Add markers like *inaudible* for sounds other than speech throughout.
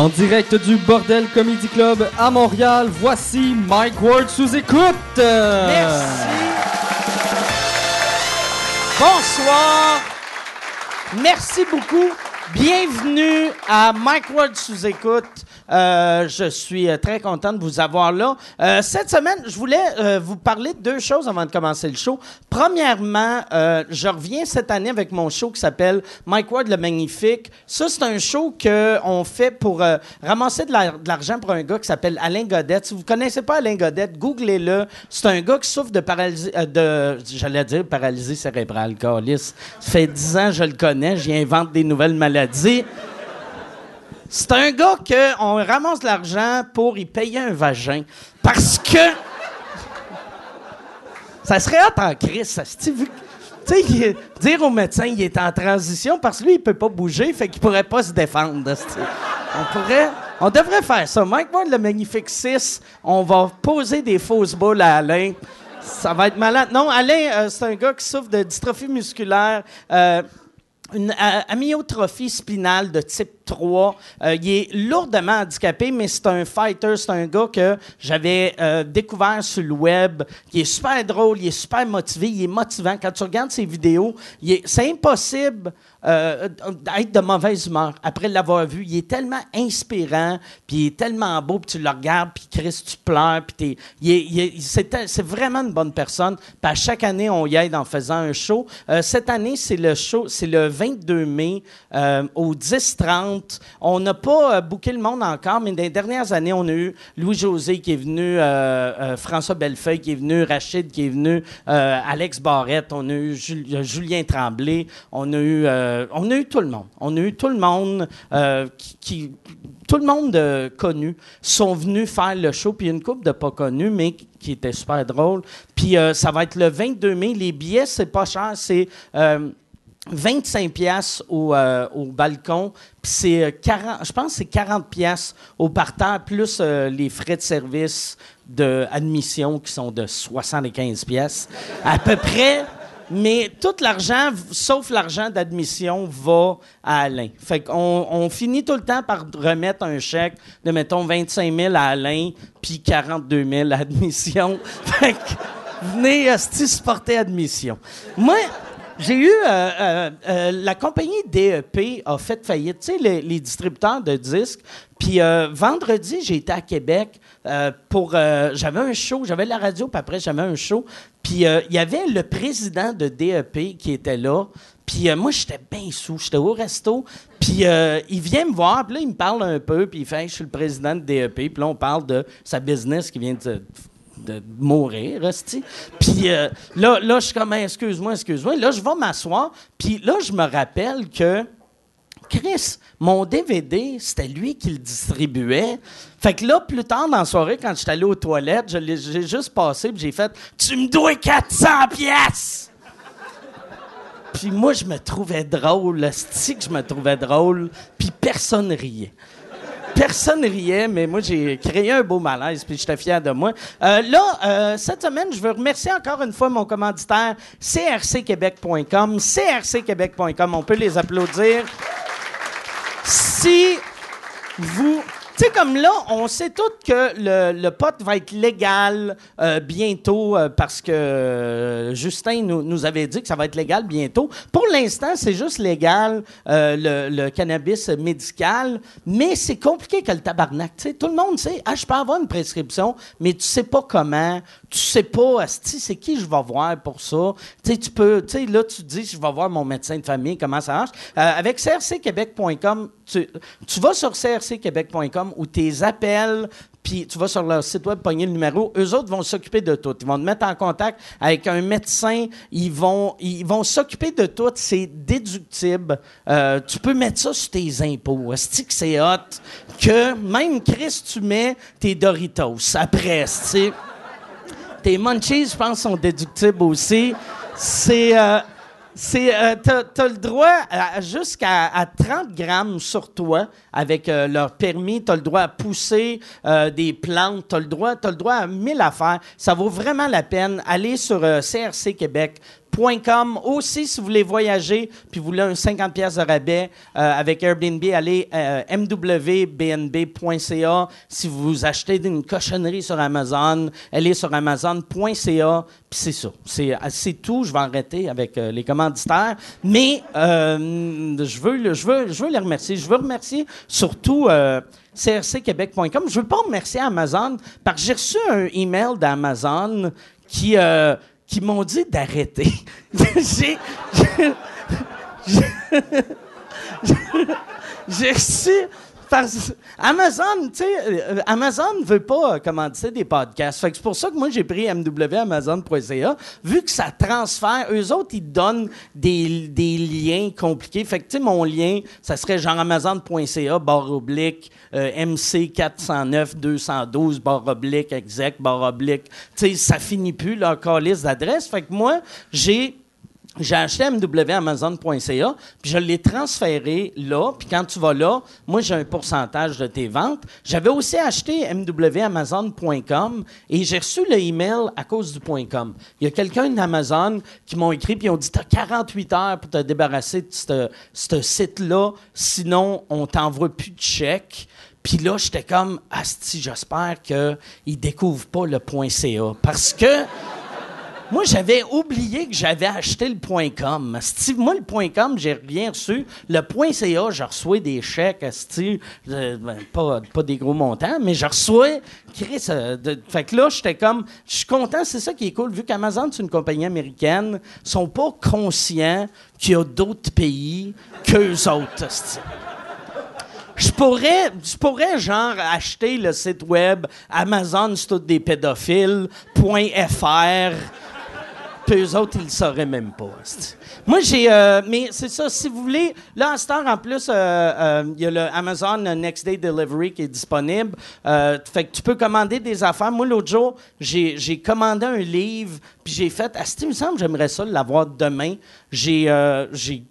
En direct du Bordel Comedy Club à Montréal, voici Mike Ward sous écoute. Merci. Bonsoir. Merci beaucoup. Bienvenue à Mike Ward sous écoute. Euh, je suis euh, très content de vous avoir là. Euh, cette semaine, je voulais vous parler de deux choses avant de commencer le show. Premièrement, je reviens cette année avec mon show qui s'appelle Mike Ward le Magnifique. Ça, c'est un show qu'on fait pour ramasser de la- de l'argent pour un gars qui s'appelle Alain Godette. Si vous connaissez pas Alain Godette, googlez-le. C'est un gars qui souffre de paralysie, j'allais dire paralysie cérébrale, Carlis. Ça fait dix ans que je le connais, j'y invente des nouvelles maladies. C'est un gars qu'on ramasse de l'argent pour y payer un vagin. Parce que. Ça serait hâte en crise, Tu sais, dire au médecin qu'il est en transition parce que lui, il peut pas bouger, fait qu'il pourrait pas se défendre. On pourrait. On devrait faire ça. Mike Ward, le Magnifique 6, on va poser des fausses boules à Alain. Ça va être malade. Non, Alain, euh, c'est un gars qui souffre de dystrophie musculaire. euh, une a- amyotrophie spinale de type 3. Euh, il est lourdement handicapé, mais c'est un fighter, c'est un gars que j'avais euh, découvert sur le web. Il est super drôle, il est super motivé, il est motivant. Quand tu regardes ses vidéos, c'est impossible euh, d'être de mauvaise humeur après l'avoir vu. Il est tellement inspirant, puis il est tellement beau, puis tu le regardes, puis Chris, tu pleures, puis c'est vraiment une bonne personne. Puis à chaque année, on y aide en faisant un show. Euh, cette année, c'est le show, c'est le 22 mai euh, au 10-30. On n'a pas euh, booké le monde encore, mais dans les dernières années, on a eu Louis-José qui est venu, François Bellefeuille qui est venu, Rachid qui est venu, Alex Barrette, on a eu Jul- Julien Tremblay, on a eu, euh, on a eu tout le monde. On a eu tout le monde euh, qui, tout le monde connu sont venus faire le show, puis une couple de pas connus, mais qui- était super drôle. Puis euh, ça va être le 22 mai. Les billets, c'est pas cher, c'est euh, 25 pièces au, balcon, puis c'est euh, 40, je pense c'est 40 pièces au parterre plus les frais de service de admission qui sont de 75 pièces à peu près. Mais tout l'argent, sauf l'argent d'admission, va à Alain. Fait qu'on on finit tout le temps par remettre un chèque de, mettons, 25 000 à Alain, puis 42 000 à admission. *laughs* Fait que venez, supporter admission. Moi, j'ai eu. euh, euh, euh, la compagnie DEP a fait faillite, tu sais, les, distributeurs de disques. Puis vendredi, été à Québec pour. j'avais un show, j'avais la radio, puis après, j'avais un show. Puis il y avait le président de DEP qui était là. Puis moi, j'étais bien sous, j'étais au resto. Puis euh, il vient me voir, puis là, il me parle un peu, puis il fait Je suis le président de DEP. Puis là, on parle de sa business qui vient de de mourir. Puis euh, là, là, je suis comme, excuse-moi, excuse-moi. Là, je vais m'asseoir. Puis là, je me rappelle que Chris, mon DVD, c'était lui qui le distribuait. Fait que là, plus tard dans la soirée, quand j'étais allé aux toilettes, j'ai juste passé puis j'ai fait « Tu me dois 400 pièces! » Puis moi, je me trouvais drôle, esti que je me trouvais drôle, puis personne riait. Personne riait, mais moi, j'ai créé un beau malaise, puis j'étais fier de moi. Euh, là, euh, cette semaine, je veux remercier encore une fois mon commanditaire, crcquebec.com. crcquebec.com, on peut les applaudir. Si vous... Tu sais, comme là, on sait tous que le, le pot va être légal euh, bientôt euh, parce que euh, Justin nous, nous avait dit que ça va être légal bientôt. Pour l'instant, c'est juste légal le, le cannabis médical, mais c'est compliqué que le tabarnak. Tout le monde sait, ah, je peux avoir une prescription, mais tu sais pas comment, tu sais pas, asti, c'est qui je vais voir pour ça? Tu sais, tu peux, tu sais, là, tu dis, je vais voir mon médecin de famille, comment ça marche. Euh, avec crcquebec.com, tu, vas sur crcquebec.com où tes appels, puis tu vas sur leur site web, pogner le numéro, eux autres vont s'occuper de tout. Ils vont te mettre en contact avec un médecin, ils vont ils vont s'occuper de tout, c'est déductible. Euh, tu peux mettre ça sur tes impôts. Est-ce que c'est hot que même Chris, tu mets tes Doritos après, tu. Tes munchies, je pense, sont déductibles aussi. C'est. euh, c'est, euh, t'as, le droit à- jusqu'à à 30 grammes sur toi avec euh, leur permis. T'as le droit à pousser euh, des plantes. T'as le droit, t'as le droit à mille affaires. Ça vaut vraiment la peine. Allez sur euh, Com. Aussi, si vous voulez voyager puis vous voulez un 50 pièces de rabais euh, avec Airbnb, allez euh, mwbnb.ca. Si vous achetez une cochonnerie sur Amazon, allez sur amazon.ca. Puis c'est ça. C'est, c'est tout. Je vais arrêter avec euh, les commanditaires. Mais euh, je, veux, je, veux, je veux les remercier. Je veux remercier surtout euh, crcquebec.com. Je veux pas remercier Amazon parce que j'ai reçu un email d'Amazon qui... euh, qui m'ont dit d'arrêter. *laughs* j'ai, j'ai, reçu parce Amazon, tu sais, euh, Amazon veut pas commander des podcasts. Fait que c'est pour ça que moi j'ai pris mwamazon.ca. Vu que ça transfère, eux autres ils donnent des, liens compliqués. Fait que tu sais mon lien, ça serait genre amazon.ca barre oblique euh, MC 409 212 barre oblique exec barre oblique. Tu sais ça finit plus leur calice d'adresse. Fait que moi j'ai j'ai acheté mwamazon.ca, puis je l'ai transféré là, puis quand tu vas là, moi j'ai un pourcentage de tes ventes. J'avais aussi acheté mwamazon.com et j'ai reçu le email à cause du .com. Il y a quelqu'un d'Amazon qui m'ont écrit puis ils ont dit t'as 48 heures pour te débarrasser de ce site-là, sinon on t'envoie plus de chèques. Puis là, j'étais comme, asti, j'espère qu'ils découvrent pas le .ca. Parce que moi, j'avais oublié que j'avais acheté le .com. Asti, moi, le .com, j'ai rien reçu. Le .ca, je reçois des chèques, asti, euh, ben, pas, des gros montants, mais je reçois... Euh, fait que là, j'étais comme... Je suis content, c'est ça qui est cool. Vu qu'Amazon, c'est une compagnie américaine, ils sont pas conscients qu'il y a d'autres pays qu'eux autres, asti. Je pourrais, je pourrais, genre, acheter le site web Amazon, c'est tous des pédophiles, .fr, puis eux autres, ils le sauraient même pas. Moi, j'ai... euh, mais c'est ça, si vous voulez... Là, à cette en plus, euh, euh, il y a le Amazon Next Day Delivery qui est disponible. Fait que tu peux commander des affaires. Moi, l'autre jour, j'ai commandé un livre, puis j'ai fait... Ah, il me semble j'aimerais ça l'avoir demain. J'ai- j'ai-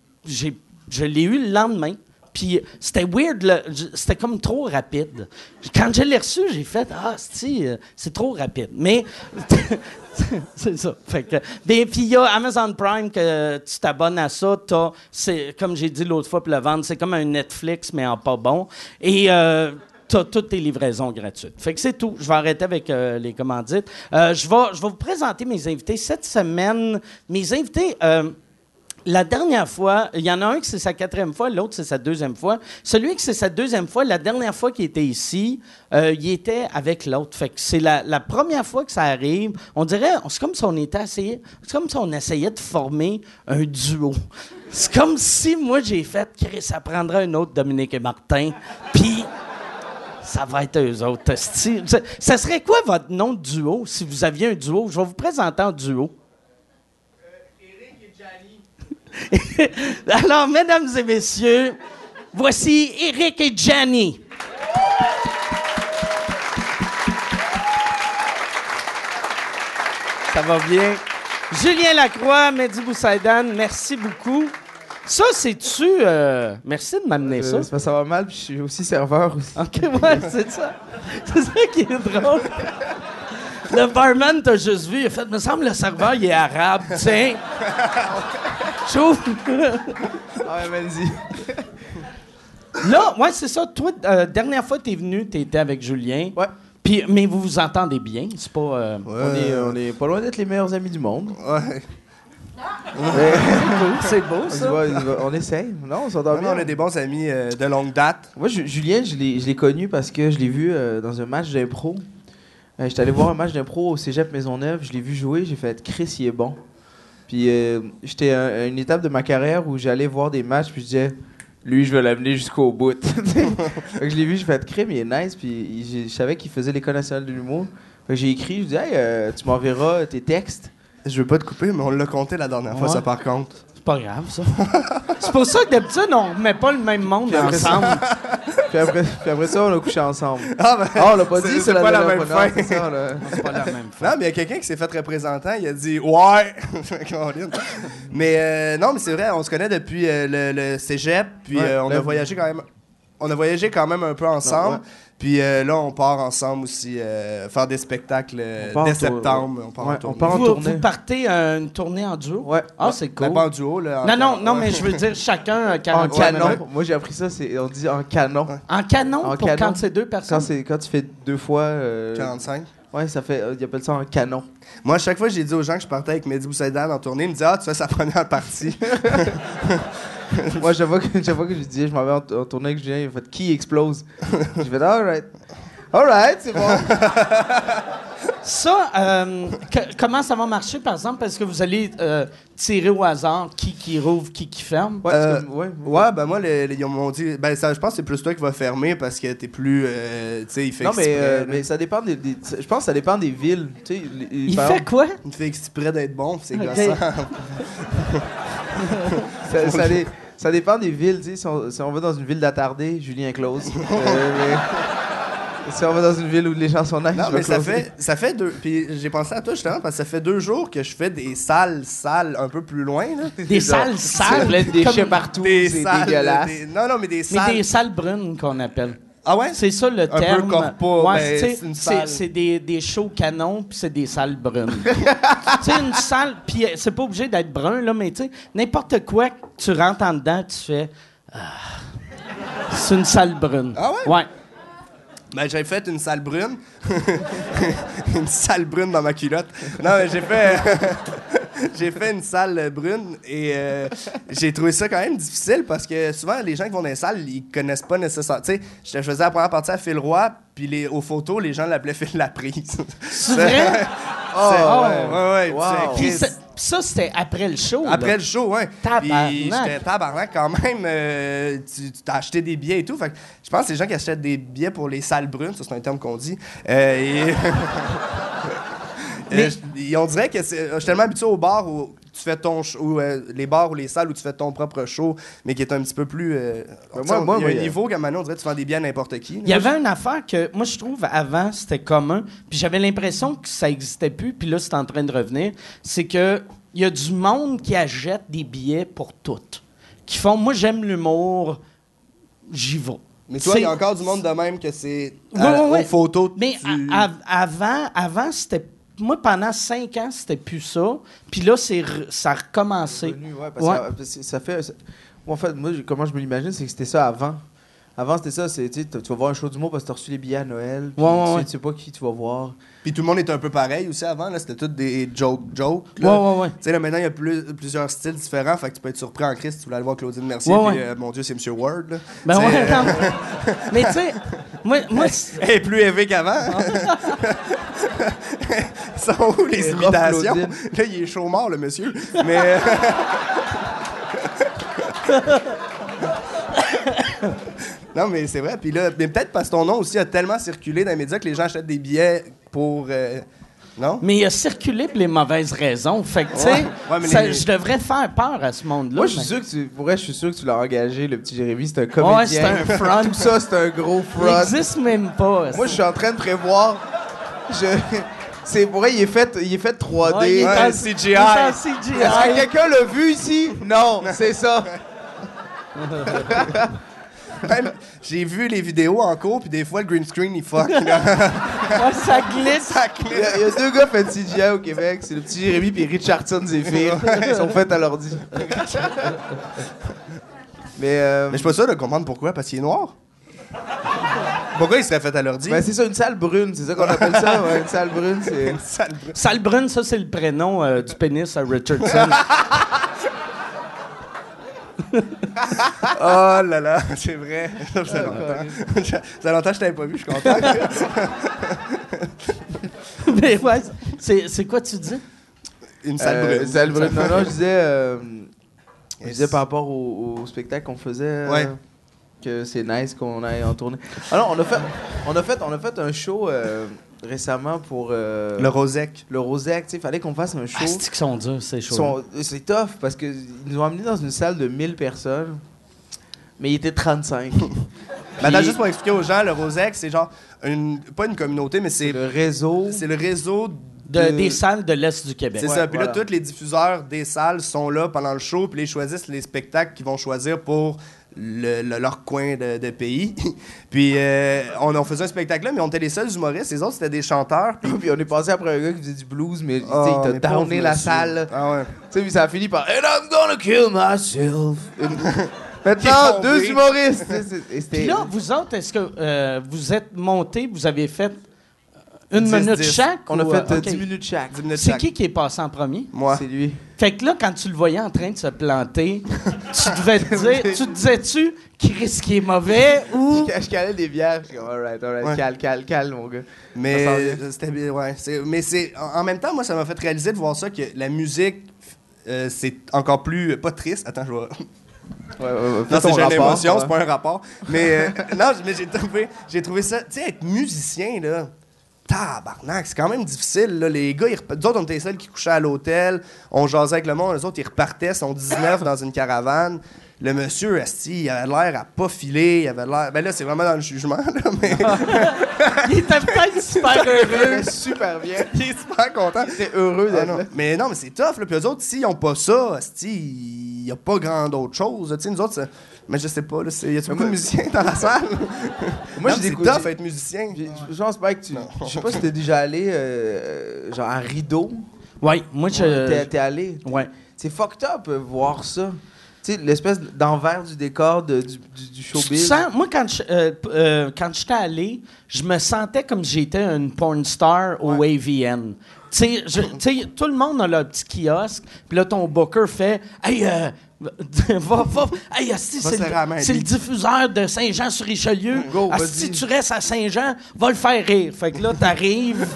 je l'ai eu le lendemain. Puis c'était weird, c'était comme trop rapide. Quand je l'ai reçu, j'ai fait Ah, euh, c'est trop rapide. Mais *laughs* c'est ça. Fait que, ben, puis il y a Amazon Prime que tu t'abonnes à ça. c'est, comme j'ai dit l'autre fois pour le vendre, c'est comme un Netflix, mais en pas bon. Et. Euh, T'as toutes tes livraisons gratuites. Fait que c'est tout. Je vais arrêter avec euh, les commandites. Euh, je, vais, je vais vous présenter mes invités. Cette semaine, mes invités, la dernière fois, il y en a un qui c'est sa quatrième fois, l'autre c'est sa deuxième fois. Celui qui c'est sa deuxième fois, la dernière fois qu'il était ici, euh, il était avec l'autre. Fait que c'est la, première fois que ça arrive. On dirait, c'est comme si on était c'est comme si on essayait de former un duo. C'est comme si moi j'ai fait, ça prendrait un autre Dominique et Martin, puis ça va être eux autres. Ça, serait quoi votre nom de duo si vous aviez un duo? Je vais vous présenter en duo. *laughs* Alors, mesdames et messieurs, voici Eric et Gianni. Ça va bien? Julien Lacroix, Mehdi Boussaïdan, merci beaucoup. Ça, c'est-tu... euh, merci de m'amener ça. Euh, que ça va mal, puis je suis aussi serveur aussi. OK, ouais, c'est ça. C'est ça qui est drôle. Le barman t'a juste vu, il a fait, me semble le serveur, il est arabe, tiens. J'ouvre. Ah ouais, vas-y. Là, ouais, c'est ça. Toi, euh, dernière fois que t'es venu, t'étais avec Julien. Ouais. Puis, mais vous vous entendez bien, c'est pas... euh, On, est, on est pas loin d'être les meilleurs amis du monde. Ouais. *laughs* C'est beau, ça. on on essaye. Non, on s'entend bien. on est des bons amis euh, de longue date. Moi, Ju- Julien, je l'ai je l'ai connu parce que je l'ai vu euh, dans un match d'impro. Euh, J'étais allé voir un match d'impro au cégep Maisonneuve. Je l'ai vu jouer. J'ai fait Chris, il est bon. Puis euh, j'étais à une étape de ma carrière où j'allais voir des matchs. Puis je disais, lui, je vais l'amener jusqu'au bout. *laughs* Je l'ai vu, j'ai fait crime, il est nice. Puis je savais qu'il faisait l'École nationale de l'humour. J'ai écrit, je dis, hey, euh, tu m'enverras tes textes. Je veux pas te couper, mais on l'a compté la dernière fois, ça par contre. C'est pas grave, ça. *laughs* c'est pour ça que d'habitude, on remet pas le même monde Puis après ça- ensemble. *laughs* Puis après, puis après ça, on a couché ensemble. Ah, ben, Ah, on l'a pas C'est- dit, c'est la *laughs* pas la même fin. c'est pas la même Non, mais il y a quelqu'un qui s'est fait représentant, il a dit Ouais! Mais euh, non, mais c'est vrai, on se connaît depuis euh, le, le cégep, puis Ouais, euh, on a voyagé quand même. On a voyagé quand même un peu ensemble. Ouais. Puis euh, là, on part ensemble aussi euh, faire des spectacles euh, On part dès septembre. On part Ouais, en on tournée. part en vous, tournée. vous partez euh, une tournée en duo? Ouais. Ah, c'est cool. Mais pas en duo, là. non, non, non, mais je veux dire chacun un En 40 canon. ouais. Moi, j'ai appris ça, c'est, on dit en canon. En canon En pour canon. quand c'est deux Quand, personnes? c'est, quand tu fais deux fois. euh, 45. ouais, ça fait. euh, ils appellent ça en canon. Moi, à chaque fois, j'ai dit aux gens que je partais avec Mehdi Boussaïdan en tournée. Ils me disaient, ah, tu fais sa *laughs* première partie. *laughs* *laughs* Moi, chaque fois que, chaque fois que je disais, je m'en vais en, en tournée avec Julien, il a fait qui explose? J'ai fait alright. Alright, c'est bon. *laughs* Ça, euh, que- comment ça va marcher, par exemple? Parce que vous allez euh, tirer au hasard qui qui rouvre, qui qui ferme? Ouais, Euh, ouais. ouais, ben moi, les- les- ils m'ont dit, ben ça, je pense que c'est plus toi qui va fermer parce que t'es plus, euh, tu sais, il fait Non, mais, exprès, euh, là. mais ça dépend des, des- Je pense que ça dépend des villes. Tu sais, les- Il par fait exemple, quoi? Il fait exprès d'être bon, c'est Ok. gossant. *laughs* *laughs* ça, ça dé- ça dépend des villes. Si on, si on va dans une ville d'attardés, Julien close. *laughs* Euh, mais si on va dans une ville où les gens sont nice, Non, mais ça fait, ça fait deux. Puis j'ai pensé à toi justement parce que ça fait deux jours que je fais des salles, salles un peu plus loin. Là. Des salles sales. plein de déchets partout, Des c'est salles. dégueulasse. des- Non, non, mais des Mais salles. des salles brunes qu'on appelle. Ah ouais? C'est ça le peu terme. corpo, Ouais, ben, c'est une salle. c'est des, des shows canons, puis c'est des salles brunes. *laughs* tu sais, une salle, puis euh, c'est pas obligé d'être brun, là, mais tu sais, n'importe quoi, que tu rentres en dedans, tu fais. Ah. c'est une salle brune. Ah ouais? Ouais. Ben, j'ai fait une salle brune. *laughs* une salle brune dans ma culotte. Non, mais j'ai fait. *laughs* j'ai fait une salle brune et euh, j'ai trouvé ça quand même difficile parce que souvent, les gens qui vont dans les salles, ils connaissent pas nécessairement. Tu sais, je faisais la première partie à Phil Roy, puis les, aux photos, les gens l'appelaient Phil la prise. C'est vrai? *laughs* Oh, C'est- ouais. ouais, ouais. Wow. Puis ça, c'était après le show. là. Après le show, ouais. Tabarnak. Puis j'étais tabarnak quand même. euh, tu tu t'as acheté des billets et tout. Fait que je pense que les gens qui achètent des billets pour les salles brunes, ça c'est un terme qu'on dit. euh, et- *laughs* Mais- Euh, on dirait que c'est- je suis tellement habitué aux bars où tu fais ton show, ou, euh, les bars ou les salles où tu fais ton propre show, mais qui est un petit peu plus. euh, Ben, moi- moi, il y a un niveau qu'à maintenant, on dirait que tu vends des billets à n'importe qui. Il y avait une affaire que, moi, je trouve, avant, c'était commun. Puis j'avais l'impression que ça n'existait plus. Puis là, c'est en train de revenir. C'est que il y a du monde qui achète des billets pour toutes. Qui font, moi, j'aime l'humour, j'y vais. Mais toi, il y a encore du monde de même que c'est à- ouais. aux photos. Mais tu- a- avant, avant c'était. Moi, pendant cinq ans, c'était plus ça. Puis là, c'est re- ça a recommencé. Revenu, ouais, parce Ouais. ça fait. ça- moi, en fait, moi, comment je me l'imagine, c'est que c'était ça avant. Avant, c'était ça, c'est, tu vas voir un show d'humour parce que tu as reçu les billets à Noël. puis Ouais, ouais, tu, sais, ouais. tu sais pas qui tu vas voir. Puis tout le monde était un peu pareil aussi avant. Là, c'était tout des jokes, jokes. Ouais, ouais, ouais. Tu sais, là, maintenant, il y a plus- plusieurs styles différents. Fait que tu peux être surpris en Christ si tu voulais aller voir Claudine Mercier. Ouais, puis, ouais. euh, mon Dieu, c'est Monsieur Ward. Là. Ben Tu sais, ouais, euh, non. Mais *laughs* tu sais, moi, moi Elle est plus élevée qu'avant. Ils sont où les imitations? Là, il est chaud mort, le monsieur. Mais. *laughs* *laughs* non, mais c'est vrai. Puis là, mais peut-être parce que ton nom aussi a tellement circulé dans les médias que les gens achètent des billets pour. euh, Non? mais il a circulé pour les mauvaises raisons. Fait que, tu sais, Ouais. Ouais, mais ça- les- je devrais faire peur à ce monde-là. Moi, je suis mais- sûr que tu. Pour vrai, je suis sûr que tu l'as engagé, le petit Jérémy. C'est un Ouais, comédien. c'est un *laughs* front. Tout ça, c'est un gros Il front. n'existe même pas. Moi, je suis en train de prévoir. Je. C'est pour vrai, il est fait, il est fait 3D. Ouais, il est Ouais, en- CGI. il est en CGI. Est-ce que quelqu'un l'a vu ici? Non, *laughs* c'est ça. *laughs* Même, j'ai vu les vidéos en cours, puis des fois, le green screen, il fuck. là. *laughs* Ouais, ça glisse. Ça Il y, a, il y a deux gars faits de CGI au Québec. C'est le petit Jérémy et Richardson Zephyr. Ils sont faits à l'ordi. Mais, euh, Mais je suis pas sûr de comprendre pourquoi, parce qu'il est noir. Pourquoi il serait fait à l'ordi? ben, c'est ça, une salle brune. C'est ça qu'on appelle ça. ouais, une salle brune, c'est. *laughs* Sale brune, ça, c'est le prénom euh, du pénis à Richardson. *laughs* *laughs* Oh là là, c'est vrai. Ça fait longtemps. *laughs* Ça longtemps que je t'avais pas vu, je suis content. *laughs* Mais ouais, c'est c'est quoi tu dis? Une salle Euh, brune. une salle brune. Non, non, je disais. euh, je disais par rapport au, au spectacle qu'on faisait. euh, Ouais. Que c'est nice qu'on aille en tournée. Alors, on a fait, on a fait, on a fait un show euh, récemment pour euh, Le Rosec. le Rosec. Tu sais, fallait qu'on fasse un show. Ah, c'est qu'ils sont durs, ces sont- C'est tough parce qu'ils nous ont amenés dans une salle de 1000 personnes, mais il était 35. Mais attends, Puis, juste pour expliquer aux gens, le Rosec, c'est genre, une, pas une communauté, mais c'est le réseau. c'est le réseau De- de- Des salles de l'Est du Québec. C'est Ouais, ça. Puis là, tous les diffuseurs des salles sont là pendant le show, puis ils choisissent les spectacles qu'ils vont choisir pour le- le- leur coin de, de pays. *laughs* puis euh, on, on faisait un spectacle là, mais on était les seuls humoristes. Les autres, c'était des chanteurs. Puis, Puis on est passé après un gars qui faisait du blues, mais tu sais, Oh, il t'a downé la salle. Ah ouais. Tu sais, puis ça a fini par And I'm gonna kill myself. *laughs* Maintenant, deux humoristes. Puis là, vous autres, est-ce que euh, vous êtes montés, vous avez fait une 10, minute 10. chaque? on a ou, fait euh, euh, ok. 10 minutes chaque. 10 minutes C'est qui qui est passé en premier? Moi. C'est lui. Fait que là, quand tu le voyais en train de se planter, tu devais te dire, *laughs* tu te disais-tu, Chris qui est mauvais ou. *laughs* Je calais des bières. Je suis comme, alright, alright, Ouais. calme, calme, calme, mon gars. Mais euh, c'était bien, ouais. Mais c'est en même temps, moi, ça m'a fait réaliser de voir ça que la musique, euh, c'est encore plus pas triste. Attends, je vais. Ouais, ouais, ouais, Non, c'est une émotion, ouais. c'est pas un rapport. Mais euh, *laughs* non, mais j'ai trouvé, j'ai trouvé ça. Tu sais, être musicien là. Tabarnak, c'est quand même difficile. Là. Les gars, ils rep- nous autres, on était les seuls qui couchaient à l'hôtel. On jasait avec le monde. Les autres, ils repartaient, sont 19 dans une caravane. Le monsieur, Asti, il avait l'air à pas filer. Il avait l'air. Ben là, c'est vraiment dans le jugement, là, mais *laughs* Il était peut-être super heureux. *laughs* super bien. il est super content. T'es heureux Ah d'être non. là. Mais non, mais c'est tough. Là. Puis eux autres, s'ils n'ont pas ça, asti, il n'y a pas grand d'autre chose. Tu sais, nous autres, c'est- mais je sais pas, là, c'est- y a beaucoup de musiciens dans la salle? *laughs* Moi, j'ai c'est découvert- tough être musicien. Je pense pas que tu. Je sais pas si t'es déjà allé, euh, genre à Rideau. Oui, moi, je. T'es t'es allé. Ouais. C'est fucked up euh, voir ça. Tu sais, l'espèce d'envers du décor de- du, du, du Tu showbiz. sens- moi, quand euh, euh, quand j'étais allé, je me sentais comme si j'étais une porn star au AVN. Tu sais, je- tu sais, tout le monde a leur petit kiosque, puis là, ton booker fait Hey, euh, va, va, hey, asti, Va c'est le, diffuseur de Saint-Jean-sur-Richelieu. Go, Asti, vas-y. tu restes à Saint-Jean, va le faire rire. Fait que là, t'arrives,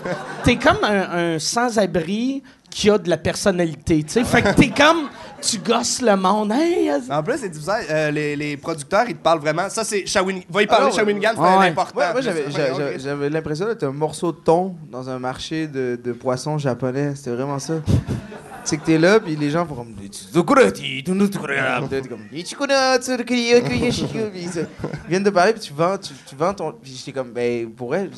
t'es comme un, un sans-abri qui a de la personnalité, tu sais. Fait que t'es comme, tu gosses le monde. Hey, En plus, c'est difficile. euh, les, les producteurs, ils te parlent vraiment. Ça, c'est Shawinigan. Va y parler, Shawinigan, c'est ouais. important. Ouais, moi, j'avais l'impression d'être un morceau de thon dans un marché de, de poissons japonais. C'était vraiment ça. C'est que t'es là, puis les gens font comme. Ils viennent de parler, puis tu vends, tu, tu vends ton. Puis j'étais comme, ben, pour elle.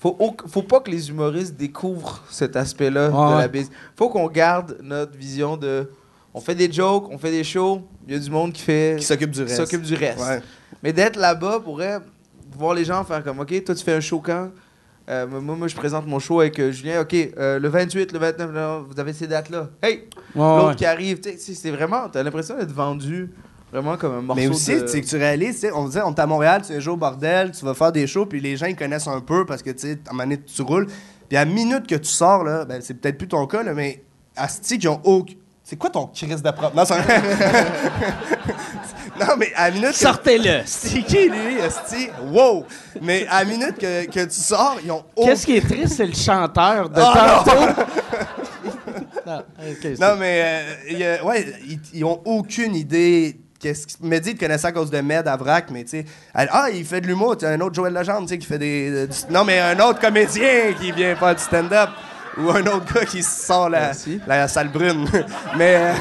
Faut, au- faut pas que les humoristes découvrent cet aspect-là de la bise. Faut qu'on garde notre vision de. On fait des jokes, on fait des shows, il y a du monde qui fait. Qui s'occupe du reste. s'occupe du reste. Ouais. Mais d'être là-bas pourrait voir les gens faire comme OK, toi tu fais un show quand? Euh, moi, moi, je présente mon show avec euh, Julien. OK, euh, le 28, le 29, là, vous avez ces dates-là. Hey, Ouais, l'autre ouais. qui arrive. Tu sais, c'est- vraiment, t'as l'impression d'être vendu vraiment comme un morceau Mais aussi, de... c'est que tu réalises, tu sais, on disait, on est à Montréal, tu joues au bordel, tu vas faire des shows, puis les gens, ils connaissent un peu parce que, tu sais, à un moment donné, tu roules. Puis à la minute que tu sors, là, ben, c'est peut-être plus ton cas, là, mais Asti, qui ont aucun. C'est quoi ton crise de propre? Non, *laughs* Non, mais à la minute. que- Sortez-le. C'est qui, lui? Wow! Mais à la minute que, que tu sors, ils ont. Qu'est-ce qui est triste, c'est le chanteur de Ah, tantôt. *laughs* Non, mais euh, y ouais, ils, ils ont aucune idée. Qu'est-ce qui... Mehdi, il te connaissait à cause de Med à Vrac, mais tu sais. Ah, il fait de l'humour. Tu un autre Joël Legendre, tu sais, qui fait des. euh, du- Non, mais un autre comédien qui vient faire du stand-up. Ou un autre gars qui se sort la, la salle brune. mais. euh,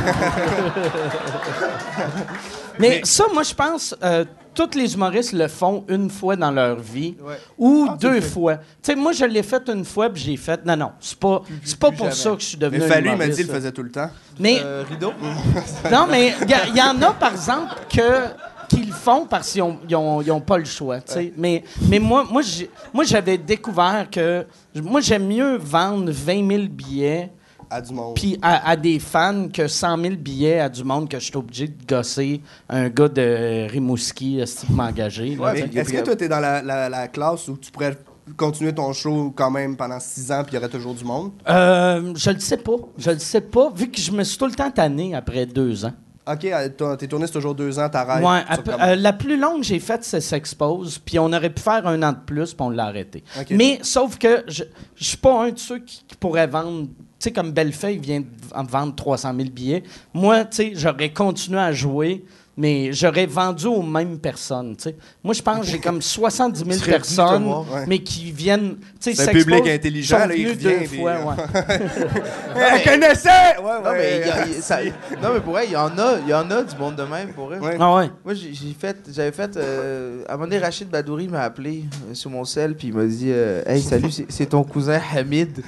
Mais, Mais- ça, moi, je pense, euh, tous les humoristes le font une fois dans leur vie Ouais. ou Ah, deux fois. Tu sais, moi, je l'ai fait une fois, puis j'ai fait. Non, non, c'est pas, c'est pas plus pour jamais. ça que je suis devenu mais Fallu, il m'a dit, il le faisait tout le temps. Mais, Euh, rideau? *laughs* non, mais il y, y en a, par exemple, que qui le font parce qu'ils ont, ils ont, ils ont pas le choix, tu. Mais, mais moi, j'avais découvert que moi, j'aime mieux vendre 20 000 billets À du monde. puis à, à des fans que 100 000 billets à du monde que je suis obligé de gosser un gars de Rimouski m'engager. tu sais. Est-ce que toi, t'es dans la, la- la classe où tu pourrais continuer ton show quand même pendant six ans, puis il y aurait toujours du monde? Euh, je le sais pas. Je le sais pas, vu que je me suis tout le temps tanné après deux ans. Ok, tes tournées, c'est toujours deux ans, t'arrêtes. Ouais, euh, la plus longue que j'ai faite, c'est S'expose, puis on aurait pu faire un an de plus, puis on l'a arrêté. Mais sauf que je je suis pas un de ceux qui, qui pourrait vendre. Tu sais, comme Bellefeuille vient de vendre 300 000 billets. Moi, tu sais, j'aurais continué à jouer, mais j'aurais vendu aux mêmes personnes. tu sais. Moi, je pense que j'ai comme 70 000 *laughs* Tu serais venu te personnes, voir, ouais. mais qui viennent. tu sais, C'est un public intelligent, sont là, il revient, deux puis- fois, ouais. *laughs* *laughs* Elle connaissait! Ouais, ouais. Non, mais il y a- il- ça- non, mais pour vrai, il y en a, il y en a du monde de même, pour vrai. Ouais. Ah ouais. Moi, j'ai fait, j'avais fait. euh, à un moment donné, Rachid Badouri m'a appelé euh, sur mon sel, puis il m'a dit euh, Hey, salut, c'est- ton cousin Hamid.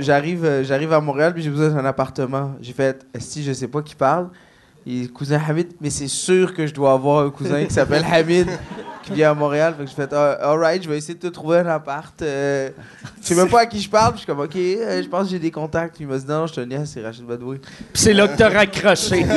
J'arrive, euh, j'arrive à Montréal, puis j'ai besoin d'un appartement. J'ai fait Si, je sais pas qui parle. Il est cousin Hamid, mais c'est sûr que je dois avoir un cousin qui s'appelle Hamid qui vient à Montréal. Fait que je fais, ah, alright, je vais essayer de te trouver un appart. Euh, je sais même pas à qui je parle. puis Je suis comme, ok, euh, je pense que j'ai des contacts. Puis il m'a dit, non, non, je te niaise, c'est Rachid Badouri. Puis c'est là que t'as raccroché. *laughs*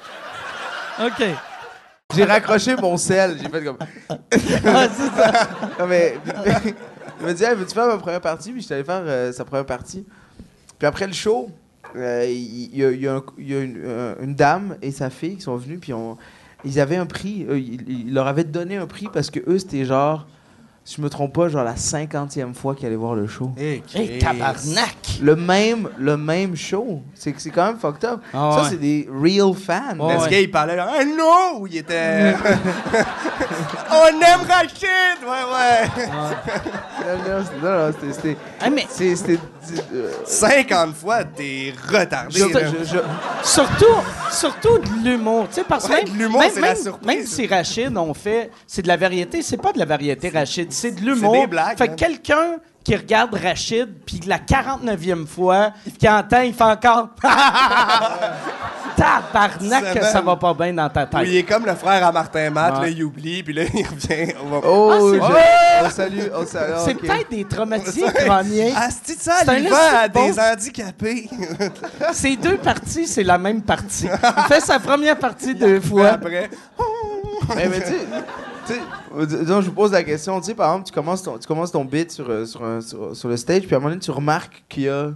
OK. J'ai raccroché mon sel. J'ai fait comme. *laughs* Ah, c'est ça. *laughs* Non, mais. il m'a dit, hey, veux-tu faire ma première partie? Puis je suis allé faire euh, sa première partie. Puis après le show, euh, il y, a, il y a un- y a une, euh, une dame et sa fille qui sont venues, puis on, ils avaient un prix. euh, ils, ils leur avaient donné un prix parce que eux, c'était genre, si je me trompe pas, genre la cinquantième fois qu'ils allaient voir le show. Hey, tabarnak! Le même, le même show. C'est c'est quand même fucked up. Ah Ça, ouais. c'est des real fans. Ouais, Mais ce ouais. gars, il parlait là, ah non! Il était. *laughs* On aime Rachid! Ouais, ouais! Non, non, non, c'était- c'était. Ah, mais C'était. Euh, 50 fois, t'es retardé. je- là. je- je- surtout, surtout de l'humour. Tu sais, parce Ouais, même, de l'humour, même, c'est la même- surprise. même si Rachid, on fait, c'est de la variété, c'est pas de la variété, Rachid, c'est de l'humour. des blagues, Fait que quelqu'un qui regarde Rachid, puis la 49e fois, qui entend, il fait encore. *laughs* Tabarnak, que Ça va. va pas bien dans ta tête. il est comme le frère à Martin Matt, Ouais. là, il oublie, puis là, il revient. On va... Oh, Ah, c'est je- vrai? on salue, on salue. C'est peut-être des traumatisés crâniens. Ah, c'est ça, C'est un il vend à des handicapés? *laughs* Ces deux parties, c'est la même partie. Il fait sa première partie deux Puis fois. après, mais, mais tu euh, disons, je vous pose la question. Tu sais, par exemple, tu commences ton, tu commences ton bit sur, euh, sur, un- sur, sur le stage, puis à un moment donné, tu remarques qu'il y a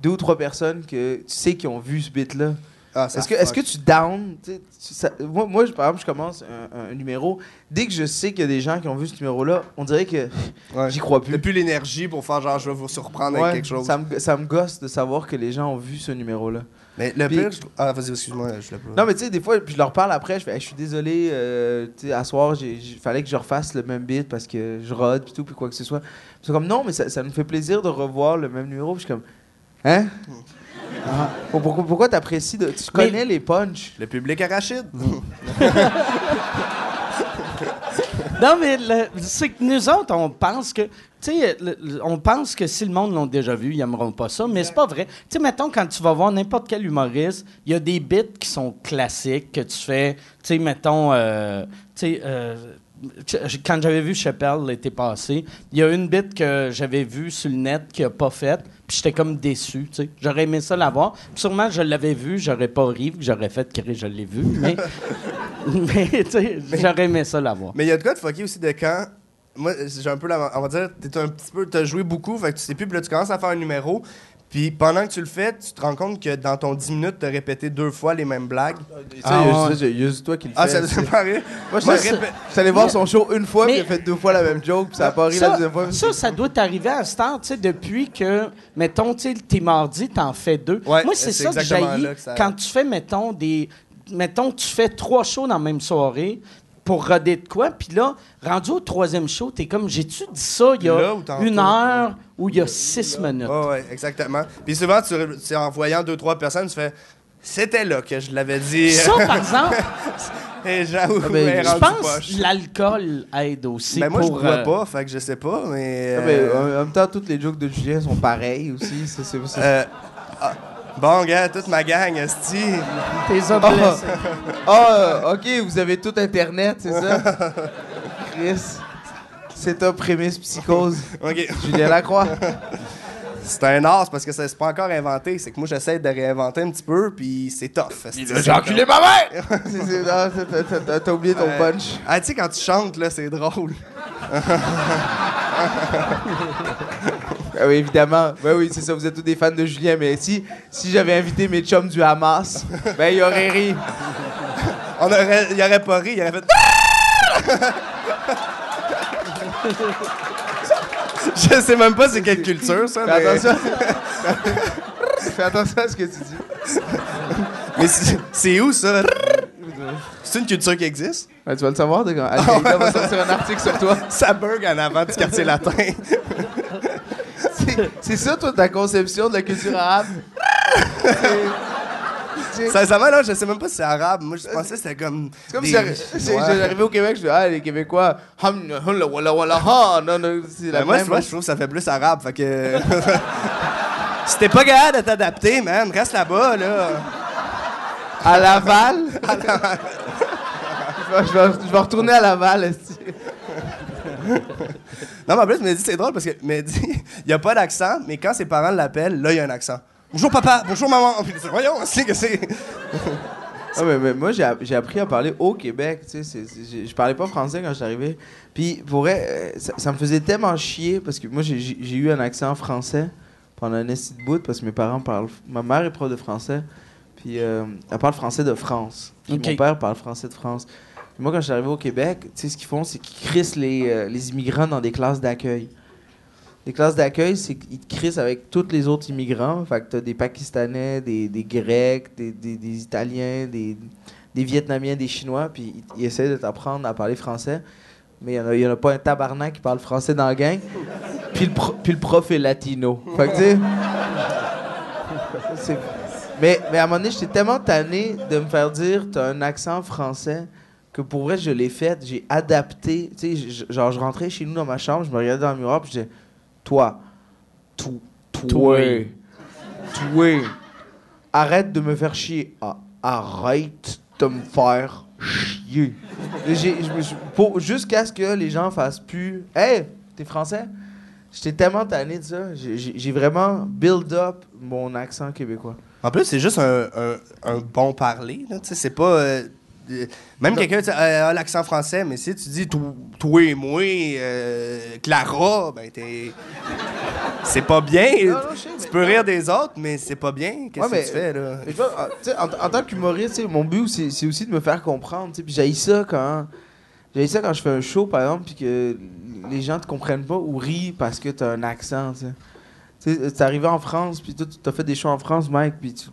deux ou trois personnes que tu sais qui ont vu ce bit-là. Ah, ça Est-ce que, fuck. que tu down? tu sais, tu- ça- moi, moi, je- par exemple, je commence un, un numéro. Dès que je sais qu'il y a des gens qui ont vu ce numéro-là, on dirait que *laughs* Ouais. j'y crois T'as plus. plus l'énergie pour faire genre, je vais vous surprendre Ouais, avec quelque chose. Ça me, ça me gosse de savoir que les gens ont vu ce numéro-là. Mais le Puis- pire, je... Ah, vas-y, excuse-moi, je l'ai pas. Non, mais tu sais, des fois, puis je leur parle après, je fais, Hey, je suis désolé, euh, tu sais, à soir, il fallait que je refasse le même bit parce que je rode, puis tout, puis quoi que ce soit. Puis C'est comme, non, mais ça, ça nous fait plaisir de revoir le même numéro. Puis je suis comme, hein? Ah. Pour- Pourquoi, pourquoi t'apprécies de. Tu Mais- connais les punchs? Le public arachide. *laughs* Non, mais le- c'est que nous autres, on pense que. Sais, on pense que si le monde l'ont déjà vu, ils n'aimeront pas ça, mais c'est pas vrai. Tu sais, mettons, quand tu vas voir n'importe quel humoriste, il y a des bits qui sont classiques que tu fais. Tu sais, mettons. euh, euh, quand j'avais vu Chappelle l'été passé, il y a une bit que j'avais vue sur le net qui a pas faite, puis j'étais comme déçu. J'aurais aimé ça l'avoir. Sûrement, je l'avais vu, j'aurais pas ri, j'aurais fait que je l'ai vu, mais... *laughs* mais, j'aurais aimé ça l'avoir. Mais il y a de quoi de fucké aussi de quand. Moi, j'ai un peu la. On va dire, t'es un petit peu. T'as joué beaucoup, fait que tu sais plus, puis là, tu commences à faire un numéro. Puis pendant que tu le fais, tu te rends compte que dans ton 10 minutes, t'as répété deux fois les mêmes blagues. Ah, juste- il y a juste toi qui le fais. Ah, ça te paraît? Moi, je suis c'est- allé- voir son show une fois, Mais- puis il a fait deux fois la même joke, puis ça a pas ri la Ça, deuxième fois. ça, ça doit t'arriver à ce temps, tu sais, depuis que, mettons, tu sais, t'es mardi, t'en fais deux. Ouais, Moi, c'est c'est ça que ça- quand tu fais, mettons, des... Mettons, tu fais trois shows dans la même soirée pour roder de quoi, puis là, rendu au troisième show, t'es comme, j'ai-tu dit ça il y a Là une heure ou il y a six minutes? Ouais, exactement. Puis souvent, tu, en voyant deux, trois personnes, tu fais. C'était là que je l'avais dit. Ça, par *laughs* exemple, Et j'avoue, Ah, ben, je pense que l'alcool aide aussi Ben moi, pour... je bois euh, pas, fait que je sais pas, mais. Ah, mais, euh, en même temps, toutes les jokes de Julien sont pareilles aussi. c'est- c'est- c'est- euh, ah, bon, gars, toute ma gang, esti. T'es as blessés. Ah, ok, vous avez tout Internet, c'est ça? *laughs* Chris. C'est un prémisse psychose. OK. *laughs* Julien Lacroix. C'est un art, parce que ça c'est pas encore inventé. C'est que moi, j'essaie de réinventer un petit peu, puis c'est tough. J'ai enculé ma mère! *laughs* T'as- oublié ton punch. Ah, tu sais, quand tu chantes, là, c'est drôle. Ah oui, évidemment. Ben oui, c'est ça, vous êtes tous des fans de Julien, mais si, si j'avais invité mes chums du Hamas, ben il aurait ri. On aurait, il aurait pas ri, il aurait fait. *laughs* Je sais même pas c'est quelle culture, ça, Mais mais... attention. *laughs* Fais attention à ce que tu dis. Mais c'est où ça? C'est une culture qui existe? Ouais, tu vas le savoir, de quand Al-Qaïda va sortir un article sur toi. *laughs* Ça bug en avant du quartier latin. *laughs* C'est- ça, toi, ta conception de la culture arabe? *laughs* Sincèrement, là, je sais même pas si c'est arabe. Moi, je pensais que c'était comme. C'est comme des- si Ouais. *laughs* j'arrivais au Québec, je dis Ah, les Québécois, hum, hum. Non, non, c'est la Ben, moi, même. vois, je trouve que ça fait plus arabe. Fait que. si t'es pas capable de t'adapter, man, reste là-bas, là. À Laval? je, vais, je vais- je vais retourner à Laval. Non, mais en plus, Mehdi, c'est drôle parce que Mehdi, *laughs* il a pas d'accent, mais quand ses parents l'appellent, là, il y a un accent. Bonjour papa, bonjour maman. Puis, Voyons, c'est que c'est. Ah, mais, mais moi, j'ai, app- j'ai appris à parler au Québec. Tu sais, je parlais pas français quand arrivé. Puis, pour vrai, euh, ça, ça me faisait tellement chier parce que moi, j'ai, eu un accent français pendant un esti de bout parce que mes parents parlent. Ma mère est prof de français. Puis, euh, elle parle français de France. Puis, mon père parle français de France. Moi, quand je au Québec, tu sais, ce qu'ils font, c'est qu'ils crissent les, euh, les immigrants dans des classes d'accueil. Les classes d'accueil, c'est qu'ils te crissent avec tous les autres immigrants. Fait que t'as des Pakistanais, des, des Grecs, des, des- Italiens, des, Vietnamiens, des Chinois, puis ils, ils essaient de t'apprendre à parler français. Mais il n'y en, a pas un tabarnak qui parle français dans la gang. Puis le, puis le prof est latino. Fait que tu sais... Mais, mais à un moment donné, j'étais tellement tanné de me faire dire t'as un accent français que pour vrai, je l'ai fait. J'ai adapté. Tu sais, genre, je rentrais chez nous dans ma chambre, je me regardais dans le miroir, puis je disais Toi, to- toi, toi, arrête de me faire chier. Ah, arrête de me faire chier. Jusqu'à ce que les gens fassent plus Hey, t'es français? J'étais tellement tanné de ça. J'ai- vraiment build up mon accent québécois. En plus, c'est juste un, un- un bon parler. là, tu sais, C'est pas. euh, même quelqu'un sais, euh, a l'accent français, mais si tu dis to- toi et moi, euh, Clara, ben t'es. C'est pas bien. Non, non, je sais, tu peux rire des autres, mais c'est pas bien. Qu'est-ce Ouais, que tu fais, là? Je ah, en, en tant qu'humoriste, mon but, c'est aussi de me faire comprendre. Puis j'ai ça quand. J'ai ça quand je fais un show, par exemple, puis que les gens te comprennent pas ou rient parce que t'as un accent. Tu sais. T'es arrivé en France, puis toi, tu as fait des shows en France, Mike, puis tu.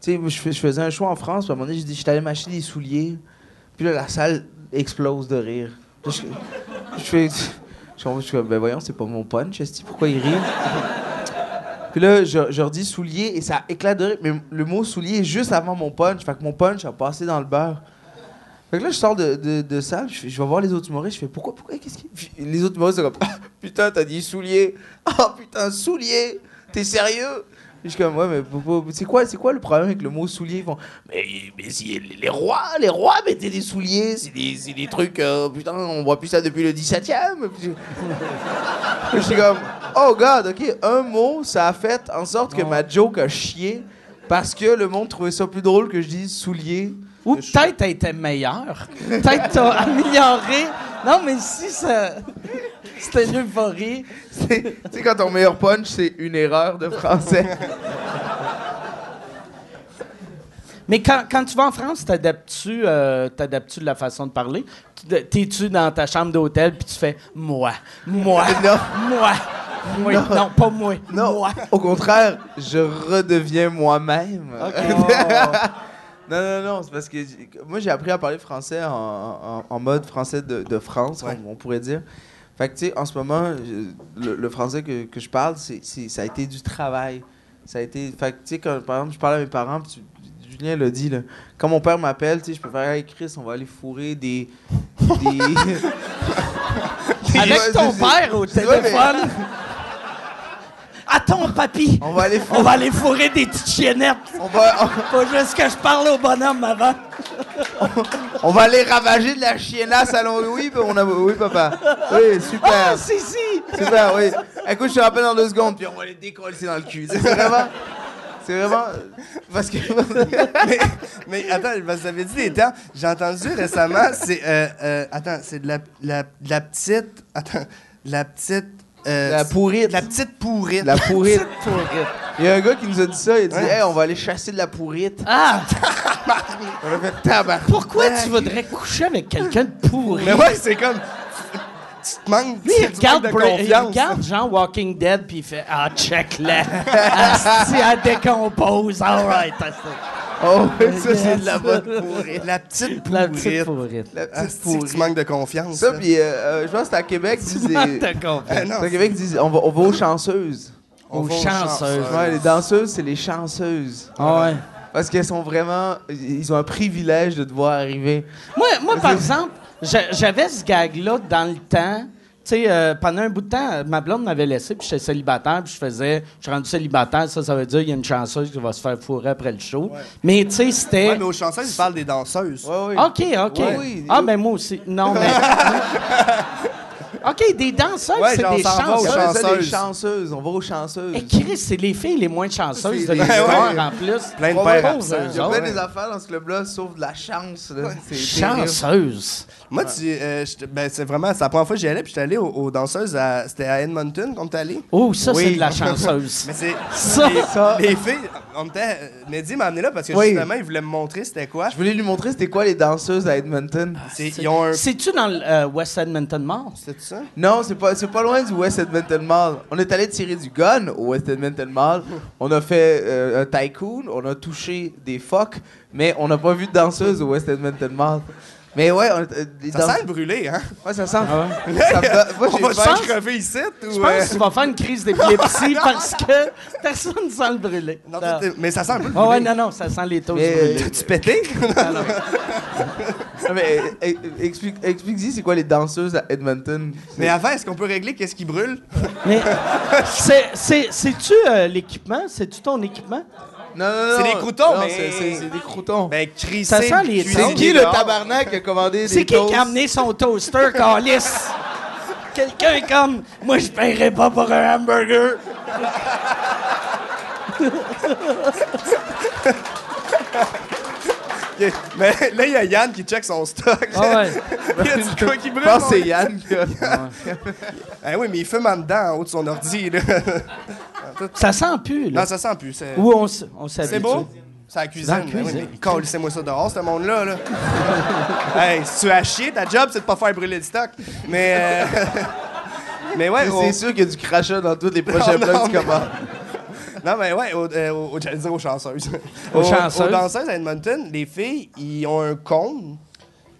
Sais, je, fais- je faisais un show en France, à un moment donné, dit, j'étais allé m'acheter des souliers, puis là, la salle explose de rire. Je, je fais. Je suis je suis ben voyons, c'est pas mon punch, esti, pourquoi ils rient? Puis là, je, je leur dis soulier et ça éclate de rire. Mais le mot soulier est juste avant mon punch. Fait que mon punch a passé dans le beurre. Fait que là, je sors de, de, salle, je, je vais voir les autres humoristes. Je fais pourquoi, pourquoi, qu'est-ce qui. Les autres humoristes sont comme Ah, *laughs* putain, t'as dit soulier. Ah *laughs* putain, soulier. T'es sérieux? Je suis comme ouais, mais c'est quoi, c'est quoi le problème avec le mot soulier? Ils font mais, mais si, les, rois, les rois mettaient des souliers. C'est des, des trucs, euh, putain, on voit plus ça depuis le 17e. Puis je- je suis comme, oh god, ok, un mot, ça a fait en sorte que ma joke a chié parce que le monde trouvait ça plus drôle que je dise soulier. Ou peut-être t'as été meilleur. Peut-être t'as amélioré. Non, mais si ça. C'était une euphorie. C'est- Tu sais, quand ton meilleur punch, c'est une erreur de français. Mais quand, quand tu vas en France, t'adaptes-tu euh, t'adaptes-tu de la façon de parler? Tu- T'es-tu dans ta chambre d'hôtel puis tu fais moi, moi, *laughs* Non. moi. Oui, Non. non. pas moi. Non, Moi. au contraire, je redeviens moi-même. *laughs* Non, non, non, c'est parce que moi, j'ai appris à parler français en, en- en mode français de, de France, Ouais. on, on pourrait dire. Fait que, tu sais, en ce moment, je- le, le français que, que je parle, c'est, ça a été du travail. Ça a été. Fait que, tu sais, quand, par exemple, je parle à mes parents, tu- Julien l'a dit, là, quand mon père m'appelle, tu sais, je peux faire Hey Chris, on va aller fourrer des. des... *laughs* *laughs* Avec ton père au téléphone. Attends, papy. On va aller On fourrer. va aller fourrer des petites chiennettes. On va, Faut juste que je parle au bonhomme avant. *laughs* on va aller ravager de la chiennasse à Louis. Oui, on a, oui, papa. Oui, super. Ah, si, si. Super, oui. Écoute, je te rappelle dans deux secondes, puis on va les décoller dans le cul. C'est vraiment. C'est vraiment. Parce que. *laughs* mais, mais attends, vous avez dit des termes. J'ai entendu récemment, c'est. euh, euh, attends, c'est de la, la, de la petite. Attends, la petite. Euh, La pourrite. La petite pourrite. La *laughs* pourrite. Il y a un gars qui nous a dit ça, il a dit Ouais. Hey, on va aller chasser de la pourrite. Ah, *laughs* pourquoi tu voudrais coucher avec quelqu'un de pourri? Mais ouais, c'est comme. tu te manques, Lui, il regarde, de il regarde Jean Walking Dead, puis il fait Ah, check-la. *laughs* Asti, elle décompose. All Oh, ça, c'est de la bonne Pourrite. La petite La petite pourrite. pourrite. La Ah, petite c'est que tu manques de confiance. Ça, puis euh, euh, je pense que c'est à Québec, ils disent. Manque des- de confiance. Ah, non, c'est à Québec, ils disent on va, on va aux chanceuses. on aux chanceuses. Ouais, les danseuses, c'est les chanceuses. Ah ouais. Parce qu'elles sont vraiment. Ils ont un privilège de devoir arriver. Moi, moi par exemple, j'a- j'avais ce gag-là dans le temps. Tu sais, euh, pendant un bout de temps, ma blonde m'avait laissé, puis j'étais célibataire, puis je faisais, je suis rendu célibataire, ça, ça veut dire qu'il y a une chanceuse qui va se faire fourrer après le show. Mais tu sais, c'était. Ouais, mais aux chanceuses, ils parlent des danseuses. Ouais, oui. OK, OK. Ouais, oui. Ah, ben moi aussi. Non, mais. *laughs* *laughs* OK, des danseuses, Ouais, c'est des chanceuses. ça les chanceuses. chanceuses. On va aux chanceuses. Et Chris, c'est les filles les moins chanceuses de l'histoire, Ouais. en plus. Plein de pères. Il y a plein des affaires dans ce club-là, sauf de la chance. Là. Chanceuse. Moi, tu, euh, ben, c'est vraiment, la première fois que j'y allais, puis j'étais allé aux, aux danseuses, à- c'était à Edmonton qu'on était allé. Oh, ça, c'est de la chanceuse. *laughs* Mais c'est. Ça. Les, les filles, on était. Mehdi m'a amené là parce que Oui. justement, il voulait me montrer c'était quoi. Je voulais lui montrer c'était quoi les danseuses à Edmonton. C'est- Ils ont un. C'est-tu dans le euh, West Edmonton Mall? C'est ça? Non, c'est pas, c'est pas loin du West Edmonton Mall. On est allé tirer du gun au West Edmonton Mall. On a fait euh, un tycoon, on a touché des phoques, mais on n'a pas vu de danseuse au West Edmonton Mall. Mais ouais, on, euh, les Ça sent le brûlé, hein? Ouais, ça sent. Ah Ça me donne- Moi, On va se crever ici ou. Je euh, pense que tu vas faire une crise d'épilepsie *laughs* parce que personne ne sent le brûler. non, Ah. mais ça sent un peu le Ah ouais, brûlé. non, non, ça sent les Mais- brûlés. Tu pété? *laughs* Non, *laughs* mais, euh, euh, explique, explique-y, c'est quoi les danseuses à Edmonton? mais avant, est-ce qu'on peut régler qu'est-ce qui brûle? Mais c'est, c'est, c'est-tu euh, l'équipement? C'est-tu ton équipement? Non, non, non. C'est des croutons, non, mais- c'est, des croutons. Ben, crisser. Ça sent les cuisiner c'est qui le tabarnak qui a commandé des C'est qui qui a amené son toaster, Calis? Quelqu'un comme Moi, je paierais pas pour un hamburger. Mais là, il y a Yann qui check son stock. Ah ouais. *laughs* Il y a du quoi qui brûle. Je pense que c'est Yann. *laughs* Ah oui, mais il fume en dedans, en haut de son ordi. Là. *laughs* Ça sent plus, là. non, ça sent plus. C'est Ou on, s- on s'habitue. c'est beau? C'est la cuisine. Dans la cuisine. Ah oui, mais moi ça dehors, ce monde-là. Là. hey, si tu as chier, ta job, c'est de pas faire brûler le stock. Mais. euh, mais ouais, C'est sûr qu'il y a du crachat dans tous les prochains Non, mais- combat. Non, mais ouais, au, euh, au- j'allais dire aux chanceuses. *laughs* Aux chanceuses. Aux danseuses à Edmonton, les filles, ils ont un cône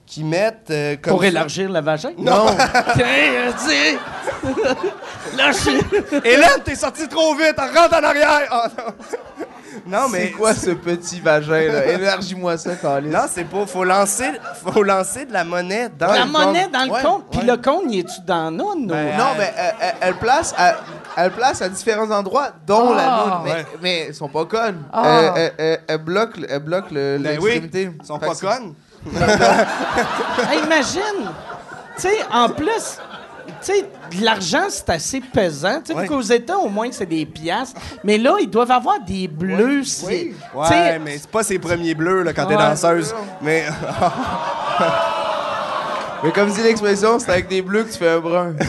qui mettent euh, comme. Pour élargir le vagin? Non! Tiens, *laughs* euh, dis! Là, t'es sorti trop vite, rentre en arrière! Ah, non. Non, mais. C'est quoi ce petit vagin, là? *laughs* Élargis-moi ça, Carlis. Non, c'est pas. Faut lancer, faut lancer de la monnaie dans La le monnaie cône. dans le Ouais, compte, puis ouais. le compte, il est-tu dans nous? nous? Ben, Non, mais elle, elle- elle place à, elle place à différents endroits, dont la Ah, noune. Mais, ouais. mais elles sont pas connes. Ah. Elle, elle- elle- elle bloque, elle bloque le- Ben oui, l'extrémité. ils sont Fait pas connes. *laughs* Hey, imagine! Tu sais, en plus, tu sais, l'argent, c'est assez pesant. Tu sais, Ouais. qu'aux États, au moins, c'est des piastres. Mais là, ils doivent avoir des bleus. Oui. sais, Ouais, mais c'est pas ses premiers bleus là, quand t'es Ouais. danseuse. Mais. *laughs* Mais comme dit l'expression, c'est avec des bleus que tu fais un brun. *laughs*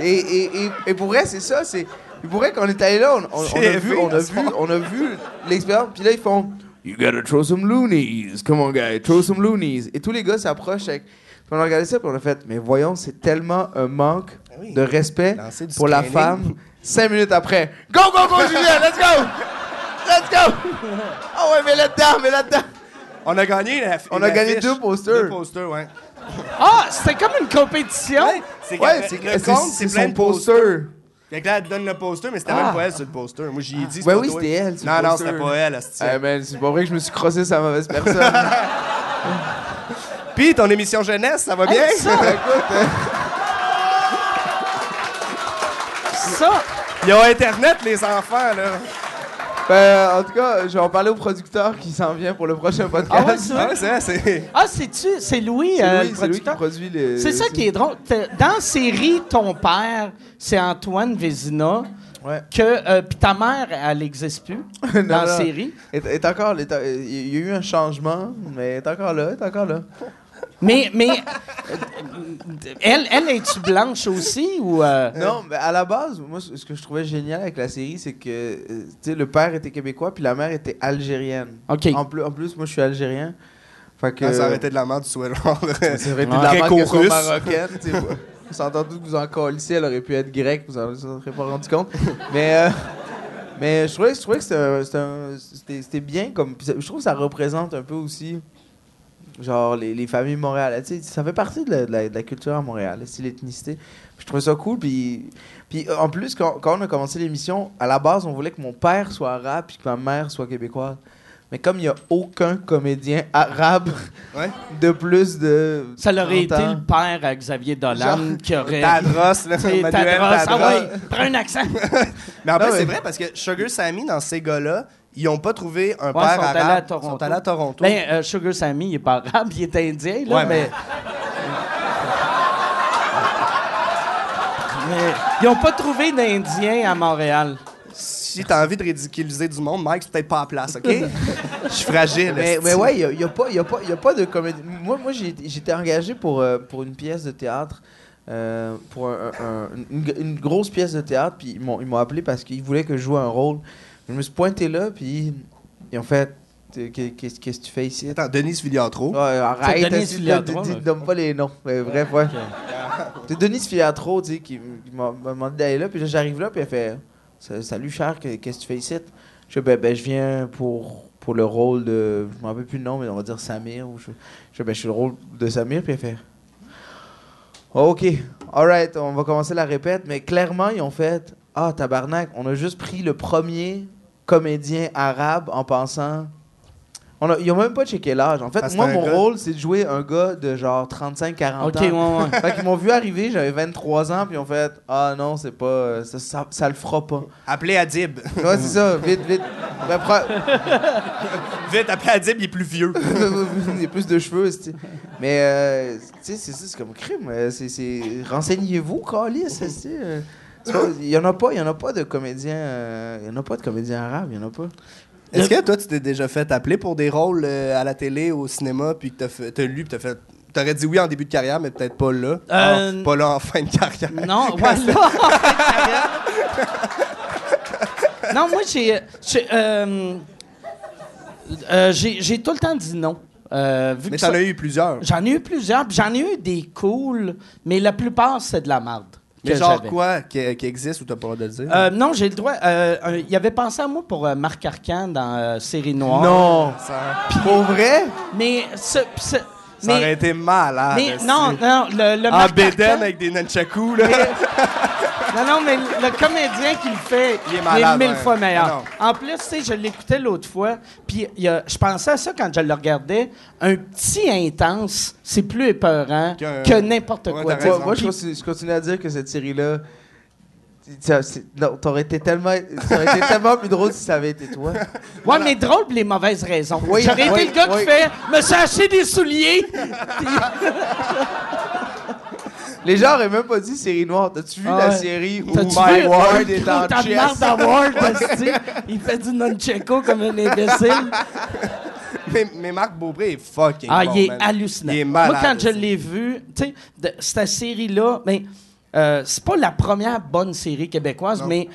Et, et, et, et pour vrai, c'est ça. C'est, pour vrai, quand on est allé là, on, on- on C'est a vu, on a vu, on a vu l'expérience. Puis là, ils font You gotta throw some loonies. Come on, guy, throw some loonies. Et tous les gars s'approchent avec. Puis on a regardé ça, puis on a fait Mais voyons, c'est tellement un manque Ben oui. de respect pour la femme. Cinq minutes après, Go, go, go, Julien, let's go! Let's go! Ah ouais, mais là-dedans, mais là-dedans! On a gagné la On la a gagné fiche. deux posters. Deux posters, ouais. Ah, c'était comme une compétition. Ouais, c'est Ouais, le c'est- compte, c'est c'est plein son de posters. poster. Fait que là, elle donne le poster, mais c'était Ah. même pas elle sur le poster. Moi, j'y ai dit. c'est Ouais, pas oui, toi. c'était elle, sur Non, non, c'était pas elle, asti. Eh ben, c'est pas vrai que je me suis crossé sa mauvaise personne. *laughs* Pis ton émission jeunesse, ça va Hey, bien? ça, *laughs* euh, ça, Ils ont Internet, les enfants, là. ben, en tout cas, je vais en parler au producteur qui s'en vient pour le prochain podcast. Ah ouais, c'est Ah, vrai? ouais, c'est. Ah, c'est-tu? C'est Louis, euh, lui, le c'est lui qui producteur? produit les. C'est ça qui est drôle. Dans la série Ton père, c'est Antoine Vézina. Ouais. Que, euh, puis ta mère, elle n'existe plus *laughs* Non, dans la série. Est, est encore, il y a eu un changement, mais elle est encore là, elle est encore là. Mais, mais elle, elle est-tu blanche aussi ou. euh, Non, mais à la base, moi, ce que je trouvais génial avec la série, c'est que euh, tu sais, le père était québécois, puis la mère était algérienne. OK. En plus, en plus, moi, je suis algérien. Fait que. Quand ça aurait été de la merde, tu sois genre. *laughs* Ça aurait été de la soit Gréco-russe. marocaine, tu sais. On s'entend tous que vous en colissez, elle aurait pu être grecque, vous en vous en serez pas rendu compte. Mais, euh, mais je trouvais, je trouvais que c'était bien, comme, je trouve que ça représente un peu aussi, genre, les, les familles montréalaises. Tu sais, ça fait partie de la, de la- de la culture à Montréal, c'est l'ethnicité. Je trouvais ça cool, puis, puis euh, en plus, quand, quand on a commencé l'émission, à la base, on voulait que mon père soit arabe, puis que ma mère soit québécoise. Mais comme il n'y a aucun comédien arabe Ouais. *laughs* de plus de. Ça aurait été 30 ans. le père à Xavier Dolan Genre, qui aurait. Tadros, là. Manuel Tadros, ah Tadros. ouais, prends un accent. *laughs* Mais en plus, Ah ouais. c'est vrai parce que Sugar Sammy, dans ces gars-là, ils n'ont pas trouvé un Ouais, père allés à arabe. Toronto. Ils sont allés à Toronto. Ben, euh, Sugar Sammy, il est pas arabe, il est indien, là, Ouais, mais... mais- mais... Ils n'ont pas trouvé d'Indien à Montréal. si t'as envie de ridiculiser du monde, Mike, c'est peut-être pas à place, OK? *laughs* Je suis fragile. Mais, mais ouais, il n'y a, pas- y a, pas- y a pas de comédie. Moi, moi j'étais engagé pour, euh, pour une pièce de théâtre, euh, pour un- un- une, une grosse pièce de théâtre, puis ils m'ont ils m'ont appelé parce qu'ils voulaient que je joue un rôle. Je me suis pointé là, puis ils ont fait Qu'est-ce que tu fais ici? Attends, Denise Filiatro. Ouais, arrête, C'est Denis esti, Filiatro, dis- dis- Donne pas les noms. Mais bref, ouais. C'est Denis Filiatro, tu sais, qui qui m'a m'a demandé d'aller là. Puis là, j'arrive là, puis elle fait Sa- Salut, cher, que- qu'est-ce que tu fais ici? Je fais ben, ben, je viens pour, pour le rôle de. Je me rappelle plus le nom, mais on va dire Samir. Ou je, je ben, je suis le rôle de Samir, puis elle fait Ok, alright, on va commencer la répète. Mais clairement, ils ont fait Ah, tabarnak, on a juste pris le premier comédien arabe en pensant. On a, ils ont même pas checké l'âge. En fait, Ah, moi, mon gars- rôle, c'est de jouer un gars de genre 35-40 OK, ouais, ans. ouais. *laughs* Fait qu'ils m'ont vu arriver, j'avais 23 ans, puis ils ont fait Ah non, c'est pas. Ça, ça, ça le fera pas. Appelez Adib. Ouais, c'est ça, vite, vite. Ben, *laughs* Vite, appelez Adib, il est plus vieux. *laughs* Il a plus de cheveux, c'est- Mais, euh, tu sais, c'est comme crime. euh, c'est- c'est- Renseignez-vous, Calis, Il y en a pas, il y en a pas de comédiens. euh, Il y en a pas de comédiens arabes, il y en a pas. Est-ce que toi, tu t'es déjà fait appeler pour des rôles euh, à la télé, au cinéma, puis que t'as, fait, t'as lu, puis t'as fait. T'aurais dit oui en début de carrière, mais peut-être pas là? Euh, pas là en fin de carrière. Non, *laughs* voilà. non, moi, j'ai. j'ai, euh, euh, j'ai j'ai tout le temps dit non. Euh, vu Mais que t'en ça- as eu plusieurs. J'en ai eu plusieurs, puis j'en ai eu des cools, mais la plupart, c'est de la merde. Mais que genre quoi qui, qui existe ou t'as pas le droit de le dire? Euh, non, j'ai le droit. euh, il avait pensé à moi pour euh, Marc Arcan dans euh, Série Noire. Non! ça, Pour vrai? Mais ce. ce- ça mais, aurait été malade. mais esti. non, non, le, le En Marc bédaine Arcan- avec des nunchakus, là. *laughs* Non, non, mais le comédien qui le fait, Il est malade, mille fois meilleur. En plus, tu sais, je l'écoutais l'autre fois, puis je pensais à ça quand je le regardais. Un petit intense, c'est plus épeurant que n'importe Ouais, quoi. Moi, je, continue, je continue à dire que cette série-là. Non, t'aurais été tellement. Aurait été tellement plus drôle si ça avait été toi. Ouais, mais drôle pour les mauvaises raisons. Oui, J'aurais oui, été le gars oui. qui fait Me acheté des souliers. *laughs* Les gens auraient même pas dit série noire. T'as-tu vu la série où vu? Ward est en T'as chess? d'Award, esti. Il fait du nunchako comme un imbécile. *laughs* mais, mais Marc Beaupré est fucking Ah, bon, il est man. hallucinant. Il est malade. Moi, quand je l'ai vu, tu sais, cette série-là, ben, euh, c'est pas la première bonne série québécoise, Non. mais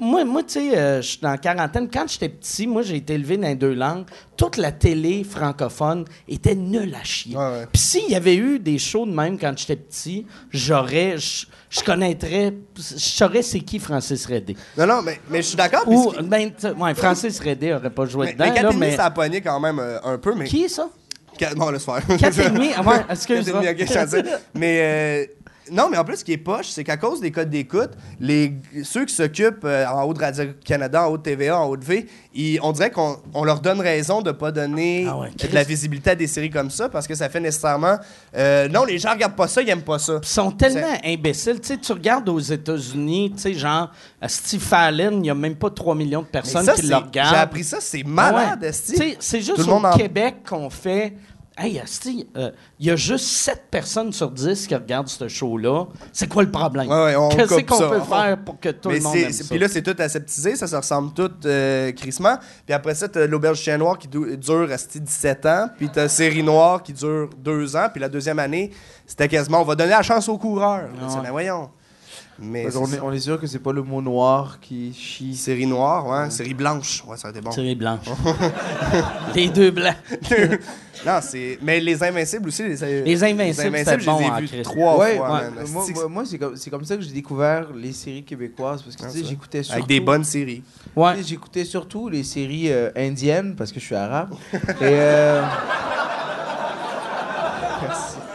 moi, moi tu sais, euh, je suis dans la quarantaine. Quand j'étais petit, moi, j'ai été élevé dans les deux langues. Toute la télé francophone était nulle à chier. Ouais, ouais. Puis s'il y avait eu des shows de même quand j'étais petit, j'aurais, je connaîtrais, je saurais c'est qui Francis Redé. Non, non, mais, mais je suis d'accord. Ou, ben, ouais, Francis Redé aurait pas joué mais, dedans, mais là, 4 mais... ça a pogné quand même euh, un peu, mais. Qui est ça? Bon, laisse faire. 4,5? Ah *laughs* ouais, excuse. Quatre et demi, dis. Mais euh, non, mais en plus, ce qui est poche, c'est qu'à cause des codes d'écoute, les ceux qui s'occupent euh, en haut de Radio-Canada, en haut de TVA, en haut de V, ils- on dirait qu'on on leur donne raison de pas donner Ah ouais, de la visibilité à des séries comme ça parce que ça fait nécessairement. euh, non, les gens regardent pas ça, ils aiment pas ça. Ils sont tellement imbéciles. Tu sais, tu regardes aux États-Unis, tu sais, genre, à Steve Fallon, il n'y a même pas 3 millions de Mais personnes ça, qui c'est- le regardent. J'ai appris ça, c'est malade, Ah esti. Tu sais, C'est juste Tout le au monde en- Québec qu'on fait. Hey, euh, il y a juste 7 personnes sur 10 qui regardent ce show-là. C'est quoi le problème? Ouais, ouais, on Qu'est-ce qu'on peut faire pour que tout Mais le monde aime ça? Puis là, c'est tout aseptisé, ça se ressemble tout euh, crissement. Puis après ça, t'as l'auberge chien noir qui dure asti, 17 ans. Puis t'as série noire qui dure 2 ans. Puis la deuxième année, c'était quasiment on va donner la chance aux coureurs. Ah ouais. ben voyons. Mais c'est est, on est sûr que c'est pas le mot noir qui chie. Série noire, ouais. Série blanche, ouais, ça aurait été bon. Série blanche. *laughs* les deux blancs. *laughs* non, c'est. Mais les Invincibles aussi. Les, Les Invincibles, c'était je bon les ai vus trois ouais, fois, ouais, man. moi, moi, moi, c'est comme, c'est comme ça que j'ai découvert les séries québécoises. Parce que Ah, tu sais, ça. j'écoutais surtout. Avec des bonnes séries. Ouais. J'écoutais surtout les séries euh, indiennes parce que je suis arabe. et, euh,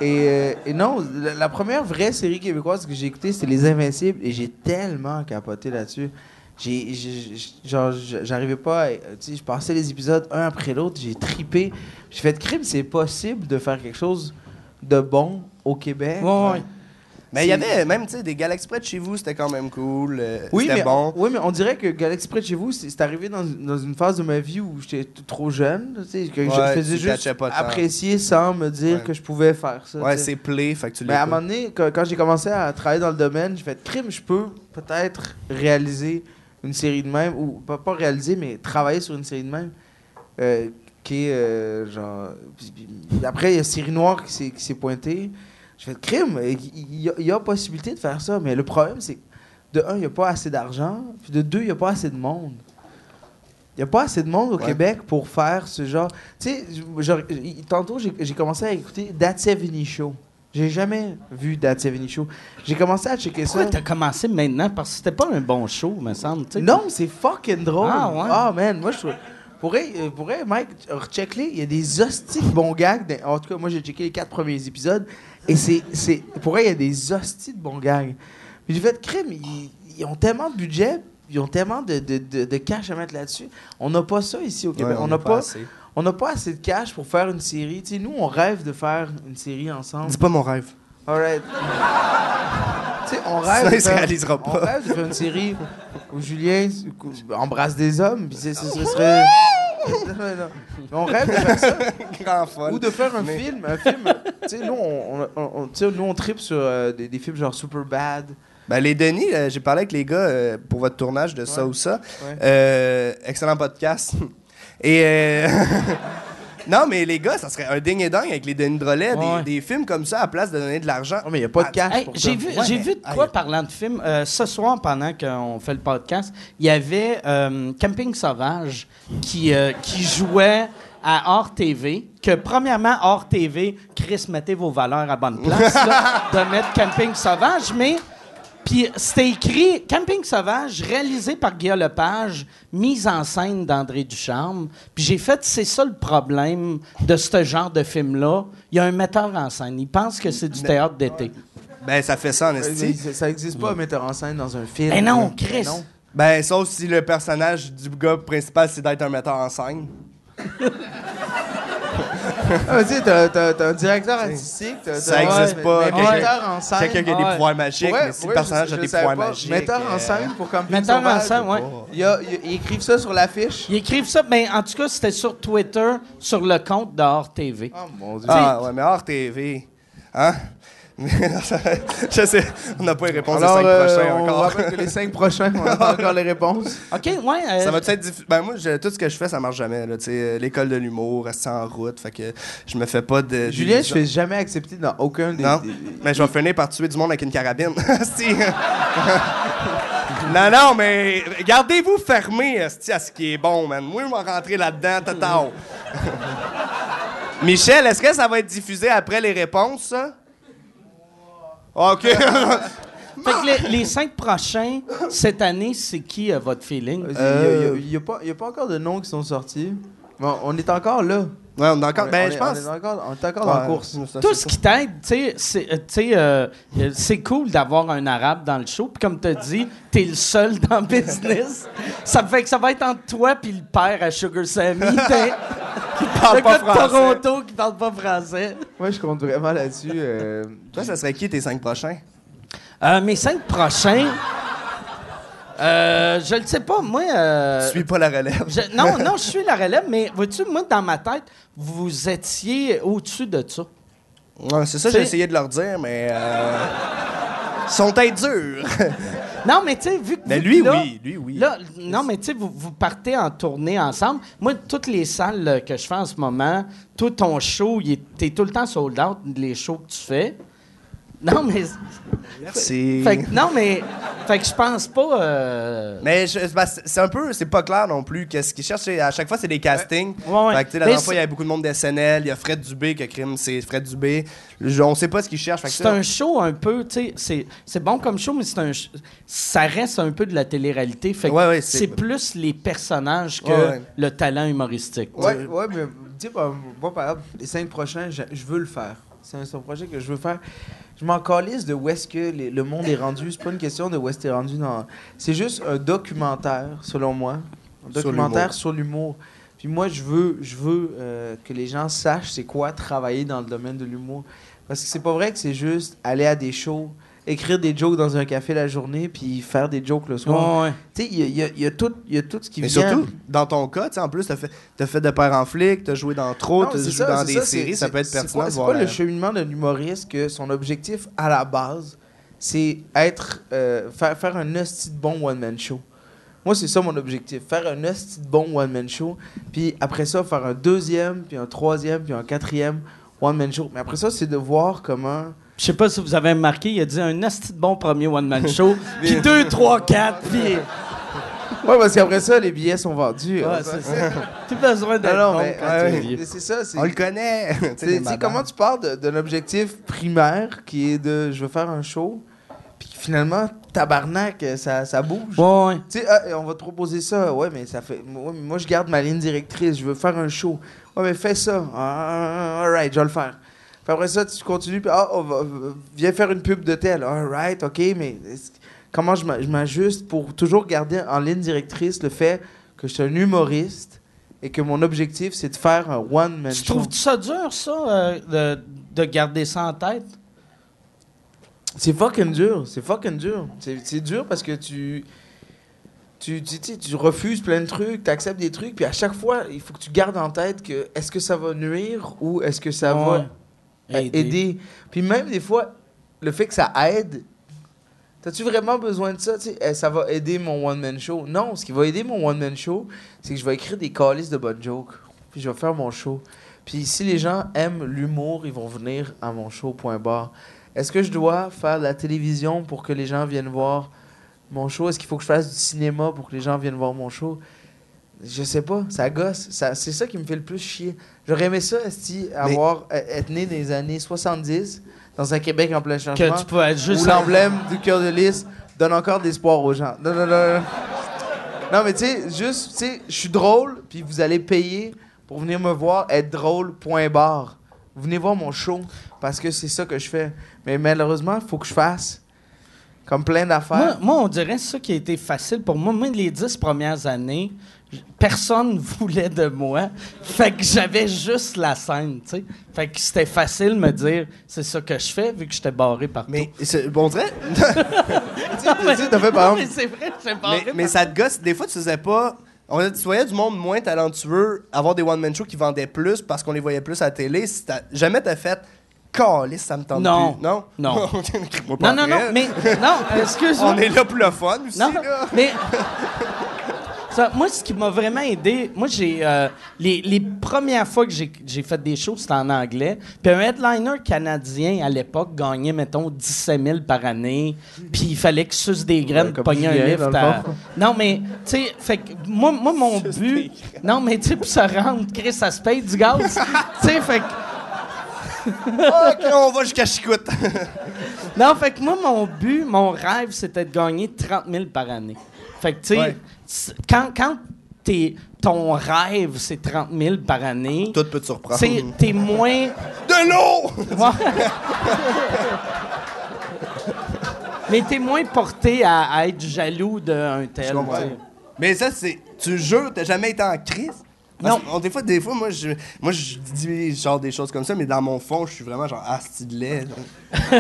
et, euh, et non, la, première vraie série québécoise que j'ai écoutée, c'était Les Invincibles et j'ai tellement capoté là-dessus. J'ai, genre, j'arrivais pas, tu sais, je passais les épisodes un après l'autre, j'ai tripé. J'ai fait crime, c'est possible de faire quelque chose de bon au Québec? Mais il y avait même, tu sais, des Galaxy près de chez vous, c'était quand même cool. euh, Oui c'était mais, bon. oui, mais on dirait que Galaxy près de chez vous, c'est c'est arrivé dans, dans une phase de ma vie où j'étais t- trop jeune. Tu sais, que Ouais, je faisais juste pas apprécier sans me dire Ouais. que je pouvais faire ça. Ouais, c'est play, fait que tu Mais à un moment donné, quand, quand j'ai commencé à travailler dans le domaine, j'ai fait crime, je peux peut-être réaliser une série de même, ou pas, pas réaliser, mais travailler sur une série de même. euh, qui est euh, genre. après, il y a Série Noire qui s'est- qui s'est pointée. J'ai fait crime, il y, a- il y a possibilité de faire ça, mais le problème, c'est que de un, il n'y a pas assez d'argent, puis de deux, il n'y a pas assez de monde. Il n'y a pas assez de monde au Ouais. Québec pour faire ce genre. Tu sais, je- tantôt, j'ai commencé à écouter That 70 Show. J'ai jamais vu That 70 Show. J'ai commencé à checker Pourquoi ça. t'as commencé maintenant? Parce que c'était pas un bon show, me semble. tu sais. Non, c'est fucking drôle. Ah, ouais? Ah, man, moi, je trouve. Pourrais, euh, pourrais, Mike, recheck-les. Il y a des hosties de bons gags. En tout cas, moi, j'ai checké les quatre premiers épisodes. Et c'est. c'est pourrais, il y a des hosties de bons gags. Puis j'ai fait, crime, ils, ils ont tellement de budget, ils ont tellement de, de, de, de cash à mettre là-dessus. On n'a pas ça ici au Québec. Ouais, on n'a pas, assez. on n'a pas assez de cash pour faire une série. Tu sais, nous, on rêve de faire une série ensemble. Dis pas mon rêve. Alright. tu sais, on rêve. De il se réalisera On pas. rêve de faire une série où Julien embrasse des hommes, puis ce serait. *laughs* Non, non. Mais on rêve de faire ça. *laughs* Grand folle. Ou de faire un Mais- film. Un film. tu sais, nous, on, on, on- tu sais, nous, on tripe sur euh, des, des films genre Super Bad. Ben, les Denis, euh, j'ai parlé avec les gars euh, pour votre tournage de ça Ouais. ou ça. Ouais. Euh, excellent podcast. Et. euh, *laughs* non, mais les gars, ça serait un ding et dingue avec les Denis Drolet, Ouais. des, des films comme ça à place de donner de l'argent. Oh, mais il n'y a pas de cash Hey, pour ça. j'ai vu, Ouais, j'ai mais- vu de quoi Aïe. parlant de film. Euh, ce soir, pendant qu'on fait le podcast, il y avait euh, Camping Sauvage qui, euh, qui jouait à Hors TV. Que premièrement, Hors TV, Chris, mettez vos valeurs à bonne place là, *laughs* de mettre Camping Sauvage, mais. Puis c'était écrit Camping Sauvage, réalisé par Guillaume Lepage, mise en scène d'André Ducharme. Puis j'ai fait, c'est ça le problème de ce genre de film-là. Il y a un metteur en scène. Il pense que c'est du théâtre d'été. Ben, ça fait ça en esti. Ça ça existe pas, un metteur en scène dans un film. Eh non, Ben Chris. non. Ben, sauf si le personnage du gars principal, c'est d'être un metteur en scène. *laughs* Ah, tu sais, t'as, un directeur artistique. t'as- Ça existe pas, metteur en scène. Quelqu'un qui a des pouvoirs magiques, Ouais, mais si ouais, le personnage je- a des pouvoirs pas. magiques. Metteur en euh, scène pour Camping Metteur en scène, ouais. Ils écrivent ça sur l'affiche. Ils écrivent ça, mais en tout cas, c'était sur Twitter, sur le compte d'Hors TV. Oh mon dieu. Ah, ouais, mais hors TV. Hein? *laughs* je sais, on n'a pas les réponses Alors, des cinq euh, prochains on encore. rappelle que les cinq prochains, on n'a pas encore les réponses. *laughs* OK, ouais. euh, Ça va être diffi- Ben moi, je- tout ce que je fais, ça marche jamais. là, euh, L'école de l'humour, rester en route. Fait que je me fais pas de. Julien, je d'illusions. fais jamais accepter dans aucun des. Non. des- Mais je vais finir par tuer du monde avec une carabine. *laughs* Non, non, mais gardez-vous fermés asti, à ce qui est bon, man. Moi, je vais rentrer là-dedans, tata. Michel, est-ce que ça va être diffusé après les réponses, ça? OK. Fait *laughs* que les, les cinq prochains, cette année, c'est qui, euh, votre feeling? Il n'y a, pas- il y a pas encore de noms qui sont sortis. Bon, on est encore là. Ouais, on est encore. Ben, je pense. On est encore, on est encore dans la Ouais, course. Tout ce qui t'aide, tu sais, c'est euh, tu sais, euh, c'est cool d'avoir un arabe dans le show. Puis comme tu as dit, t'es le seul dans le business. ça fait que ça va être entre toi puis le père à Sugar Sammy. *laughs* Qui parle le pas gars de français. Toronto qui parle pas français. Moi, je compte vraiment là-dessus. euh, Toi, ça serait qui tes cinq prochains? Euh, mes cinq prochains, euh, je le sais pas, moi... euh, Tu suis pas la relève. je- non, *laughs* non, je suis la relève, mais vois-tu, moi, dans ma tête, vous étiez au-dessus de ça. Ouais, c'est ça, j'ai essayé de leur dire, mais. Euh... Ils sont peut-être durs. *laughs* Non, mais tu sais, vu que. Mais lui, là- oui. Lui, oui. Là, non, mais tu sais, vous, vous partez en tournée ensemble. Moi, toutes les salles que je fais en ce moment, tout ton show, est- t'es tout le temps sold out, les shows que tu fais. Non, mais. Merci. Fait que- non, mais. Fait que je pense pas. euh, Mais ben, c'est un peu, c'est pas clair non plus. Qu'est-ce qu'ils cherchent? À chaque fois, c'est des castings. Ouais, ouais. Fait que, tu sais, la dernière fois, il y avait beaucoup de monde d'SNL. Il y a Fred Dubé qui a crime, c'est Fred Dubé. Je- on sait pas ce qu'ils cherchent. Fait que C'est un show un peu, tu sais, c'est- c'est bon comme show, mais c'est un, ça reste un peu de la télé-réalité. Fait que Ouais, ouais, c'est- plus les personnages que Ouais, ouais. le talent humoristique. Ouais, ouais, mais tu sais, bah, moi, par exemple, les cinq prochains, je, je veux le faire. C'est un, c'est un projet que je veux faire. Je m'en calisse de où est-ce que les- le monde est rendu. C'est pas une question de où est-ce que t'es rendu. dans- C'est juste un documentaire, selon moi. Un documentaire sur l'humour. Puis moi, je veux, je veux euh, que les gens sachent c'est quoi travailler dans le domaine de l'humour. Parce que c'est pas vrai que c'est juste aller à des shows, écrire des jokes dans un café la journée, puis faire des jokes le soir. Ouais, ouais. Tu sais, il y y y a tout, il y a tout ce qui Mais vient. surtout, dans ton cas, tu sais, en plus, t'as fait, t'as fait de père en flic, t'as joué dans trop, t'as joué ça, dans des ça, séries, c'est- ça peut être c'est- pertinent C'est de pas, le cheminement d'un humoriste que son objectif à la base, c'est être euh, faire, faire un hostie de bon one-man show? Moi, c'est ça mon objectif. Faire un hostie de bon one-man show. Puis après ça, faire un deuxième, puis un troisième, puis un quatrième one-man show. Mais après ça, c'est de voir comment. Je sais pas si vous avez remarqué, il a dit un asti de bon premier one-man show, *laughs* puis deux, trois, quatre, puis... Ouais, parce qu'après ça, les billets sont vendus. Ouais, hein. c'est ça. Plus besoin d'être Non, non, mais, ouais, ouais, mais c'est ça. c'est- On le connaît. *laughs* Comment tu parles de- d'un objectif primaire qui est de je veux faire un show, puis finalement, tabarnak, ça, ça bouge. Ouais, ouais. Tu sais, ah, on va te proposer ça. Ouais, mais ça fait. Moi, moi, je garde ma ligne directrice. Je veux faire un show. Ouais, mais fais ça. Ah, alright, je vais le faire. Puis après ça, tu continues. Puis, ah, euh, viens faire une pub de tel. Alright, ok, mais comment je m'a- je m'ajuste pour toujours garder en ligne directrice le fait que je suis un humoriste et que mon objectif, c'est de faire un one-man Tu show? trouves ça dur, ça, euh, de, de garder ça en tête? C'est fucking dur, c'est fucking dur. C'est c'est dur parce que tu tu, tu, tu tu refuses plein de trucs, tu acceptes des trucs, puis à chaque fois, il faut que tu gardes en tête que est-ce que ça va nuire ou est-ce que ça va Ouais. Aider. Puis même des fois, le fait que ça aide, t'as-tu vraiment besoin de ça? Tu sais, eh, ça va aider mon one-man show? Non, ce qui va aider mon one-man show, c'est que je vais écrire des calices de bonnes jokes, puis je vais faire mon show. Puis si les gens aiment l'humour, ils vont venir à mon show, point barre. Est-ce que je dois faire de la télévision pour que les gens viennent voir mon show? Est-ce qu'il faut que je fasse du cinéma pour que les gens viennent voir mon show? Je sais pas, ça gosse. Ça, c'est ça qui me fait le plus chier. J'aurais aimé ça, esti, avoir, euh, être né dans les années 70, dans un Québec en plein changement, Que tu peux être juste... où l'emblème du cœur de lys donne encore d'espoir aux gens. Non, non, non. Non, Non, mais tu sais, juste, tu sais, je suis drôle, puis vous allez payer pour venir me voir être drôle, point barre. Venez voir mon show, parce que c'est ça que je fais. Mais malheureusement, il faut que je fasse comme plein d'affaires. moi, on dirait ça qui a été facile pour moi. Moi, les dix premières années, personne *laughs* voulait de moi. Fait que j'avais juste la scène, tu sais. Fait que c'était facile de me dire, c'est ça que je fais, vu que j'étais barré partout. Mais c'est- bon, on dirait. *laughs* *laughs* Tu sais, t'as fait, par Non, mais c'est vrai, j'étais barré mais, mais ça te gosse. Des fois, tu faisais pas. On a, tu voyais du monde moins talentueux avoir des one-man shows qui vendaient plus parce qu'on les voyait plus à la télé. Si t'as- jamais t'as fait. Calice, ça me tente Non. plus. Non? Non. Non, non, non, mais... Non, excuse-moi. On est là pour le fun aussi. Non, là. mais. Ça, moi, ce qui m'a vraiment aidé, moi, j'ai. euh, les, les premières fois que j'ai j'ai fait des shows, c'était en anglais. Puis un headliner canadien, à l'époque, gagnait, mettons, 17 000 par année. Puis il fallait qu'il suce des graines Ouais, pogner un lift. à-. Non, mais, tu sais, fait que moi, moi mon but. Non, mais, tu sais, pour se rendre, Chris, ça se paye du gaz. tu sais, fait que. ok, on va jusqu'à Chicoute. Non, fait que moi, mon but, mon rêve, c'était de gagner 30 000 par année. Fait que, tu sais, Ouais. Quand, quand t'es- ton rêve, c'est 30 000 par année, Tout peut te surprendre. t'es moins... De l'eau! Mais t'es moins porté à, à être jaloux d'un tel. Mais ça, c'est. Tu jures, t'as jamais été en crise? Parce Non. on- des fois, des fois, moi, je, moi, je dis genre des choses comme ça, mais dans mon fond, je suis vraiment genre asti de lait. *laughs*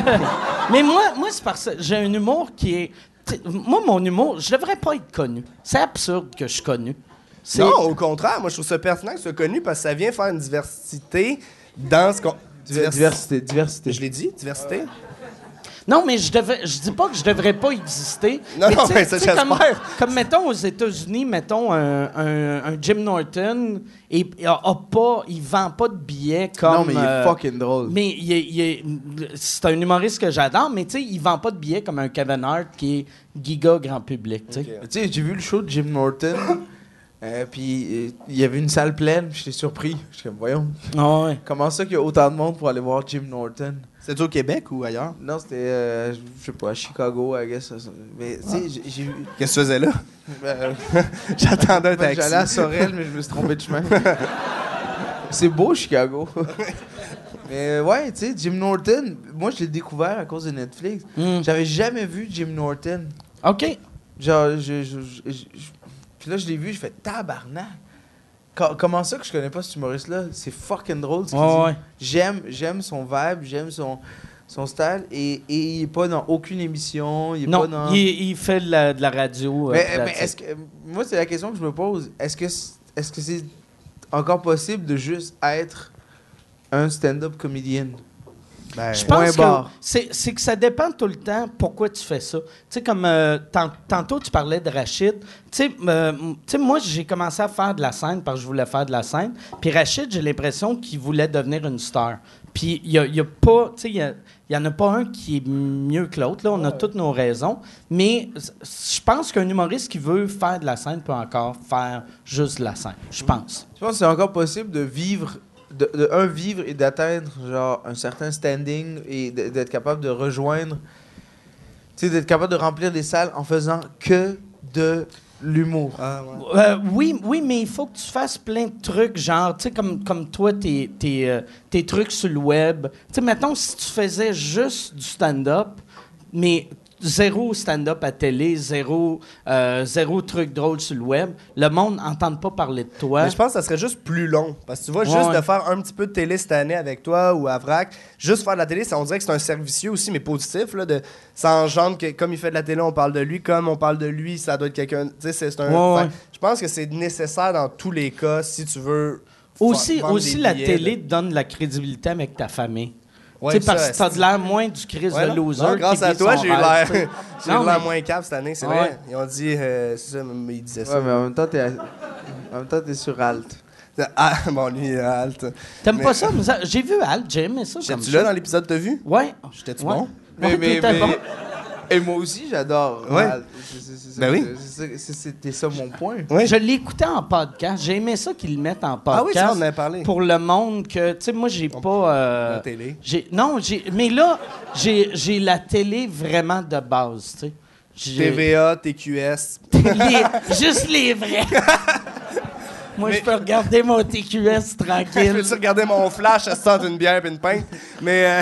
Mais moi, moi c'est parce que j'ai un humour qui est... Moi, mon humour, je devrais pas être connu. C'est absurde que je suis connu. C'est- Non, au contraire, moi, je trouve ça pertinent que ce soit connu parce que ça vient faire une diversité dans ce qu'on. diversité, diversité. Je l'ai dit, diversité? Non, mais je devais, je dis pas que je devrais pas exister. Non, mais non, mais ça, tu sais, comme, j'espère. comme, mettons, aux États-Unis, mettons, un, un- un Jim Norton, et, et a, a pas, il vend pas de billets comme... non, mais il est euh, fucking drôle. mais il est- il est- c'est un humoriste que j'adore, mais tu sais, il vend pas de billets comme un Kevin Hart qui est giga grand public, tu sais. Ok. Tu sais, j'ai vu le show de Jim Norton, *laughs* euh, puis euh, il y avait une salle pleine, puis j'étais surpris. *laughs* J'étais comme, voyons, Ah ouais. comment ça qu'il y a autant de monde pour aller voir Jim Norton? C'est au Québec ou ailleurs? Non, c'était, euh, je sais pas, à Chicago, I guess. Mais, tu sais, j'ai- vu. Qu'est-ce que tu faisais là? *laughs* euh, *laughs* J'attendais un taxi. J'allais à Sorel, mais je me suis trompé de chemin. C'est beau, Chicago. mais ouais, tu sais, Jim Norton, moi, je l'ai découvert à cause de Netflix. Hmm. J'avais jamais vu Jim Norton. OK. Genre, je, je, je- je- je- puis là, je l'ai vu, je fais tabarnak. Co- comment ça que je connais pas cet humoriste-là? C'est fucking drôle ce qu'il Ouais. J'aime, j'aime son vibe, j'aime son, son style, et, et il est pas dans aucune émission, il est Non, pas dans... il, il fait de la, de la radio. euh, Mais, est-ce que, moi, c'est la question que je me pose. Est-ce que c'est- est-ce que c'est encore possible de juste être un stand-up comédien? Ben, Je pense que c'est c'est que ça dépend tout le temps pourquoi tu fais ça. Tu sais, comme euh, tant- tantôt, tu parlais de Rachid. Tu sais, euh, tu sais, moi, j'ai commencé à faire de la scène parce que je voulais faire de la scène. Puis Rachid, j'ai l'impression qu'il voulait devenir une star. Puis il y a, il y a pas, tu sais, il y en a pas un qui est mieux que l'autre. Là, on a toutes nos raisons. Mais je pense qu'un humoriste qui veut faire de la scène peut encore faire juste de la scène. Je pense. Je pense que c'est encore possible de vivre, de, de un, vivre et d'atteindre genre un certain standing et d'être capable de rejoindre, tu sais, d'être capable de remplir des salles en faisant que de l'humour. Ah, ouais. Euh, oui, oui, mais il faut que tu fasses plein de trucs, genre, tu sais, comme, comme toi, tes, tes, euh, tes trucs sur le web. Tu sais, mettons, si tu faisais juste du stand-up, mais zéro stand-up à télé, zéro, euh, zéro truc drôle sur le web, le monde n'entend pas parler de toi. Mais je pense que ça serait juste plus long. Parce que tu vois, Ouais, juste ouais. de faire un petit peu de télé cette année avec toi ou à VRAC, juste faire de la télé, ça, on dirait que c'est un servicieux aussi, mais positif. Là, de, ça engendre que, comme il fait de la télé, on parle de lui. Comme on parle de lui, ça doit être quelqu'un. Tu sais, c'est un. Ouais. Je pense que c'est nécessaire dans tous les cas si tu veux. Aussi, aussi la billets, télé te donne de la crédibilité avec ta famille. Ouais, tu sais, parce ça, que t'as de l'air moins du crise Ouais, de loser. Non, grâce à toi, j'ai eu *laughs* l'air mais- moins cap cette année, c'est Ouais. vrai. Ils ont dit, euh, c'est ça, mais ils disaient ça. Ouais, mais en même temps, t'es, à- en même temps, t'es sur alt. Ah, *laughs* bon, lui, il est halte. T'aimes Mais- pas ça? mais ça- J'ai vu Al, j'ai aimé ça. J'étais-tu ça. là dans l'épisode, t'as vu? Ouais. J'étais-tu Ouais. bon? Mais, Ouais, mais, t'étais mais- bon. Et moi aussi, j'adore. Ouais. Ben oui. C'était ça mon point. Oui. Je écouté en podcast. J'ai aimé ça qu'ils le mettent en podcast. Ah oui, ça, on en avait parlé. Pour le monde que, tu sais, moi, j'ai pas. euh, La télé. j'ai- non, j'ai. Mais là, j'ai j'ai la télé vraiment de base, tu sais. TVA, TQS. les- juste les vrais. *laughs* moi, Mais- je peux regarder mon TQS *laughs* Je tranquille. peux-tu regarder mon flash à se sentir une bière et une pinte? Mais euh,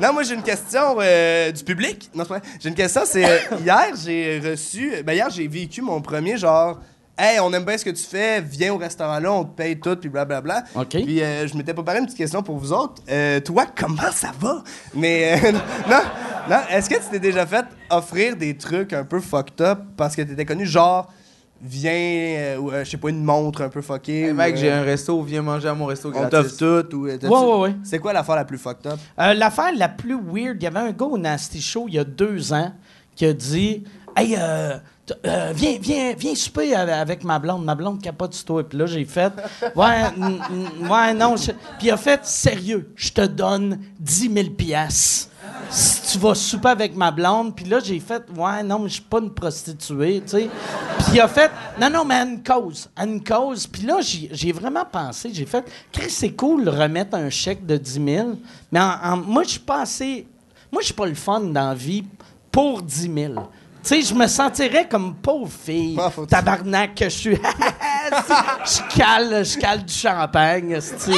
non, moi j'ai une question euh, du public. Non, c'est pas vrai. J'ai une question, c'est euh, *laughs* hier j'ai reçu, ben hier j'ai vécu mon premier genre. Hey, on aime bien ce que tu fais, viens au restaurant là, on te paye tout, puis blablabla. OK. Puis euh, je m'étais préparé une petite question pour vous autres. Toi, comment ça va? Mais euh, *laughs* non, non, est-ce que tu t'es déjà fait offrir des trucs un peu fucked up parce que t'étais connu, genre, viens, euh, ou euh, je sais pas, une montre un peu fuckée? Hey, mec, euh, j'ai un resto, viens manger à mon resto on gratis. t'offre tout ou. euh, Ouais, ouais, ouais. C'est quoi l'affaire la plus fucked up? Euh, L'affaire la plus weird, il y avait un gars au Nasty Show il y a deux ans qui a dit Hey, euh, viens, viens, viens souper avec- ma blonde. Ma blonde capote sur toi. Puis là, j'ai fait Ouais, ouais, non. Puis il a fait Sérieux, je te donne 10 000 piastres si tu vas souper avec ma blonde. Puis là, j'ai fait Ouais, non, mais je suis pas une prostituée, tu sais. Puis il a fait Non, non, mais à une cause. À une cause. Puis là, j'ai j'ai vraiment pensé. J'ai fait Chris, c'est cool de remettre un chèque de 10 000. Mais moi, je suis pas assez. Moi, je suis pas le fun dans la vie pour 10 000. Tu sais, je me sentirais comme pauvre fille, Ah, tabarnak que je suis. *laughs* je cale, je cale du champagne, esti.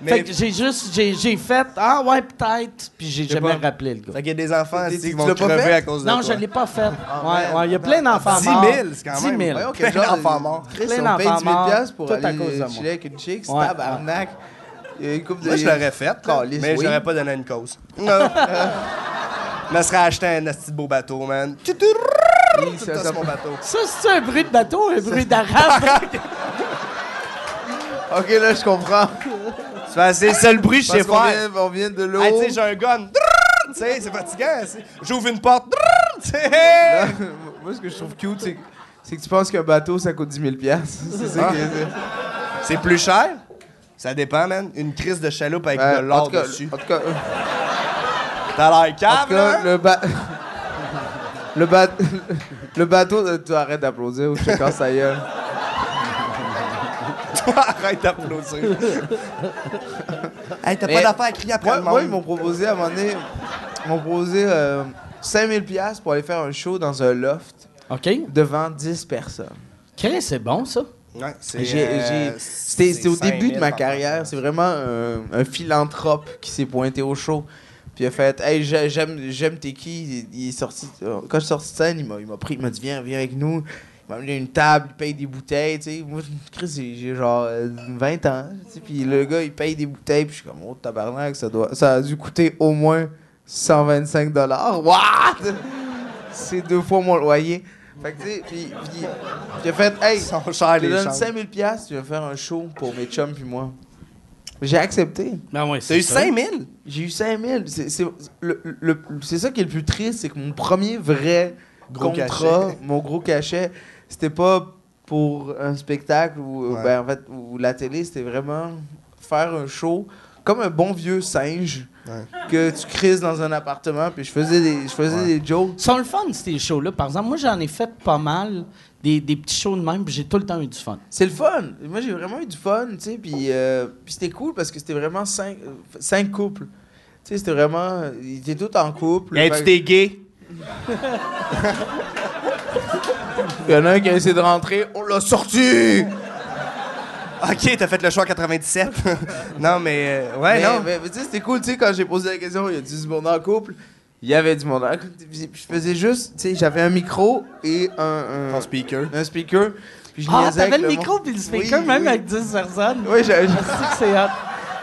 Mais- Fait que j'ai juste, j'ai, j'ai fait, ah ouais, peut-être, puis j'ai jamais pas. rappelé le gars. Fait qu'il y a des enfants ici qui vont crever à cause de Non, toi. je l'ai pas fait. ouais, ouais, il y a plein d'enfants 10 morts. 000, c'est quand 10 même. 000. Voyons, Plein d'enfants de- morts. Plein d'enfants 10 000 morts, pour tout à cause de moi. chiller avec une chick, c'est Ouais, tabarnak. Il y a une couple de... Moi, je l'aurais fait, mais oui. je l'aurais pas donné à une cause. Non. *laughs* Je me serais acheté un petit beau bateau, man. Oui, ça- mon bateau. Ça, c'est un bruit de bateau, un bruit d'arabe. *laughs* Ok, là, je comprends. C'est le seul bruit que je sais faire. vient, on vient de l'eau. Tu sais, j'ai un gun. tu sais, c'est fatigant. J'ouvre une porte. *laughs* Moi, ce que je trouve cute, c'est, c'est que tu penses qu'un bateau, ça coûte 10 000 *laughs* C'est ça Ah. C'est plus cher? Ça dépend, man. Une crise de chaloupe avec de l'or dessus. en tout cas, T'as l'air cave, là? le, ba- *laughs* le, ba- *laughs* le bateau, euh, tu arrêtes d'applaudir ou je te casse ta gueule. *laughs* Arrête d'applaudir. hey, t'as Mais- pas d'affaire à crier après Moi, le moi, ils m'ont proposé à un moment donné, ils m'ont proposé euh, 5000 pièces pour aller faire un show dans un loft OK. devant 10 personnes. Chris, c'est bon, ça. Ouais, euh, C'était au début de 5000 ma carrière. C'est vraiment un, un philanthrope qui s'est pointé au show. Puis il a fait Hey, j'ai- j'aime j'aime t'es qui Il est sorti. euh, Quand je suis sorti de scène, il m'a il m'a pris, il m'a dit Viens, viens avec nous. Il m'a amené une table, il paye des bouteilles. Tu sais. Moi, Chris, j'ai genre euh, 20 ans. tu sais, Puis le gars, il paye des bouteilles. Puis je suis comme Oh, tabarnak, ça, doit, ça a dû coûter au moins 125 What? *laughs* C'est deux fois mon loyer. Fait que tu sais, puis, puis j'ai fait Hey, je te donne chambres. 5000 pièces, tu vas faire un show pour mes chums puis moi. J'ai accepté. Ben oui, T'as eu ça. 5000? J'ai eu 5000. C'est le- le- ça qui est le plus triste, c'est que mon premier vrai Gros contrat, cachet. mon gros cachet, c'était pas pour un spectacle ou Ouais. ben, en fait ou la télé, c'était vraiment faire un show comme un bon vieux singe Ouais. Que tu crises dans un appartement puis je faisais des je faisais Ouais. des jokes. Ils sont le fun, ces shows-là. Par exemple, moi, j'en ai fait pas mal, des, des petits shows de même, puis j'ai tout le temps eu du fun. C'est le fun. Moi, j'ai vraiment eu du fun, tu sais. Puis, euh, puis c'était cool parce que c'était vraiment cinq, cinq couples. Tu sais, c'était vraiment. Ils étaient tous en couple. Hey, Fait- tu t'es gay? *laughs* Il y en a un qui a essayé de rentrer. On l'a sorti! Ok, t'as fait le choix en 97. *laughs* non, mais. euh, ouais, mais, non. mais- mais tu sais, c'était cool, tu sais, quand j'ai posé la question, il y a du monde en couple. Il y avait du monde en couple. Puis je faisais juste, tu sais, j'avais un micro et un, un, speaker. un speaker. Puis je Ah, t'avais le micro puis le speaker, Oui, même oui. avec 10 personnes. Oui, j'ai- j'ai- C'est que c'est hot.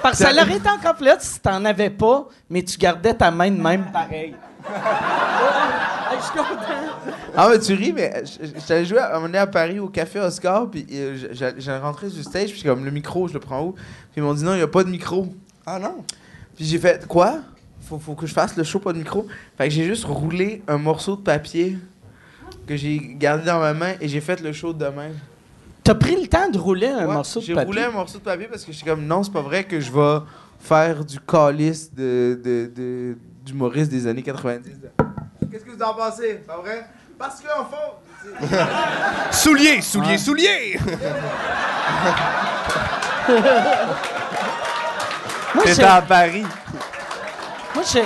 Parce que ça aurait été encore plus hot si t'en avais pas, mais tu gardais ta main de même pareil. *laughs* Je suis content. Ah, mais tu ris, mais j'allais jouer à un moment donné à Paris au Café Oscar, puis euh, j- j'ai j'ai rentré sur le stage, puis comme le micro, je le prends où? Puis ils m'ont dit non, il n'y a pas de micro. Ah non? Puis j'ai fait quoi? Faut, faut que je fasse le show, pas de micro. Fait que j'ai juste roulé un morceau de papier que j'ai gardé dans ma main et j'ai fait le show de demain. T'as pris le temps de rouler un Ouais, morceau de J'ai papier? roulé un morceau de papier parce que j'étais comme non, c'est pas vrai que je vais faire du calice de, de, de, d'humoriste des années 90. Qu'est-ce que vous en pensez? Pas vrai? Parce qu'en fond, *laughs* Soulier, soulier, Ouais. soulier! À *laughs* Paris. Moi, j'ai.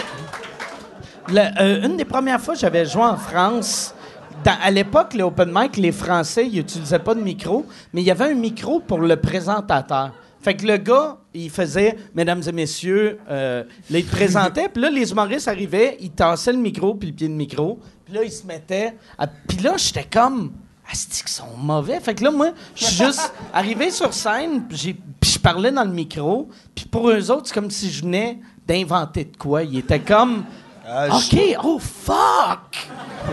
Le- euh, une des premières fois que j'avais joué en France, dans- à l'époque, les open mic, les Français, ils n'utilisaient pas de micro, mais il y avait un micro pour le présentateur. Fait que le gars, il faisait, mesdames et messieurs, euh, te présentait, puis là, les humoristes arrivaient, ils tassaient le micro, puis le pied de micro, puis là, ils se mettaient. à- Puis là, j'étais comme. Asti qu'ils sont mauvais. Fait que là, moi, je suis juste arrivé sur scène, puis je parlais dans le micro, puis pour eux autres, c'est comme si je venais d'inventer de quoi. Ils étaient comme. Ah, OK, oh fuck!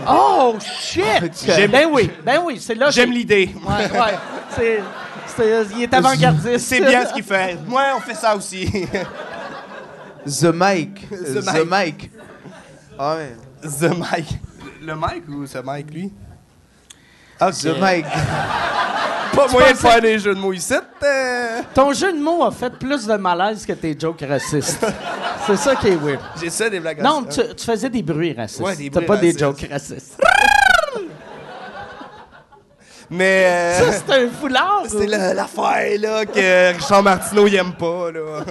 Oh shit! *laughs* Ben oui, ben oui, c'est là. J'aime l'idée. Ouais, ouais. C'est- il est avant-gardiste. C'est bien ce qu'il fait. Moi, on fait ça aussi. The Mike. The The, Mike. Ah ouais. The Mike. Le Mike ou ce Mike, lui? Ok. The Mike. Pas moyen de faire des jeux de mots ici. euh. Ton jeu de mots a fait plus de malaise que tes jokes racistes. c'est ça qui est weird. Ça des blagues Non, tu, tu faisais des bruits racistes. Ouais, des T'as pas des jokes racistes. Mais. euh, Ça, c'est un foulard. C'est la- l'affaire, là, que Richard Martineau, il aime pas, là.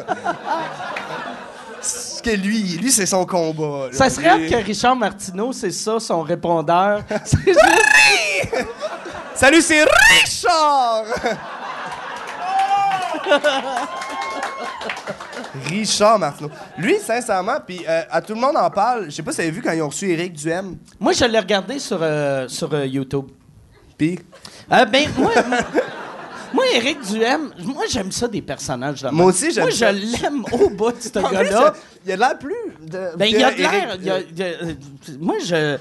C'est que lui, lui, c'est son combat. là. Ça serait Lui- que Richard Martineau, c'est ça, son répondeur. *laughs* C'est juste. Salut, c'est Richard! Richard Martineau. Lui, sincèrement, puis euh, à tout le monde en parle. Je sais pas si vous avez vu quand ils ont reçu Éric Duhem. Moi, je l'ai regardé sur, euh, sur euh, YouTube. Puis, Euh, ben, moi, moi, Éric Duhem, moi, j'aime ça des personnages de. Moi aussi, j'aime Moi, ça. je l'aime au bout de ce *laughs* gars-là. il a l'air plus. De, Ben, il a de l'air. Il a- il a- euh, moi, je,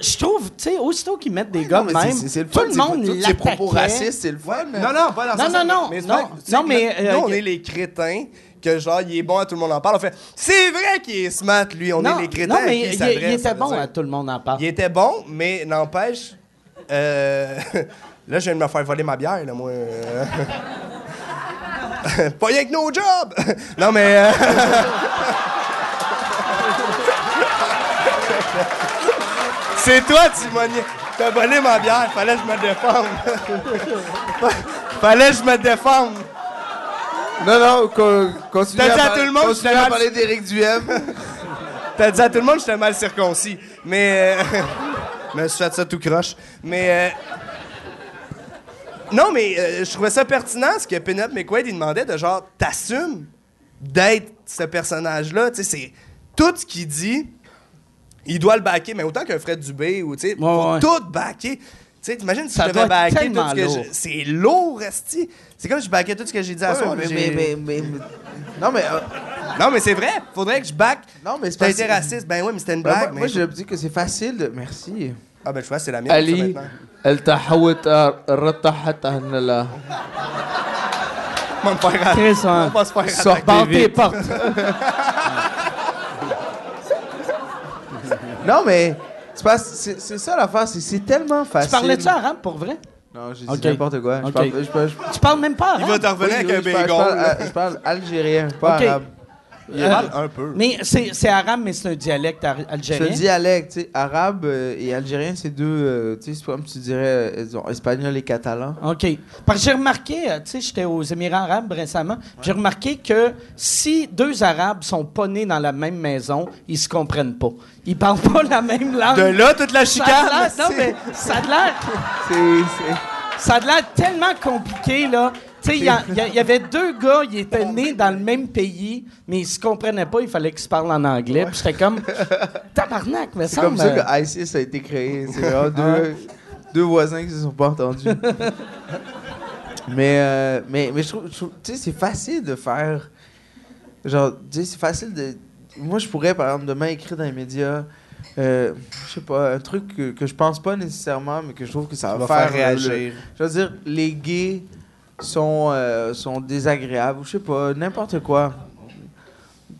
je trouve, tu sais, aussitôt qu'ils mettent des gars de même, c'est- c'est tout le c'est monde l'attaquait. propos racistes, c'est le fun. Non, non, pas dans Non, ce sens, non, non, mais c'est non, vrai que, tu sais, non, mais, Nous, euh, on y a- est les crétins que genre, il est bon à tout le monde en parle, on fait c'est vrai qu'il est smart, lui, on non, est les crétins. non, à mais qui il, s'adresse, il ça était veut bon dire. à tout le monde en parle. Il était bon, mais n'empêche. euh, *laughs* là, je viens de me faire voler ma bière, là, moi. euh. *laughs* Pas rien que nos jobs! *laughs* non, mais. euh, *laughs* C'est toi, Timonier. T'as volé ma bière, fallait que je me défende. fallait que je me défende. Non, non, co- continue à, à tout le monde continue à parler d'Éric Duhem. T'as dit à tout le monde que j'étais mal circoncis. Mais. Euh, je me suis fait ça tout croche. Mais. euh, non, mais euh, je trouvais ça pertinent ce que Penelope McQuaid il demandait de genre, t'assumes d'être ce personnage-là. Tu sais, c'est tout ce qu'il dit, il doit le backer, mais autant qu'un Fred Dubé ou tu sais, ouais. tout backer. Tu sais, t'imagines si Ça je doit devais backer tout ce que lourd. je- C'est lourd, esti. C'est comme si je backais tout ce que j'ai dit à soir. mais, j'ai- mais, mais, mais- mais- Non, mais. euh, Non, mais c'est vrai. Faudrait que je back. non, mais c'est T'as pas été raciste. Ben oui, mais c'était une Ben, blague. moi, moi, mais- je dis que c'est facile de. Merci. Ah, ben je vois, c'est la mienne. ça, علي maintenant. التحوت رتحت عن لا On va me faire Chris, On hein. va se faire Sors attaquer. Barre tes vite. portes. Non, mais. c'est pas- C'est c'est ça l'affaire, c'est c'est tellement Tu facile. parlais-tu arabe pour vrai? Non, j'ai dit Ok. n'importe quoi. Je Ok. parle- je parle- je- Tu parles même pas Il arabe? va te revenir oui, avec oui, un je parle- bégon. je parle, là. euh, je parle algérien, pas Ok. arabe. Il parle un peu. Mais c'est c'est arabe, mais c'est un dialecte ar- C'est algérien. un dialecte, tu sais, arabe euh, et algérien, c'est deux, euh, tu sais, c'est comme tu dirais, euh, disons, espagnol et catalan. OK. Parce que j'ai remarqué, euh, tu sais, j'étais aux Émirats arabes récemment, j'ai remarqué que si deux Arabes sont pas nés dans la même maison, ils se comprennent pas. Ils parlent pas la même langue. De là, toute la Ça a chicane. non, mais ça a l'air... *laughs* C'est, c'est- Ça a l'air tellement compliqué, là. Sais, il y, avait deux gars, ils étaient nés dans le même pays, mais ils se comprenaient pas, il fallait qu'ils se parlent en anglais. Puis j'étais comme, tabarnak, mais c'est comme ça que ISIS a été créé. C'est vraiment deux, deux voisins qui se sont pas entendus. mais, euh, mais, mais je trouve, tu sais, c'est facile de faire. Genre, tu sais, c'est facile de. Moi, je pourrais, par exemple, demain écrire dans les médias. euh, je sais pas, un truc que, que je pense pas nécessairement, mais que je trouve que ça Ça va, va faire le- réagir. je veux dire, les gays sont, euh, sont désagréables, ou je sais pas, n'importe quoi.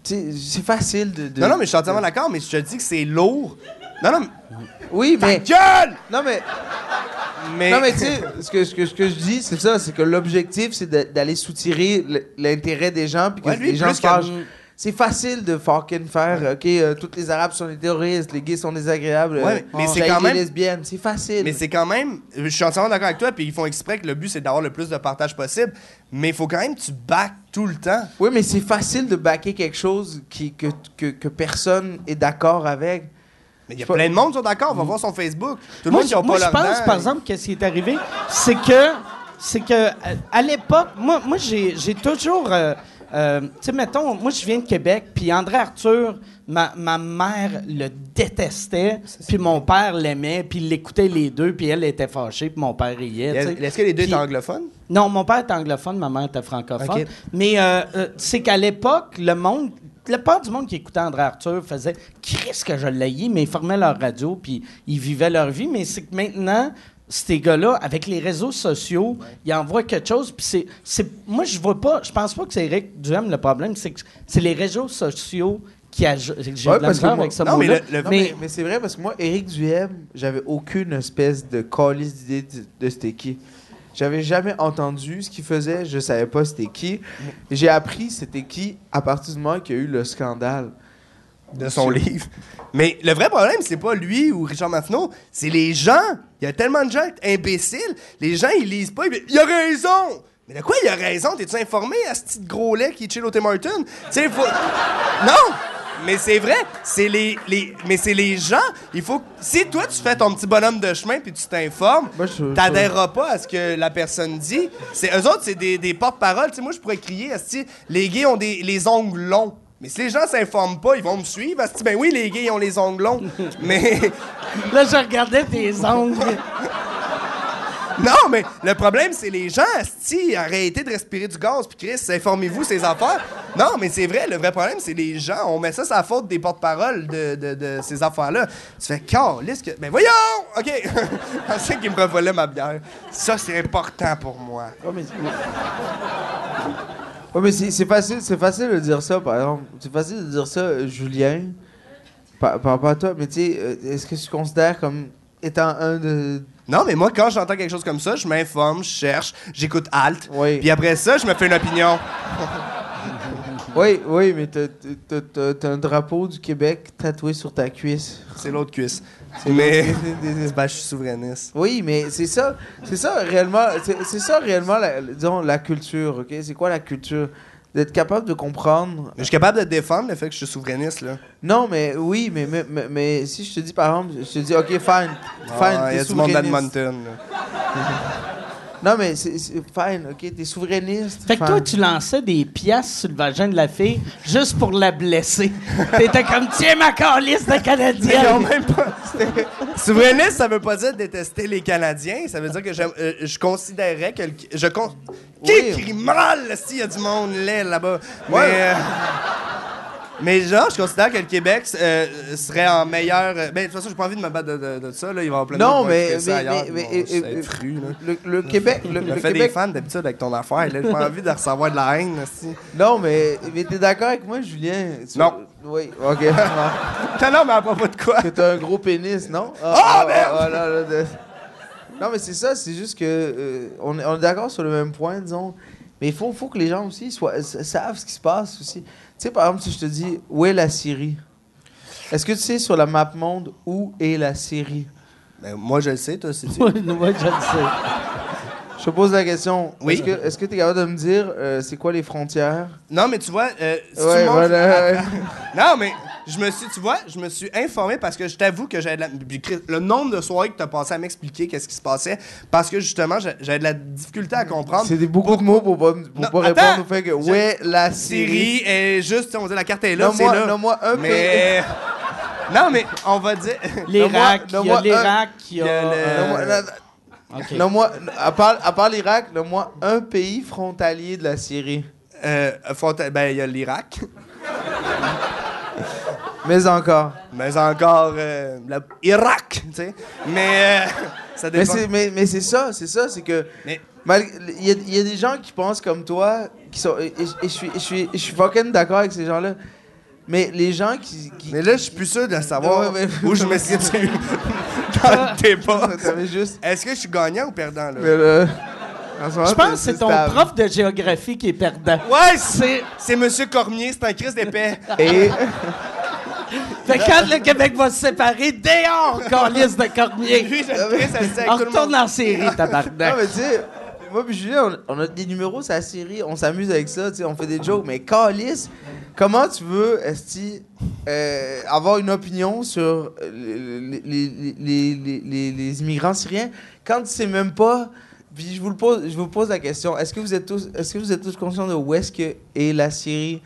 C'est facile de, de- Non, non, mais je suis entièrement d'accord, mais je te dis que c'est lourd. Non, non, mais. Oui, mais. Gueule! Non, mais. Mais. Non, mais tu sais, ce que, ce, que, ce que je dis, c'est ça, c'est que l'objectif, c'est d'aller soutirer l'intérêt des gens, puis que Ouais, lui, les gens se que-. C'est facile de fucking faire, OK, euh, toutes les Arabes sont des terroristes, les gays sont désagréables, euh, Ouais, mais c'est j'haïs quand les même- lesbiennes, c'est facile. Mais c'est quand même. Je suis entièrement d'accord avec toi, puis ils font exprès que le but, c'est d'avoir le plus de partage possible. Mais il faut quand même que tu back tout le temps. Oui, mais c'est facile de backer quelque chose qui, que, que, que personne est d'accord avec. Mais il y a plein de monde qui sont d'accord, on va voir son Facebook. Tout le Moi, monde qui je- moi, pas je leur pense, dent, par exemple, qu'est-ce qui est arrivé, c'est que, c'est que euh, à l'époque, moi, moi j'ai j'ai toujours, euh, euh, tu sais, mettons, moi, je viens de Québec, puis André Arthur, ma, ma mère le détestait, puis mon père l'aimait, puis il l'écoutait les deux, puis elle était fâchée, puis mon père riait. Est-ce que les deux étaient anglophones? Non, mon père était anglophone, ma mère était francophone. Mais euh, euh, c'est qu'à l'époque, le monde, la part du monde qui écoutait André Arthur faisait Qu'est-ce que je l'ai, mais ils fermaient leur radio puis ils vivaient leur vie. Mais c'est que maintenant, ces gars-là, avec les réseaux sociaux, ils envoient quelque chose. Puis c'est, c'est, moi, je vois pas, je pense pas que c'est Eric Duhem le problème, c'est que c'est les réseaux sociaux qui ajoutent. J'ai Ouais, de la moi- avec ce non, mais mot-là. le- le- Non, mais, mais, mais c'est vrai parce que moi, Eric Duhem, j'avais aucune espèce de calice d'idée de, de c'était qui. J'avais jamais entendu ce qu'il faisait, je savais pas c'était qui. J'ai appris c'était qui à partir du moment qu'il y a eu le scandale. De son livre. Mais le vrai problème, c'est pas lui ou Richard Maffneau, c'est les gens. Il y a tellement de gens imbéciles. Les gens, ils lisent pas. ils disent, Il a raison! Mais de quoi il a raison? T'es-tu informé à ce petit gros lait qui chill au Tim sais, faut. Non! Mais c'est vrai, c'est les, les, mais c'est les gens. Il faut, si toi tu fais ton petit bonhomme de chemin puis tu t'informes, t'adhèreras pas à ce que la personne dit. C'est eux autres, c'est des, des porte-paroles. Tu sais, moi je pourrais crier, asti, les gays ont des les ongles longs. Mais si les gens s'informent pas, ils vont me suivre. asti. ben oui, les gays ont les ongles longs. *laughs* mais là, je regardais tes ongles. *laughs* non, mais le problème c'est les gens, asti, arrêtez de respirer du gaz puis Chris, informez-vous ces affaires. Non, mais c'est vrai, le vrai problème c'est les gens. On met ça sur la faute des porte-paroles de, de, de ces affaires-là. Tu fais calisse que. Ben voyons! OK! *laughs* Sais qu'il me revolait ma bière. Ça, c'est important pour moi. Ouais, mais c'est c'est facile, c'est facile de dire ça, par exemple. C'est facile de dire ça, Julien, par, par rapport à toi. Mais tu sais, euh, est-ce que tu considères comme étant un de. Non, mais moi, quand j'entends quelque chose comme ça, je m'informe, je cherche, j'écoute Alt. Oui. Puis après ça, je me fais une opinion. *laughs* Oui, oui, mais t'as un drapeau du Québec tatoué sur ta cuisse. C'est l'autre cuisse. Mais. ben, je suis souverainiste. Oui, mais c'est ça, c'est ça réellement, c'est ça réellement, la, disons, la culture, ok? C'est quoi la culture? D'être capable de comprendre. Je suis capable de défendre le fait que je suis souverainiste, là. Non, mais oui, mais, mais, mais, mais si je te dis par exemple, je te dis, ok, fine, fine, Ah, Il y t'es a du monde souverainiste. d'Edmonton, *laughs* là. Non, mais c'est fine, ok, t'es souverainiste. Fait que fine. toi, tu lançais des pièces sur le vagin de la fille juste pour la blesser. *laughs* T'étais comme, tiens ma calice de Canadienne. même pas. Souverainiste, ça veut pas dire détester les Canadiens. Ça veut dire que j'aime- euh, je considérais que. le- je con... Qui Oui. crie mal, s'il y a du monde laid là-bas? Ouais. Mais. euh, Mais genre, je considère que le Québec euh, serait en meilleur. euh, Ben, de toute façon, j'ai pas envie de me battre de, de- de ça. Là. Il va avoir plein de Non, mais-. Le, Québec, le, le fait des Québec. fans d'habitude avec ton affaire. J'ai pas envie de recevoir de la haine. aussi. Non, mais, mais t'es d'accord avec moi, Julien? Tu- Non. Oui, ok. *laughs* Non, non, mais à propos de quoi? que t'as un gros pénis, non? Ah, Ah, merde! ah, là, là, de- Non, mais c'est ça, c'est juste que euh, on est, on est d'accord sur le même point, disons. Mais il faut, faut que les gens aussi soient, savent ce qui se passe aussi. Tu sais, par exemple, si je te dis où est la Syrie, est-ce que tu sais sur la map monde où est la Syrie? Ben, moi, je le sais, toi? Ouais, *laughs* ouais, je le sais. Je te pose la question. Oui. Est-ce que tu es capable de me dire euh, c'est quoi les frontières? Non, mais tu vois, euh, si Ouais, tu voilà, ouais. *laughs* Non, mais je me suis, tu vois, je me suis informé parce que je t'avoue que j'avais de la, le nombre de soirées que t'as passé à m'expliquer qu'est-ce qui se passait, parce que justement, j'avais de la difficulté à comprendre. Des beaucoup de mots pour pas, pour Non, pas attends. répondre au fait que est la Syrie? Syrie est juste, tu sais, on dit la carte est là, c'est là. nomme-moi un pays. mais non, mais on va dire. *laughs* L'Irak, il y a un- l'Irak, il y a le- euh, Nomme-moi- non. Nomme-moi, à part, à part l'Irak, nomme-moi un pays frontalier de la Syrie. Euh, ben, il y a l'Irak, *laughs* Mais encore. mais encore euh, l'Irak, tu sais. Mais euh, *laughs* ça Mais dépend. c'est, mais, mais c'est ça, c'est ça, c'est que. Mais- Il y, a- il y a des gens qui pensent comme toi, qui sont. Et, et- et je suis, je suis, je suis fucking d'accord avec ces gens-là. Mais les gens qui. qui Mais là, je suis plus sûr de savoir Ouais, mais- où je me situe *laughs* dans le débat. *laughs* Juste. Est-ce que je suis gagnant ou perdant, là? Mais Je pense que c'est ton stable. prof de géographie qui est perdant. Ouais, c'est, C'est. c'est Monsieur Cormier, c'est un Christ d'épais. Et. Fait que quand le Québec va se séparer, dehors, calice de Cormier! Lui, le se dit On avec tout le retourne monde. en série, Non, tabarnak. mais tu sais, moi puis Julien, on, on a des numéros, c'est la série, on s'amuse avec ça, tu sais, on fait des jokes, mais Calis, comment tu veux, Esti, euh, avoir une opinion sur euh, les, les, les, les, les- les immigrants syriens quand tu sais même pas. Puis je vous, le pose, je vous pose la question, est-ce que vous êtes tous, est-ce que vous êtes tous conscients de où est-ce que est la Syrie?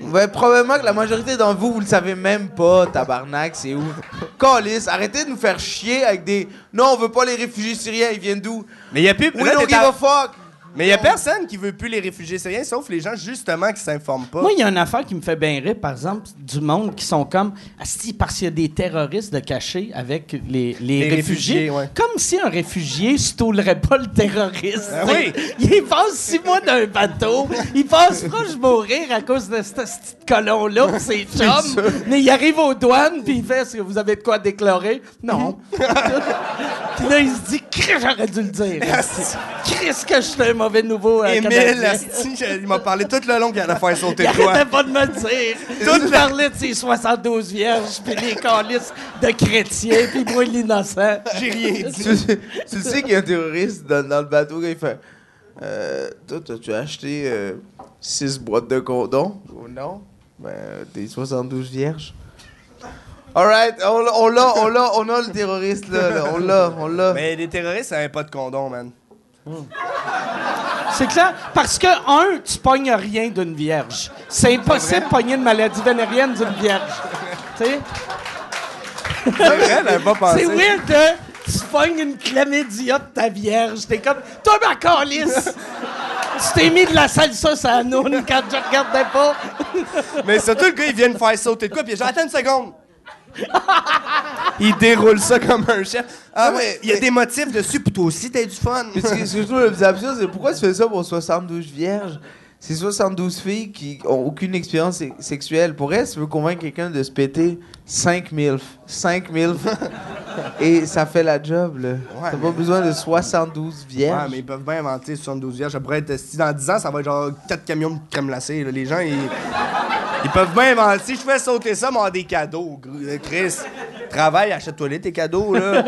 Ouais, probablement que la majorité d'entre vous, vous le savez même pas, tabarnak, c'est où? Calis, arrêtez de nous faire chier avec des. Non, on veut pas les réfugiés syriens, ils viennent d'où? Mais il y a plus. We là, don't give à- a fuck! Mais il y a personne qui veut plus les réfugiés syriens, sauf les gens justement qui s'informent pas. Moi, il y a une affaire qui me fait bien rire, par exemple, du monde qui sont comme. Asti, parce qu'il y a des terroristes de cachés avec les, les, Les réfugiés. réfugiés, ouais. Comme si un réfugié stoulerait pas le terroriste. Ben oui. *laughs* Il passe six mois d'un bateau. Il passe proche mourir à cause de ce petit colon-là, *laughs* ses chums. Mais il arrive aux douanes, puis il fait Est-ce que vous avez de quoi déclarer? Non. *laughs* puis là, il se dit j'aurais dû le dire. Chris, que je suis un mauvais nouveau. euh, Émile, asti, il m'a parlé tout le long qu'il allait faire sauter Il *laughs* arrêtait pas de me le dire. Toute Il la- parlait de ses 72 vierges, puis les calices de chrétiens, puis moi, l'innocent. J'ai rien *laughs* dit. tu, sais- tu sais qu'il y a un terroriste dans, dans le bateau il fait euh, Toi, t'as-tu acheté 6 boîtes de condoms ou non? Ben, t'es 72 vierges. Alright, on l'a, on l'a, on l'a, on a le terroriste là, là. on l'a, on l'a. Mais les terroristes, ça n'avait pas de condom, man. C'est clair, parce que, un, tu pognes rien d'une vierge. C'est impossible de pogner une maladie vénérienne d'une vierge. tu sais? C'est vrai, elle pas *laughs* pensé. C'est weird, hein? Tu pognes une chlamydia de ta vierge. T'es comme, toi, ma calice! tu t'es mis de la salsa à la noune quand je regardais pas. Mais surtout, le gars, il vient de faire sauter de quoi, puis dit, attends une seconde. *laughs* il déroule ça comme un chef. Ah, ouais, mais- il y a mais- des motifs dessus pour toi aussi, t'as du fun. Mais ce, que- ce que je trouve le plus absurde, c'est pourquoi tu fais ça pour 72 vierges? C'est 72 filles qui ont aucune expérience se- sexuelle. Pour elle, si tu veux convaincre quelqu'un de se péter 5 000. 5 000. et ça fait la job, là. T'as pas besoin de 72 Ouais, vierges. mais ils peuvent bien inventer 72 vierges. Ça pourrait être. Si dans 10 ans, ça va être genre 4 camions de crème glacée. là. Les gens, ils. Ils peuvent bien inventer. Si je fais sauter ça, m'en des cadeaux. euh, Chris, travaille, achète-toi les tes cadeaux, là.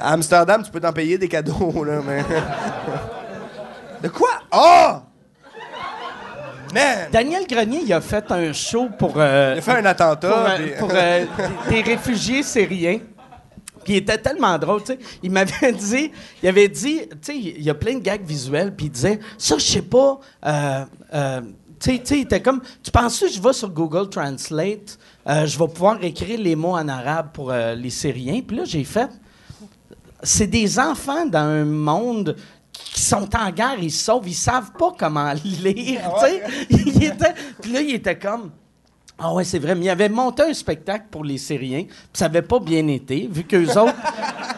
À Amsterdam, tu peux t'en payer des cadeaux, là, mais. *laughs* De quoi? Oh! Man! Daniel Grenier, il a fait un show pour. euh, Il a fait un attentat. pour, euh, pour, euh, des, *laughs* des réfugiés syriens. Puis il était tellement drôle, tu sais. Il m'avait *laughs* dit, il avait dit, tu sais, il y a plein de gags visuels, puis il disait, ça, je sais pas, euh, euh, tu sais, il était comme, tu penses que je vais sur Google Translate, euh, je vais pouvoir écrire les mots en arabe pour euh, les Syriens? Puis là, j'ai fait, c'est des enfants dans un monde qui sont en guerre, ils se sauvent, ils savent pas comment *laughs* lire, tu sais. *laughs* Il était- Puis là, il était comme... Ah ouais, c'est vrai, mais il avait monté un spectacle pour les Syriens, puis ça avait pas bien été, vu qu'eux *laughs* autres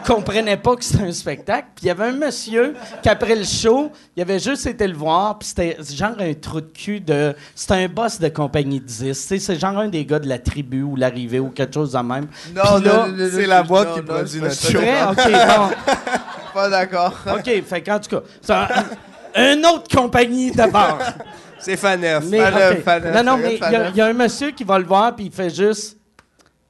comprenaient pas que c'était un spectacle. Puis il y avait un monsieur qui, après le show, il avait juste été le voir, puis c'était genre un trou de cul de... C'était un boss de compagnie de 10, tu sais, c'est genre un des gars de la tribu ou l'arrivée ou quelque chose de même. Non, là, non, non, c'est non, la non, boîte non, qui non, produit notre show. vrai? OK, bon. *laughs* Pas d'accord. OK, fait qu'en tout cas, c'est un, une autre compagnie de bord. *laughs* C'est Faneuf. Mais, Faneuf, OK. Faneuf, non, non, c'est mais il y a- y, un monsieur qui va le voir, puis il fait juste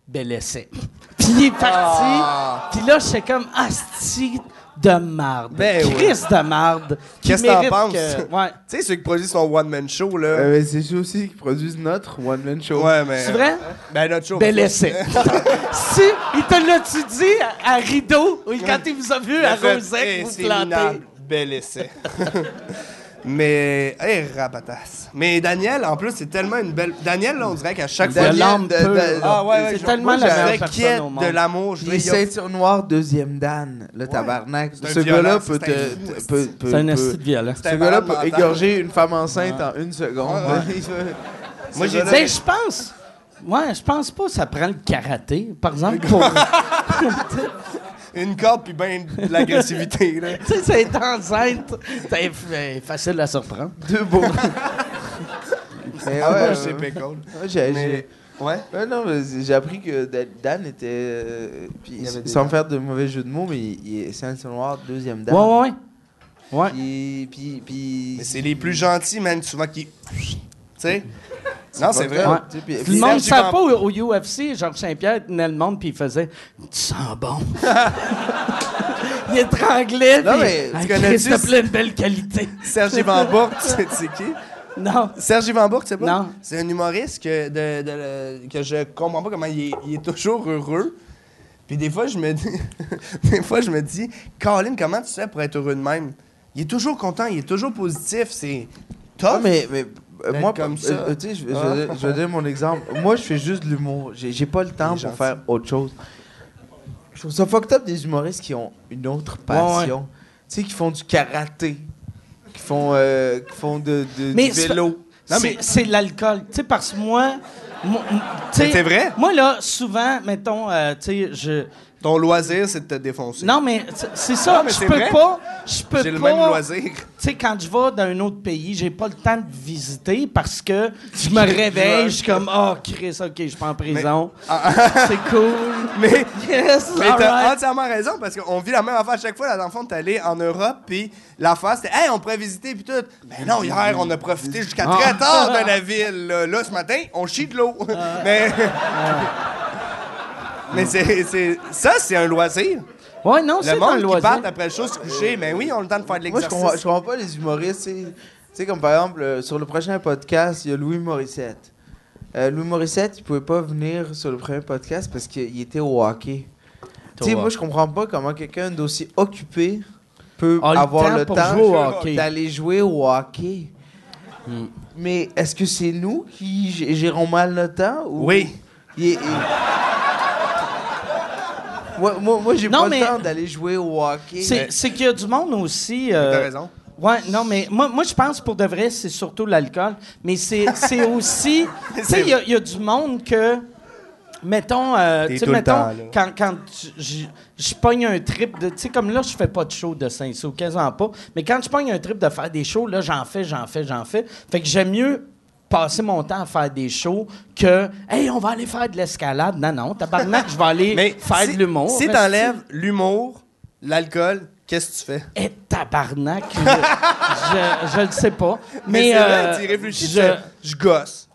bel essai. *laughs* Puis il est parti. Puis là, j'étais comme asti de marde. Ben oui. Chris de marde. qui Qu'est-ce que t'en mérite penses? que- *laughs* ouais. Tu sais, ceux qui produisent son one-man show, là. Euh, mais c'est ceux aussi qui produisent notre One Man Show. ouais, mais. C'est vrai? Ben, notre show. Bel essai. *laughs* si, il te l'a-tu dit à, à Rideau, ou quand il vous a vu à Rosette vous c'est planter? minable. Bel essai. Mais, hey, rapatas. Mais Daniel, en plus, c'est tellement une belle. Daniel, là, on dirait qu'à chaque fois. De Daniel, l'âme de- pure. de- Ah ouais, ouais, c'est tellement moi, la meilleure personne au monde. de l'amour, je Il veux est dire. ceinture noire, deuxième Dan, le tabarnak. C'est un Ce gars-là peut te. C'est un peut- esti de violent. C'est un Ce gars-là peut égorger une femme enceinte en une seconde. Ouais. *laughs* Moi, j'ai gars-là- Ben, je pense. Ouais, je pense pas que ça prend le karaté, par exemple, pour. *laughs* *laughs* Une corde puis ben de l'agressivité, là. *laughs* tu sais, c'est enceinte. C'est f- facile à surprendre. Deux beaux. *laughs* Mais Ah, ouais, c'est pécole. Ouais, j'ai- Ouais. Ouais, non, mais j'ai appris que Da- Dan était. euh, puis sans dents. faire de mauvais jeu de mots, mais il, il est ceinture noire, deuxième Dan. Ouais, ouais, ouais. Ouais. Puis. puis, puis Mais c'est les plus gentils, man, souvent qui. Tu sais? Non, c'est vrai. Ouais. Tu sais, puis- Le puis- monde ne Serge savait Van- pas au, au UFC, Georges Saint-Pierre tenait le monde puis il faisait Tu sens bon. *laughs* il étranglait. Non, puis, mais Ah, tu de belles qualités. Serge Van Bourg, tu sais c'est qui? Non. Serge Van Bourg, tu sais pas? Non. C'est un humoriste que, de, de- que je comprends pas comment il est, il est toujours heureux. Puis des fois, je me dis, *laughs* des fois, je me dis, Colin, comment tu fais pour être heureux de même? Il est toujours content, il est toujours positif, c'est top. Ah, mais, moi, comme euh, ça. euh, tu sais, je, je Ah. vais- je vais donner mon exemple. Moi, je fais juste de l'humour. J'ai pas le temps pour gentil. faire autre chose. Je trouve ça fucked up des humoristes qui ont une autre Ouais, ouais. passion. Tu sais, qui font du karaté, qui font, euh, qui font de, de- Mais du c'est- vélo. Non, C'est- mais- C'est l'alcool. Tu sais, parce que moi. moi, C'est vrai? Moi, là, souvent, mettons, euh, tu sais, je. Ton loisir, c'est de te défoncer. Non, mais c'est- ça. Je peux vrai. pas. Je peux J'ai le pas. même loisir. Tu sais, quand je vais dans un autre pays, j'ai pas le temps de visiter parce que *laughs* je me réveille, je suis comme, oh, Chris, ok, je suis pas en prison. *laughs* C'est cool. *laughs* Mais, Yes, mais t'as right. entièrement raison parce qu'on vit la même affaire à chaque fois. Là, dans le fond, t'es allé en Europe, puis l'affaire c'était, hey, on pourrait visiter, puis tout. Ben non, hier, on a profité jusqu'à très Ah. tard de la ville. Là, Là, ce matin, on chie de l'eau. mais. Mais c'est, c'est- ça, c'est un loisir. Ouais, non, Le c'est un monde qui loisir. part après le show se coucher, mais oui, on a le temps de faire de Moi, je l'exercice. comprends, je comprends pas les humoristes. Tu sais. Tu sais, comme par exemple, euh, sur le prochain podcast, il y a Louis Morissette. Euh, Louis Morissette, il pouvait pas venir sur le premier podcast parce qu'il était au hockey. Tu sais, moi, je comprends pas comment quelqu'un d'aussi occupé peut A le avoir temps le pour temps jouer au hockey. Hmm. d'aller jouer au hockey. Mais est-ce que c'est nous qui g- gérons mal notre temps? Ou Oui. Il est- il- Moi, moi, moi, j'ai Non, pas mais- le temps d'aller jouer au hockey. C'est qu'il y a du monde aussi. euh, T'as raison. Ouais, non, mais moi, moi je pense pour de vrai, c'est surtout l'alcool. Mais c'est c'est aussi. *laughs* tu sais, il y, a- il y a du monde que. Mettons, euh, tu sais, mettons, temps, quand, quand je pogne un trip de. Tu sais, comme là, je fais pas de show de Saint-Saul, quasiment pas. Mais quand je pogne un trip de faire des shows, là, j'en fais, j'en fais, j'en fais. Fait que j'aime mieux passer mon temps à faire des shows que, hey, on va aller faire de l'escalade. Non, non, tabarnak, je vais aller Mais faire si, de l'humour. Si t'enlèves l'humour, l'alcool, qu'est-ce que tu fais? Eh, tabarnak, je, je, je le sais pas. Mais, vrai, euh, tu y réfléchis, tu je- fais, je gosse.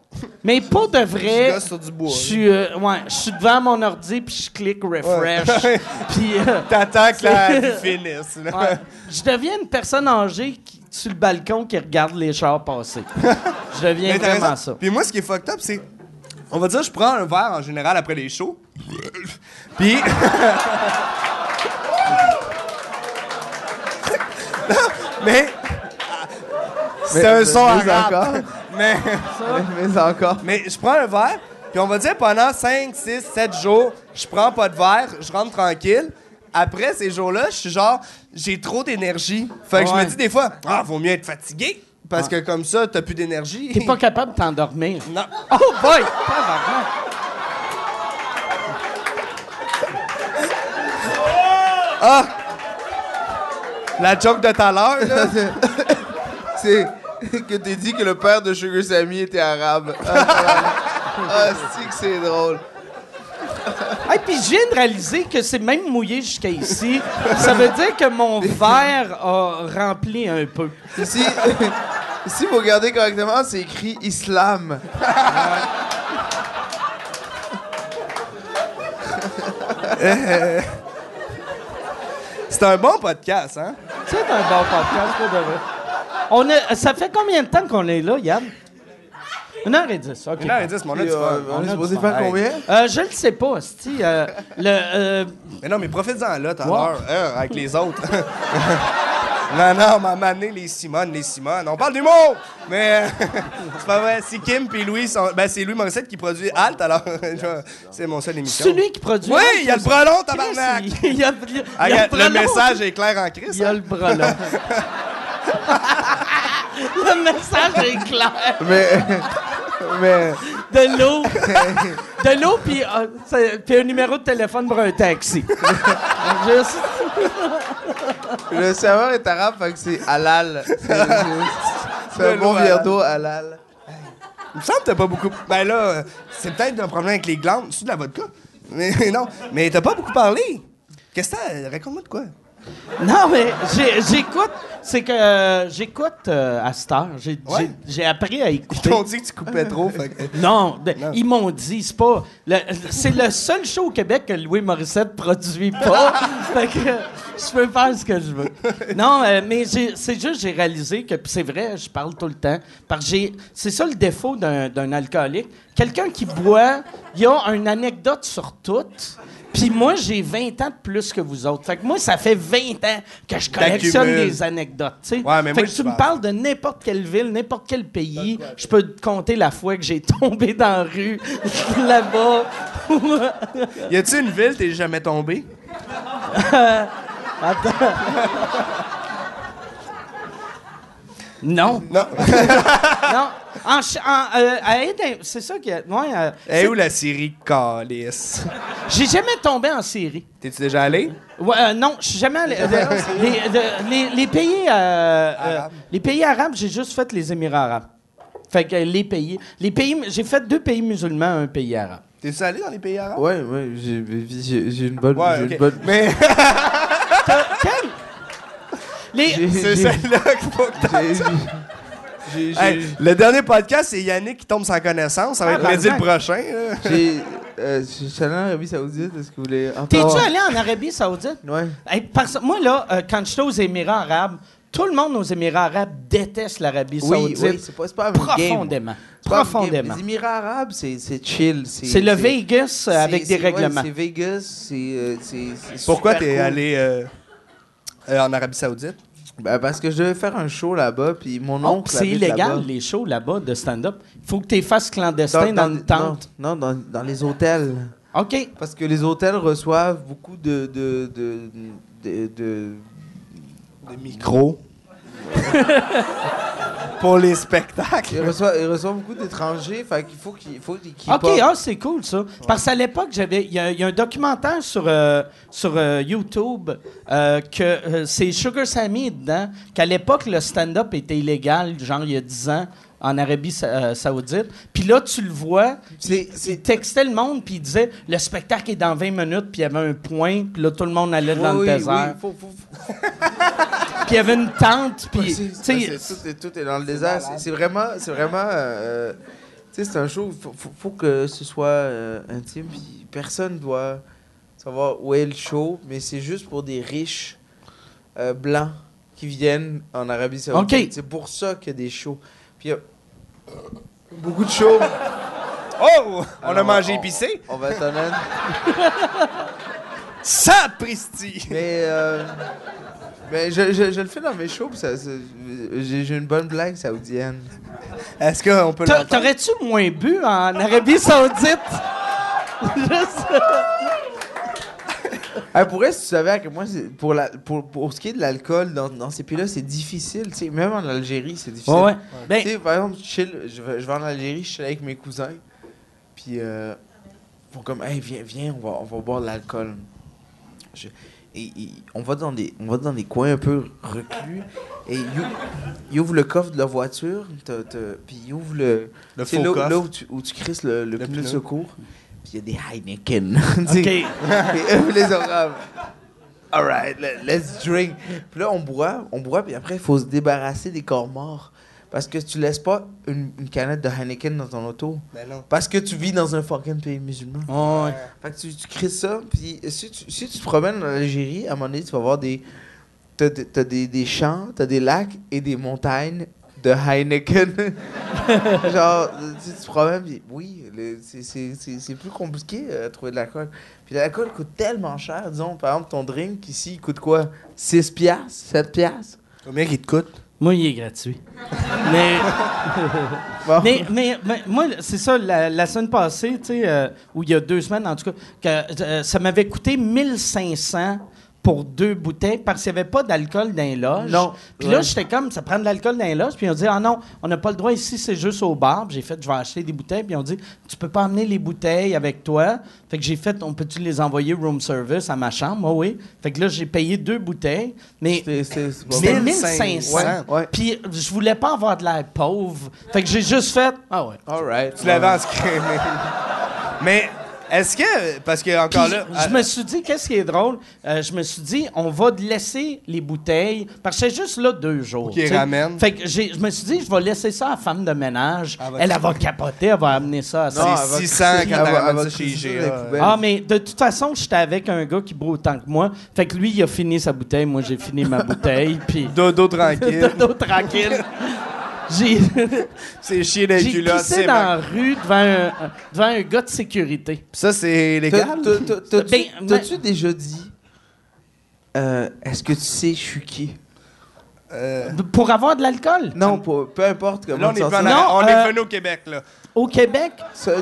Mais pour de Je vrai, gosse sur du bois. je suis, euh, ouais, je suis devant mon ordi puis je clique refresh. *laughs* Ouais. puis euh, T'attends que la *laughs* finisse. là. ouais, je deviens une personne âgée qui, sur le balcon qui regarde les chars passer. *laughs* Je deviens vraiment ça. Puis moi, ce qui est fucked up, c'est. On va dire, je prends un verre en général après les shows. Puis. Non, mais. C'est un son arabe. Mais, Mais, *laughs* mais encore. mais je prends un verre, puis on va dire pendant 5, 6, 7 jours, je prends pas de verre, je rentre tranquille. Après ces jours-là, je suis genre, j'ai trop d'énergie. Fait que je me dis des fois, ah, vaut mieux être fatigué. Parce que comme ça, t'as plus d'énergie. T'es pas capable de t'endormir. Non. Oh boy! Tabarnak. La joke de tout à l'heure, là. *laughs* C'est *laughs* que t'es dit que le père de Sugar Sammy était arabe. Ah, ah, c'est que c'est drôle. Hey, puis je viens de réaliser que c'est même mouillé jusqu'à ici. Ça veut dire que mon verre a rempli un peu. Ici, ici, *laughs* vous regardez correctement, c'est écrit Islam. *laughs* C'est un bon podcast, hein? C'est un bon podcast, pour de vrai. On est, ça fait combien de temps qu'on est là, Yann? Une heure et dix, OK. Une heure et dix, mais on a Puis, du euh, fun. on est supposé faire combien? Euh, je le sais pas, Sti. Euh, *laughs* le, euh, Mais non, mais profite-en là, tout à l'heure, hein, avec les autres. *laughs* non, non, m'a amené les Simone, les Simone. On parle d'humour! Mais *laughs* c'est pas vrai. Si Kim et Louis sont. Ben, c'est Louis Morissette qui produit Alt, alors c'est mon seul émission. c'est lui qui produit. Oui, il y a le brelon, tabarnak! Il y a, Ah, le brelon. message est clair en crise. Il y a le brelon. *laughs* le message est clair. Mais. mais. De l'eau. De l'eau, puis euh, puis un numéro de téléphone pour un taxi. *laughs* Juste- Le serveur est arabe, fait que c'est halal. C'est- un bon verre halal. d'eau halal. Il me semble que t'as pas beaucoup. Ben là, c'est peut-être un problème avec les glandes. C'est de la vodka. Mais *laughs* non. Mais t'as pas beaucoup parlé. Qu'est-ce que t'as? Raconte-moi de quoi. Non, mais j'écoute. C'est que euh, j'écoute euh, à cette heure. J'ai Ouais. j'ai- j'ai appris à Ils écouter. t'ont dit que tu coupais trop. fait que- *laughs* Non, de- Non. ils m'ont dit, c'est pas. le- C'est le seul show au Québec que Louis Morissette produit pas. *laughs* fait que je peux faire ce que je veux. Non, euh, mais c'est juste, j'ai réalisé que, c'est vrai, je parle tout le temps. Parce. C'est ça le défaut d'un alcoolique. Quelqu'un qui boit, il y a une anecdote sur toutes. Puis moi, j'ai 20 ans de plus que vous autres. Fait que moi, ça fait 20 ans que je collectionne des anecdotes. Ouais, mais fait moi, que tu me parle. parles de n'importe quelle ville, n'importe quel pays, je peux te compter la fois que j'ai *laughs* tombé dans la rue *laughs* là-bas. Y a-tu une ville, t'es jamais tombé? *laughs* non. Non. *laughs* non. En, euh, c'est ça que. Ouais, euh, où la série Calice? j'ai jamais tombé en série. T'es-tu déjà allé? Ouais, euh, non, je suis jamais allé. *laughs* euh, les, de- les- les pays, euh, euh, Arabes. les pays arabes, j'ai juste fait les Émirats arabes. Fait que les pays, les pays, j'ai fait deux pays musulmans, un pays arabe. T'es-tu allé dans les pays arabes? Ouais, ouais, j'ai une bonne. Ouais, une bonne- Mais Quel? Les, c'est celle-là qu'il faut que t'as- j'ai- j'ai- j'ai- Hey, le dernier podcast, c'est Yannick qui tombe sans connaissance. Ça va être lundi le prochain. là. j'ai- euh, Je suis allé en Arabie Saoudite. Est-ce que vous voulez. T'es-tu encore- allé en Arabie Saoudite? Ouais. Hey, parce- moi, là, euh, quand j'étais aux Émirats arabes, tout le monde aux Émirats arabes déteste l'Arabie Oui, Saoudite oui, c'est pas, c'est pas un game. profondément. C'est pas un game. Profondément. Les Émirats arabes, c'est c'est chill. C'est le Vegas euh, c'est- avec des c'est- ouais, règlements. c'est Vegas, c'est. euh, c'est- c'est Pourquoi super t'es cool. allé euh, euh, en Arabie Saoudite? Ben, parce que je devais faire un show là-bas, puis mon Oh, oncle. c'est illégal, là-bas. les shows là-bas de stand-up. Il faut que tu les fasses clandestin dans, une tente. Non, non, dans, dans les hôtels. OK. Parce que les hôtels reçoivent beaucoup de. de, de, de, micros. *laughs* pour les spectacles. Il reçoit, il reçoit beaucoup d'étrangers, fait qu'il faut qu'il faut qu'il OK, ah, c'est cool ça. Parce qu'à l'époque, j'avais il y, a- il y a un documentaire sur, euh, sur euh, YouTube euh, que euh, c'est Sugar Sammy dedans, qu'à l'époque, le stand-up était illégal, genre il y a 10 ans, en Arabie Sa- euh, Saoudite. Puis là, tu le vois, C'est- il textait le monde, puis il disait le spectacle est dans 20 minutes, puis il y avait un point, puis là, tout le monde allait dans Oui, le oui, désert. oui, faut- *laughs* il y avait une tente, puis. tout, est, tout est dans le désert. C'est- C'est vraiment, c'est vraiment, euh, tu sais, c'est un show. Faut, faut, faut que ce soit euh, intime. Puis personne doit savoir où est le show, mais c'est juste pour des riches euh, blancs qui viennent en Arabie Saoudite. C'est pour ça qu'il y a des shows. Puis il y a beaucoup de shows. Oh! On a mangé on- épicé. On va être honnête. *laughs* Sapristi! Mais, euh, mais je, je, je le fais dans mes shows. puis ça- ça- J'ai une bonne blague saoudienne. Est-ce qu'on peut t'a-? T'aurais-tu moins bu en Arabie Saoudite? *laughs* Juste- Ah, pour vrai, si tu savais à quel point c'est- pour, la, pour, pour ce qui est de l'alcool dans, dans ces pays-là, c'est difficile. Même en Algérie, c'est difficile. Ouais, ouais. Ben, Tu sais, par exemple, je, chill, je, vais, je vais en Algérie, je suis avec mes cousins. Puis, euh, ils font comme, hey, viens, viens, on va, on va boire de l'alcool. Je- Et, et on, va dans des, on va dans des coins un peu reclus. Et ils, ou- ils ouvrent le coffre de leur voiture. Puis ils ouvrent le. Le faux là, coffre. là où tu, où tu crisses le, le Le pneu de secours. Puis il y a des Heineken. *laughs* OK. et eux, les arabes. Alright, le- let's drink. Puis là, on boit, on boit, puis après, il faut se débarrasser des corps morts. Parce que tu laisses pas une, une canette de Heineken dans ton auto. Ben non. Parce que tu vis dans un fucking pays musulman. Ouais. Fait que tu, tu crées ça, puis si tu, si tu te promènes en Algérie, à un moment donné, tu vas voir des. T'as, t'as des, des champs, t'as des lacs et des montagnes de Heineken. *laughs* Genre, tu tu te promènes, puis oui, le- c'est, c'est, c'est, c'est plus compliqué euh, de trouver de l'alcool. Puis l'alcool coûte tellement cher, disons, par exemple, ton drink ici, il coûte quoi? 6 piastres 7 piastres? Combien qu'il te coûte? Moi, il est gratuit. mais, *laughs* Bon. mais, mais, mais moi, c'est ça, la, la semaine passée, tu sais, euh, ou il y a deux semaines, en tout cas, que, euh, ça m'avait coûté 1500 pour deux bouteilles parce qu'il n'y avait pas d'alcool dans les loges. Non. Puis là, Ouais. j'étais comme, ça prend de l'alcool dans les loges. Puis on dit, ah non, on n'a pas le droit ici, c'est juste au bar. J'ai fait, je vais acheter des bouteilles. Puis on dit, tu peux pas emmener les bouteilles avec toi. Fait que j'ai fait, on peut-tu les envoyer room service à ma chambre? Moi, oui. Fait que là, j'ai payé deux bouteilles. Mais C'est, c'est, c'est pas c'était mal. 1500. Ouais, ouais. Puis je voulais pas avoir de l'air pauvre. Fait que j'ai juste fait, ah ouais. Alright. Tu l'avais inscrit. Mais est-ce que. Parce que encore Puis, là. je me suis dit, qu'est-ce qui est drôle? Euh, je me suis dit, on va laisser les bouteilles, parce que c'est juste là deux jours. sais. ramènent. Fait que je me suis dit, je vais laisser ça à la femme de ménage. Ah, va- elle, elle va capoter, elle va amener ça à Non, ça. elle C'est va 600 crisser- quand elle elle va- ramène elle ça chez. Ah, mais de toute façon, j'étais avec un gars qui boit autant que moi. Fait que lui, il a fini sa bouteille, moi, j'ai fini ma bouteille, puis... Dodo tranquille. *laughs* Dodo tranquille. J'ai... *laughs* c'est chier J'ai pissé c'est dans la rue devant un, devant un gars de sécurité. Ça, c'est T'as- légal? t'as- t'as- T'as-tu Ben, t'as-tu déjà dit euh, Est-ce que tu sais je suis qui? Euh, Pour avoir de l'alcool? Non, peu, peu importe comment là, on tu est, pas en-. Non, on euh, est venu au Québec, là. Au Québec?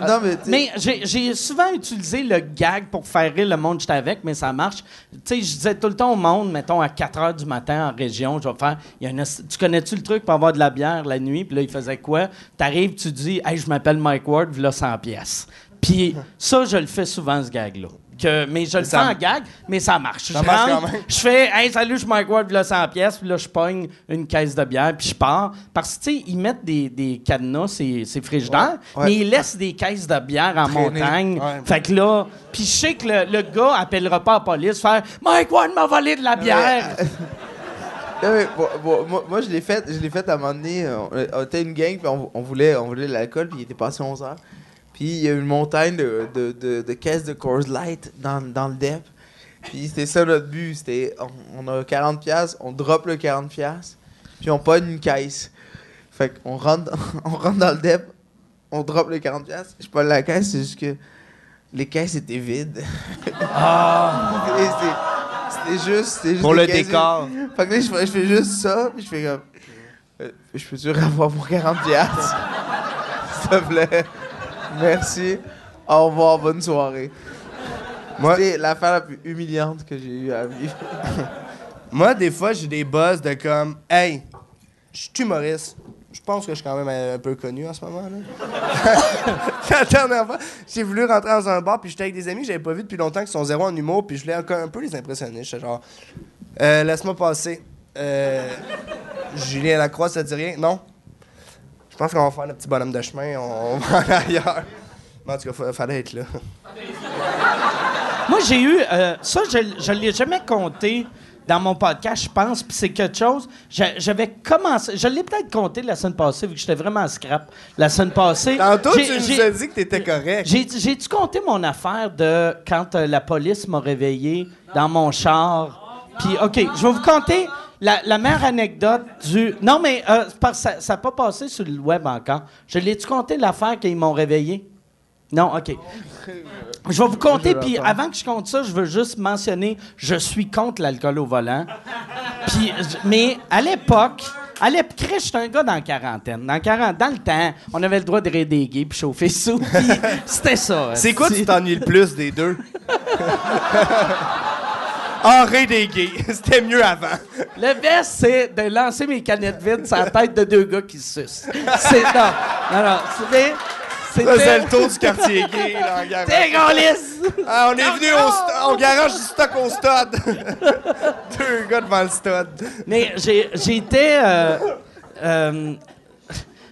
Non, mais, j'ai souvent utilisé le gag pour faire rire le monde que j'étais avec, mais ça marche. Tu sais, je disais tout le temps au monde, mettons à 4 h du matin en région, je vais faire. il y a une esti- tu connais-tu le truc pour avoir de la bière la nuit? Puis là, il faisait quoi? T'arrives, tu dis, hey, je m'appelle Mike Ward, voilà 100 pièces. Puis ça, je le fais souvent, ce gag-là. Que, mais je le ça- fais en gag, mais ça marche. Ça je marche rentre, quand même. je fais Hey, salut, je suis Mike Ward, là 100 pièces, puis là, je pogne une caisse de bière, puis je pars. Parce que, tu sais, ils mettent des, des cadenas, c'est c'est frigidaire, Ouais. mais ils laissent des caisses de bière en Traîner. montagne. Ouais. Fait que là, puis je sais que le, le gars appellera pas la police, faire Mike Ward m'a volé de la bière. *laughs* Non, mais, bon, bon, moi, moi, je l'ai fait, je l'ai fait à un moment donné. On, on était une gang, puis on, on voulait, on voulait de l'alcool, puis il était passé 11 heures. Puis il y a une montagne de, de, de, de caisses de Coors Light dans, dans le DEP. Puis c'était ça notre but. C'était, on, on a 40$, piastres, on drop le 40$, piastres, puis on pogne une caisse. Fait qu'on rentre, *laughs* on rentre dans le DEP, on drop le 40$, piastres, je pogne la caisse, c'est juste que les caisses étaient vides. *laughs* Et c'était- juste, juste Pour le décor. fait que là, je fais, je fais juste ça, puis je fais comme. euh, je peux-tu *laughs* avoir mon 40 piastres? S'il te plaît. Merci. Au revoir, bonne soirée. Moi- C'était l'affaire la plus humiliante que j'ai eue à vivre. *laughs* Moi, des fois, j'ai des buzz de comme, hey, je suis humoriste. je pense que je suis quand même un peu connu en ce moment. Là. *laughs* la dernière fois, j'ai voulu rentrer dans un bar, puis j'étais avec des amis que j'avais pas vu depuis longtemps, qui sont zéro en humour, puis je voulais encore un peu les impressionner. J'étais genre, euh, laisse-moi passer. Euh, Julien Lacroix, ça dit rien? Non? Je pense qu'on va faire le petit bonhomme de chemin, on, *laughs* va aller ailleurs. Mais en tout cas, il fallait être là. Moi, j'ai eu. euh, ça, je ne l'ai jamais compté dans mon podcast, je pense, puis c'est quelque chose. j'a- J'avais commencé. Je l'ai peut-être compté la semaine passée, vu que j'étais vraiment scrap la semaine passée. Tantôt, tu nous as dit que t'étais correct. J'ai- J'ai-tu compté mon affaire de quand euh, la police m'a réveillé dans mon char? Puis, OK, je vais vous compter la, la meilleure anecdote du. Non, mais euh, ça n'a pas passé sur le web encore. Je l'ai-tu compté l'affaire qu'ils m'ont réveillé? Non, OK. Je vais vous compter, puis avant que je compte ça, je veux juste mentionner je suis contre l'alcool au volant. Puis, mais à l'époque, à l'époque, j'étais un gars dans la quarantaine. Dans, la quarante- dans le temps, on avait le droit de raider gays puis chauffer sous. c'était ça. C'est quoi tu t'ennuies le plus des deux? *laughs* Henri des gays. *laughs* C'était mieux avant. Le best, c'est de lancer mes canettes vides sur la tête de deux gars qui se sucent. C'est non. Non, non. C'était. C'était. le tour du quartier gay, là, en garage. Ah, on est venu au, garage du stock au stud. *laughs* Deux gars devant le stud. Mais j'étais. Euh, euh,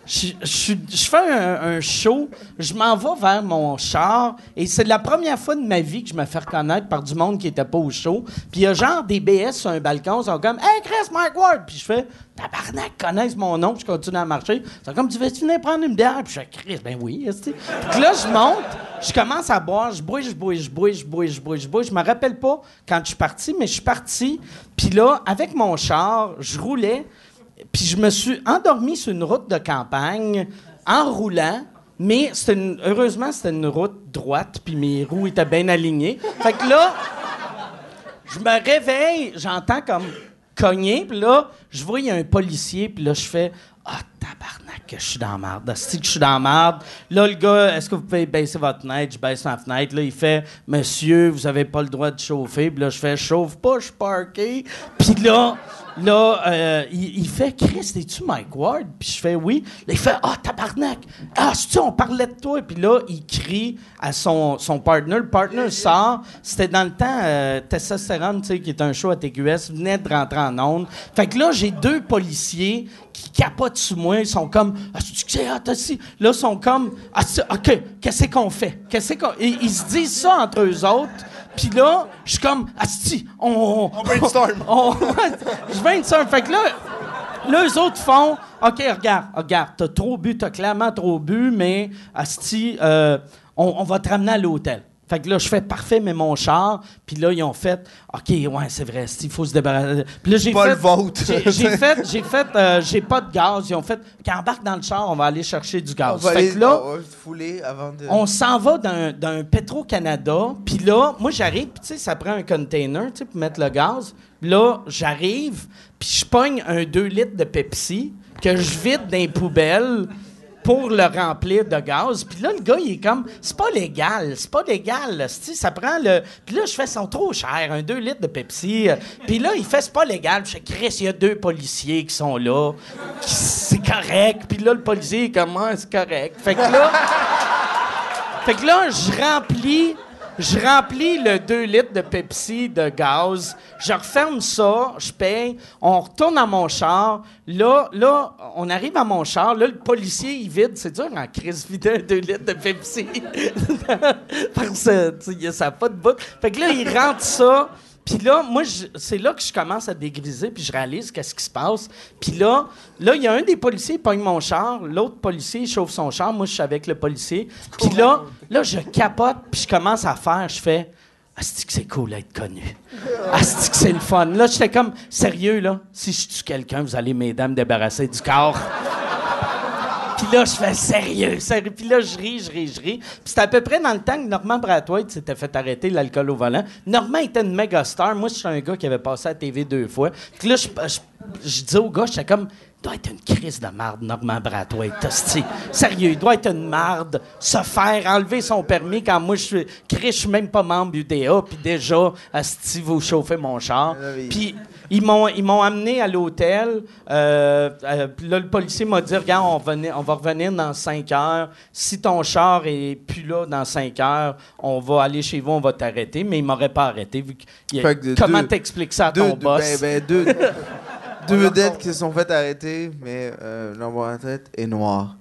je fais un, show, je m'en vais vers mon char et c'est la première fois de ma vie que je me fais reconnaître par du monde qui était pas au show. Puis il y a genre des BS sur un balcon, ils sont comme Hey Chris, Mike Ward! Puis je fais Tabarnak, connaissent mon nom, puis je continue à marcher. Ils sont comme Tu veux-tu venir prendre une bière? Puis je fais Chris, ben oui. Puis là, je monte, je commence à boire, je bois, je bois, je bois, je bois, je bois, je bois. Je me rappelle pas quand je suis parti, mais je suis parti. Puis là, avec mon char, je roulais. Puis je me suis endormi sur une route de campagne en roulant. Mais heureusement, c'était une route droite, puis mes roues étaient bien alignées. Fait que là, je me réveille, j'entends comme cogner, puis là, je vois, il y a un policier, puis là, je fais Ah, tabarnak, que je suis dans merde. Asti que je suis dans la merde. Là, le gars, est-ce que vous pouvez baisser votre fenêtre? Je baisse ma fenêtre. Là, il fait Monsieur, vous avez pas le droit de chauffer. Puis là, je fais Chauffe pas, je suis parké. Puis là, là, euh, il, fait Chris, es-tu Mike Ward? Puis je fais Oui. Là, il fait Ah, tabarnak. Ah, c'est-tu, on parlait de toi. Puis là, il crie à son, son partner. Le partner sort. C'était dans le temps, euh, Testostérone, tu sais, qui est un show à TQS, venait de rentrer en onde. Fait que là, j'ai deux policiers capotent sur moi. Ils sont comme Ah, aussi? Là, ils sont comme Ah, OK, qu'est-ce qu'on fait? Qu'est-ce qu'on. Et ils se disent ça entre eux autres. Puis là, je suis comme Asti, on. On brainstorm. *laughs* on- je brainstorm. Fait que là, Là, eux autres font OK, regarde, regarde, t'as trop bu, t'as clairement trop bu, mais Asti, euh, on, on va te ramener à l'hôtel. Fait que là, je fais parfait, mais mon char. Puis là, ils ont fait OK, ouais, c'est vrai, il faut se débarrasser. Puis là, j'ai Pas fait. le vôtre. J'ai fait, j'ai fait, euh, j'ai pas de gaz. Ils ont fait, quand embarque dans le char, on va aller chercher du On gaz. va Fait aller que là, on va se fouler avant de. on s'en va d'un, d'un Petro-Canada, puis là, moi, j'arrive, puis tu sais, ça prend un container, tu sais, pour mettre le gaz. Là, j'arrive, puis je pogne un 2 litres de Pepsi que je vide dans les poubelles pour le remplir de gaz. Puis là, le gars, il est comme, c'est pas légal, c'est pas légal, ça prend le... Puis là, je fais, sont trop cher, un 2 litres de Pepsi. Puis là, il fait, c'est pas légal. Je fais, Chris, il y a deux policiers qui sont là, c'est correct. Puis là, le policier est comme, Ah, c'est correct. Fait que là... *laughs* Fait que là, je remplis, je remplis le 2 litres de Pepsi de gaz, je referme ça, je paye, on retourne à mon char. Là, là, on arrive à mon char, là, le policier, il vide. C'est dur en crise vider un 2 litres de Pepsi. *laughs* Parce que, ça a pas de bout. Fait que là, il rentre ça. Puis là, moi, c'est là que je commence à dégriser, puis je réalise qu'est-ce qui se passe. Puis là, là, il y a un des policiers qui pogne mon char, l'autre policier il chauffe son char, moi, je suis avec le policier. Puis là, là, je capote, puis je commence à faire, je fais « Asti que c'est cool d'être connu. Asti que c'est le fun. » Là, j'étais comme « Sérieux, là, si je tue quelqu'un, vous allez m'aider à me débarrasser du corps. » Puis là, je fais sérieux, sérieux. Puis là, je ris, je ris, je ris. Puis c'était à peu près dans le temps que Normand Brathwaite s'était fait arrêter l'alcool au volant. Normand était une méga star. Moi, je suis un gars qui avait passé à la TV deux fois. Puis là, je, je je dis au gars, j'étais comme, doit être une crise de marde, Normand Brathwaite, hostie. Sérieux, il doit être une marde, se faire enlever son permis quand moi, je suis, Chris, je suis même pas membre UDA, puis déjà, hostie, vous chauffez mon char. Ah. Puis ils m'ont, ils m'ont amené à l'hôtel. Euh, euh, là, le policier m'a dit, regarde, on, venait- on va revenir dans 5 heures. Si ton char est plus là dans 5 heures, on va aller chez vous, on va t'arrêter. Mais il m'aurait pas arrêté. Vu comment t'expliques ça à ton deux- boss? ben, ben, deux, *laughs* deux vedettes qui se sont fait arrêter, mais euh, leur en tête est noir.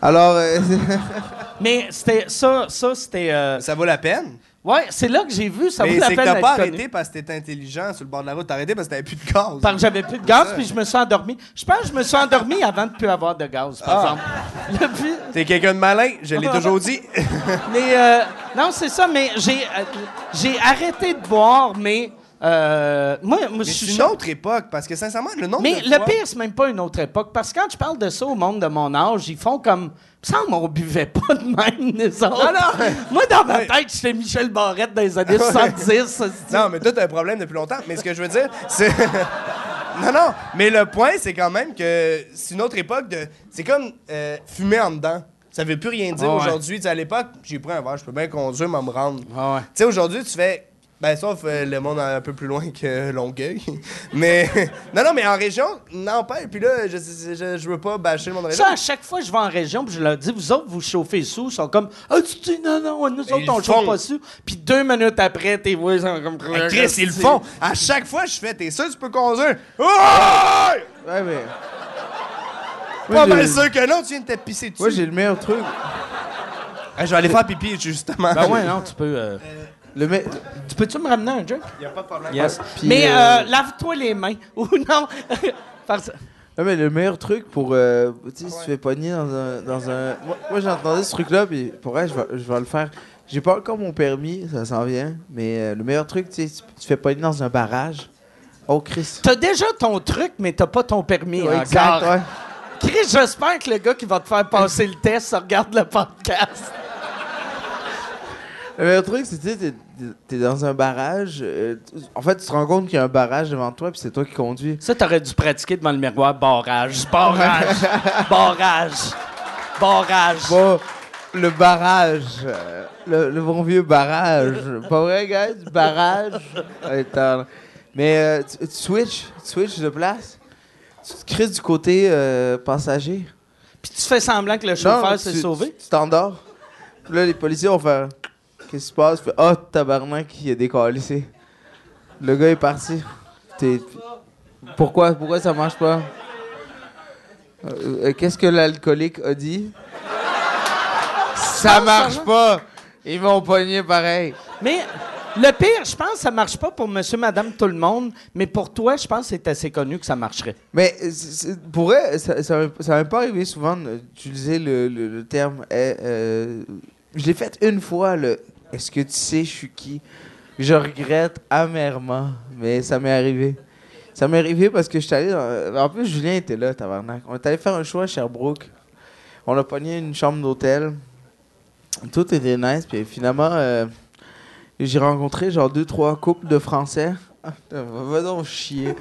Alors, euh, *laughs* Mais c'était ça, ça c'était. euh, Ça vaut la peine. ouais, c'est là que j'ai vu, ça mais vaut la c'est que peine t'as pas connu. arrêté parce que t'étais intelligent sur le bord de la route. T'as arrêté parce que t'avais plus de gaz. Parce que j'avais plus de gaz, puis je me suis endormi. Je pense que je me suis endormi avant de plus avoir de gaz, par Ah. exemple. *laughs* Le but- T'es quelqu'un de malin, je l'ai toujours dit. Mais euh, non, c'est ça, mais j'ai euh, j'ai arrêté de boire, mais euh, moi, je c'est une autre époque, parce que sincèrement, le nombre Mais de le fois- pire, c'est même pas une autre époque. Parce que quand je parle de ça au monde de mon âge, ils font comme. Ça, on buvait pas de même, les autres. Non, non. Moi, dans ma tête, j'étais Michel Barrette dans les années 70. ça, c'est- Non, mais toi, t'as un problème depuis longtemps. Mais ce que je veux dire, c'est. *laughs* non, non. Mais le point, c'est quand même que c'est une autre époque de. C'est comme euh, fumer en dedans. Ça veut plus rien dire ouais. aujourd'hui. Tu à l'époque, j'ai pris un verre, je peux bien conduire, mais me rendre. Tu ouais. sais, aujourd'hui, tu fais. Ben, sauf euh, le monde un peu plus loin que Longueuil. *laughs* mais. *laughs* non, non, mais en région, non, pas. Puis là, je, je, je veux pas bâcher le monde de région. Ça, à chaque fois que je vais en région, puis je leur dis, vous autres, vous chauffez sous, ils sont comme, ah, tu dis, non, non, nous ils autres, on le chauffe pas sous. Puis deux minutes après, tes voix sont comme. Hey, Chris, ils le font. À chaque fois, je fais, t'es sûr tu peux conduire? Ouais! ouais, mais. Pas Moi, mal j'ai- sûr que non, tu viens de te pisser dessus. Moi, j'ai le meilleur truc. Ah, je vais aller faire pipi, justement. Ben ouais, non, tu peux. euh, Le me- peux-tu me ramener un drink? Y a pas de problème. Yes. Puis, Mais euh, euh, lave-toi les mains. *laughs* Ou non. *laughs* Parce- Non, mais le meilleur truc pour. euh, tu sais, si tu fais pogner dans un. Dans un... Moi, moi, j'ai entendu ce truc-là, puis pour vrai, je vais, je vais le faire. J'ai pas encore mon permis, ça s'en vient, mais euh, le meilleur truc, tu sais, tu tu fais pogner dans un barrage. Oh, Chris. T'as déjà ton truc, mais t'as pas ton permis Ouais, encore. exact, ouais. Chris, j'espère que le gars qui va te faire passer le test ça regarde le podcast. Le meilleur truc, c'est tu sais, t'es- t'es dans un barrage. euh, tu- en fait, tu te rends compte qu'il y a un barrage devant toi, puis c'est toi qui conduis. Ça, t'aurais dû pratiquer devant le miroir. Barrage, barrage, *laughs* barrage, barrage. Bon, le barrage. euh, le, le bon vieux barrage. Pas vrai, guys? Barrage. *laughs* Mais euh, tu, tu switches, tu switches de place. Tu te crises du côté euh, passager. Puis tu fais semblant que le chauffeur Non, s'est tu- sauvé? Tu t'endors. Puis là, les policiers vont faire Qu'est-ce qui se passe? Tu fais, Ah, tabarnak, qui a décalissé. Le gars est parti. T'es- Pourquoi, pourquoi ça marche pas? Euh, euh, Qu'est-ce que l'alcoolique a dit? Ça marche pas! Ils m'ont pogné pareil. Mais le pire, je pense que ça marche pas pour monsieur, madame, tout le monde. Mais pour toi, je pense que c'est assez connu que ça marcherait. Mais euh, c'est- pour vrai, ça, ça, m'est- ça m'est pas arrivé souvent d'utiliser le, le, le terme. eh, euh, je l'ai fait une fois, le Est-ce que tu sais je suis qui? Je regrette amèrement, mais ça m'est arrivé. Ça m'est arrivé parce que je suis allé. En plus, Julien était là, tabarnak. On est allé faire un show à Sherbrooke. On a pogné une chambre d'hôtel. Tout était nice, puis finalement, euh, j'ai rencontré genre deux, trois couples de Français. *laughs* Va donc chier.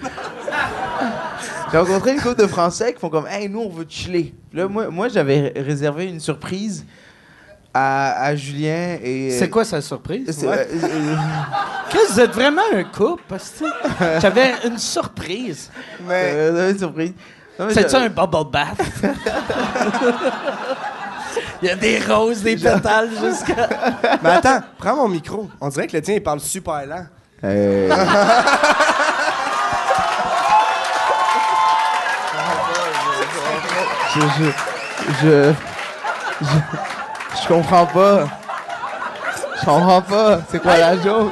J'ai rencontré une couple de Français qui font comme Hey, nous, on veut chiller. Là, moi, moi j'avais ré- réservé une surprise à, à Julien et. C'est quoi sa surprise? C'est- euh, euh, *laughs* Chris, vous êtes vraiment un couple, que j'avais une surprise. Mais euh, une surprise. C'est-tu un bubble bath? Il y a des roses, des pétales jusqu'à. *laughs* Mais attends, prends mon micro. On dirait que le tien, il parle super lent. Euh, *laughs* je, je, je, je, je comprends pas. Je comprends pas. C'est quoi la joke?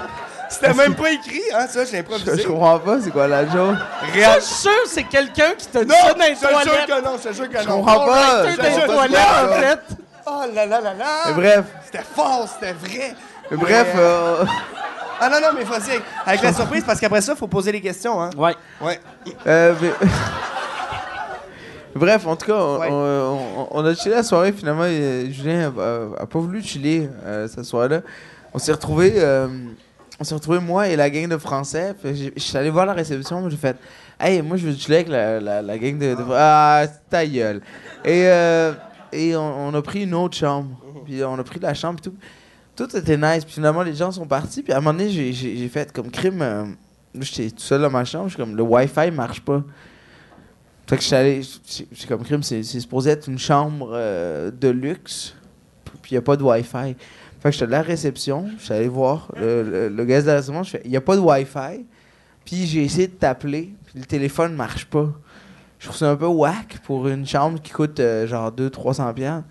C'était même pas écrit, hein, ça, j'ai Je, improvisé. je comprends pas. C'est quoi la joke? Ça, Réal- je suis sûr que c'est quelqu'un qui t'a dit Non, ça dans les je te jure toilettes. que non, je te jure que Je non. comprends pas. Je dans les toilettes, en fait. Oh là là là là! Mais bref, C'était fort, c'était vrai! mais bref, euh, Ah non, non, mais vas-y, avec la surprise, parce qu'après ça, faut poser les questions, hein. Ouais. Ouais. euh, mais- *laughs* bref, en tout cas, on, Ouais. on- on- on a chillé la soirée. Finalement, Julien a, a pas voulu chiller euh, cette soirée-là. On s'est retrouvés, euh, on s'est retrouvés moi et la gang de Français. Je suis allé voir la réception, mais j'ai fait, Hey, moi, je veux chiller avec la, la, la gang de, de- Ah, ta gueule. Et, euh, et on, a pris une autre chambre. Puis on a pris la chambre, tout. Tout était nice. Puis finalement, les gens sont partis. Puis à un moment donné, j'ai- j'ai j'ai fait comme crime. j'étais tout seul dans ma chambre. Je suis comme, le Wi-Fi marche pas. Fait que je suis allé. J'ai comme crime, c'est c'est supposé être une chambre euh, de luxe. Puis il n'y a pas de Wi-Fi. Fait que j'étais à la réception. Je suis allé voir le, le, le gars de la réception. Je fais, il n'y a pas de Wi-Fi. Puis j'ai essayé de t'appeler. Puis le téléphone marche pas. Je trouve ça un peu whack pour une chambre qui coûte euh, genre 200-300$. piastres.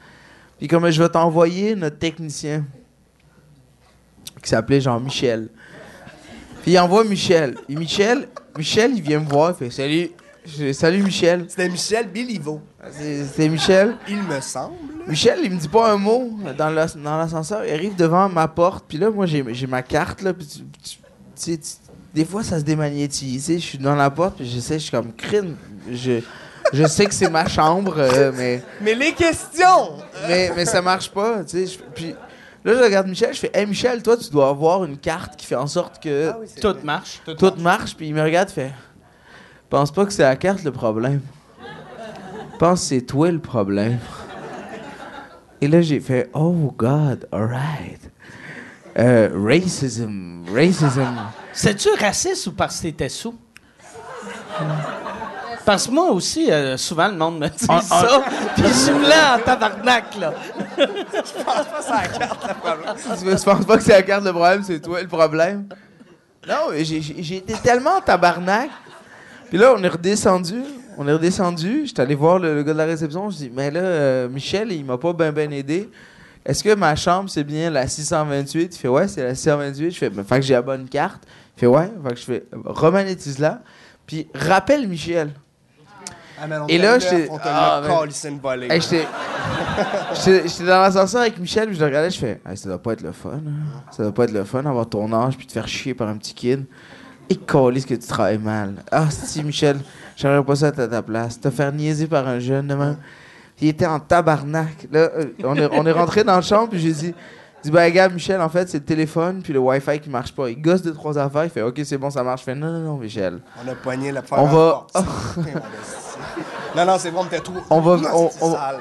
Puis comme je vais t'envoyer notre technicien qui s'appelait genre Michel. Puis il envoie Michel. Et Michel, Michel, il vient me voir. Il fait Salut. Je Salut Michel. C'était Michel Béliveau, C'est c'est Michel. il me semble. Michel, il me dit pas un mot dans l'as- dans l'ascenseur. Il arrive devant ma porte. Puis là, moi, j'ai j'ai ma carte. Là, puis tu- tu- tu sais, tu- des fois, ça se démagnétise. sais. Je suis dans la porte. Puis j'essaie, je suis comme crime. Je, je sais que c'est ma chambre, euh, mais, Mais les questions! mais, mais ça marche pas. tu sais. Je- Puis là, je regarde Michel. Je fais Hey, Michel, toi, tu dois avoir une carte qui fait en sorte que Tout marche. tout marche. Puis il me regarde, il fait Pense pas que c'est la carte le problème. Pense que c'est toi le problème. Et là, j'ai fait Oh God, alright. Euh, racism, racism. C'est-tu raciste ou parce que t'étais sous? Parce que moi aussi, euh, souvent, le monde me dit Ah, ça, puis je suis là en tabarnak, là. Tu tu penses pas que c'est la carte le problème, c'est toi le problème? Non, mais j'ai- j'ai j'ai été tellement en tabarnak. Puis là, on est redescendu. On est redescendu. J'étais allé voir le, le gars de la réception. Je dis, mais là, euh, Michel, il m'a pas bien ben aidé. Est-ce que ma chambre, c'est bien la 628? Il fait, ouais, c'est la 628. Je fais, ben, fait que j'ai la bonne carte. Il fait, ouais. Fait que je fais, remonétise-la. Puis rappelle Michel. Ah, mais Et là, j'étais- Ah, mais-. Hey, j'étais dans l'ascenseur avec Michel, puis je le regardais, je fais Hey, ça doit pas être le fun. hein. Ça doit pas être le fun avoir ton âge puis te faire chier par un petit kid. Ce que tu travailles mal. Ah, si, Michel, j'aimerais pas ça à ta place. Te faire niaiser par un jeune de même. Il était en tabarnak. Là, euh, on est, on est rentré dans le chambre, puis j'ai dit dit, ben, gars, Michel, en fait, c'est le téléphone, puis le Wi-Fi qui marche pas. Il gosse de trois affaires, il fait, OK, c'est bon, ça marche. Je fais, non, non, non, Michel. On a poigné la On va- *laughs* Non, non, c'est bon, t'es trop. On va- Non, on- on- sale.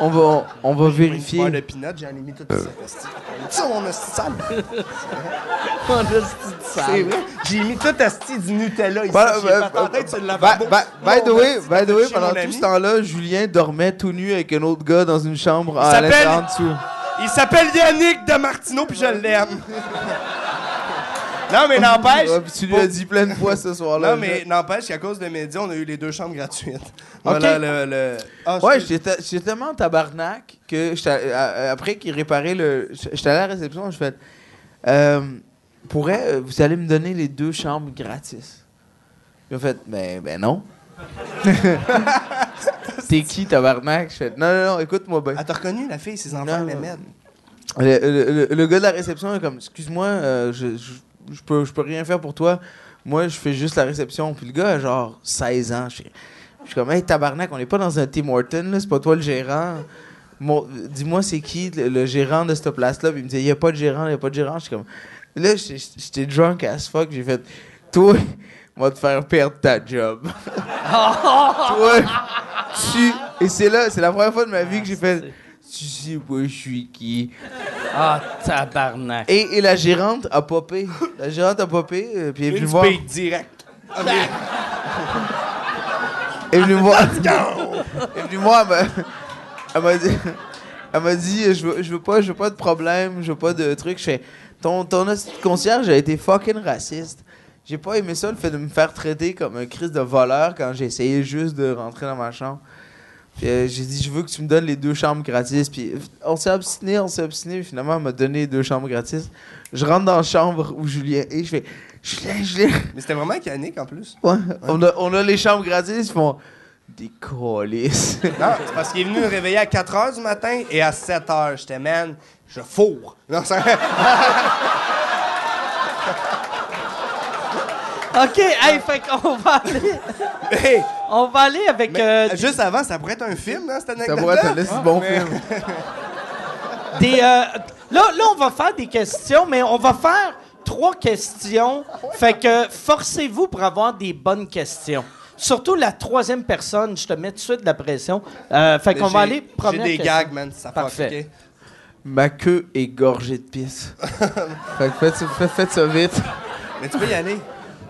On va, on, va vérifier. barre de peanut, j'en ai mis tout ici, esti. Ça, mon esti sale. C'est vrai. J'ai mis tout esti du Nutella ici. Bah, J'ai bah, tête sur le By, the way, by the way, pendant tout ce temps-là, Julien dormait tout nu avec un autre gars dans une chambre à l'intérieur en dessous. Il s'appelle Yannick de Martineau, puis je l'aime. *laughs* Non, mais n'empêche. Tu lui as dit plein de fois ce soir-là. Non, mais n'empêche qu'à cause de Média, on a eu les deux chambres gratuites. Voilà le. le... Ah, Ouais, j'étais j'étais tellement en tabarnak que à- à- après qu'il réparait le. J'étais allé à la réception, je fais. Euh, pourrait, euh, vous allez me donner les deux chambres gratis. Ils ont fait, ben, ben non. *laughs* T'es qui, tabarnak? Je fais, non, non, non, écoute-moi bien. Elle t'a reconnu, la fille, ses enfants Non, l'aimaient. Le, le- le- le gars de la réception est comme, excuse-moi, euh, je, je, je peux, je peux rien faire pour toi. Moi, je fais juste la réception. Puis le gars a genre 16 ans. Je suis comme, hey, tabarnak, on n'est pas dans un Tim Horton, c'est pas toi le gérant. Mon- Dis-moi, c'est qui le, le gérant de cette place-là? Puis il me dit, il n'y a pas de gérant, il n'y a pas de gérant. Je suis comme, là, j'étais drunk as fuck. J'ai fait, toi, on *laughs* va te faire perdre ta job. *laughs* *laughs* toi, tu. Et c'est là, c'est la première fois de ma vie que j'ai fait, tu sais pas, je suis qui. Ah, tabarnak. Et, et la gérante a popé. La gérante a popé, euh, puis elle est venue voir. direct. Ah, Elle est venue voir. Elle est venue voir, elle m'a- elle m'a dit. Elle m'a dit, je veux, je veux pas, je veux pas de problème, je veux pas de trucs. Je fais, ton, ton hostie de concierge a été fucking raciste. J'ai pas aimé ça, le fait de me faire traiter comme un Christ de voleur quand j'ai essayé juste de rentrer dans ma chambre. Puis euh, j'ai dit, je veux que tu me donnes les deux chambres gratis. Puis on s'est obstiné, on s'est obstiné. Puis finalement, elle m'a donné les deux chambres gratis. Je rentre dans la chambre où Julien est. Je fais, Julien, Julien. Mais c'était vraiment Yannick en plus. Ouais, On, a, on a les chambres gratis. Ils font des colis. Non, c'est parce qu'il est venu me réveiller à 4 h du matin et à 7 h. J'étais, man, je fourre. Non, ça... *laughs* OK, hey, fait qu'on va aller... Hey, On va aller avec... mais, euh, juste avant, ça pourrait être un film, hein, cette Ça pourrait être un bon film. des, euh, là, là, on va faire des questions, mais on va faire trois questions. Fait que forcez-vous pour avoir des bonnes questions. Surtout la troisième personne, je te mets tout de suite de la pression. Euh, fait qu'on J'ai- va aller première J'ai des question. gags, man, ça fuck, Parfait. Ma queue est gorgée de pisse. *laughs* fait que faites, faites, faites ça vite. Mais tu peux y aller.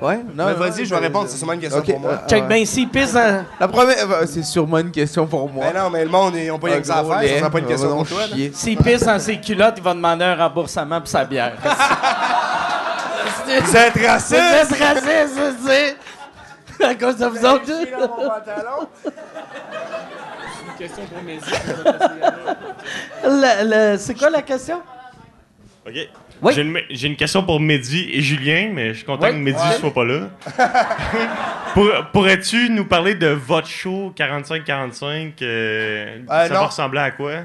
Ouais? Non, Mais vas-y, je vais euh, répondre, c'est sûrement une question ok, pour moi. euh, Check euh, bien s'il pisse dans... La première, euh, c'est sûrement une question pour moi. Mais non, mais le monde, ils ont pas rien que ça à faire, ça sera pas une question va pour toi. là. S'il pisse dans ses culottes, il va demander un remboursement pour sa bière. *laughs* Vous êtes raciste! C'est raciste, ça, c'est... À cause de vous autres. Le- le- c'est quoi la question? OK. Oui. J'ai une, question pour Mehdi et Julien, mais je suis content Oui. que Mehdi ne soit pas là. *laughs* Pour- Pourrais-tu nous parler de votre show 45-45? euh, ça non. va ressembler à quoi? *laughs*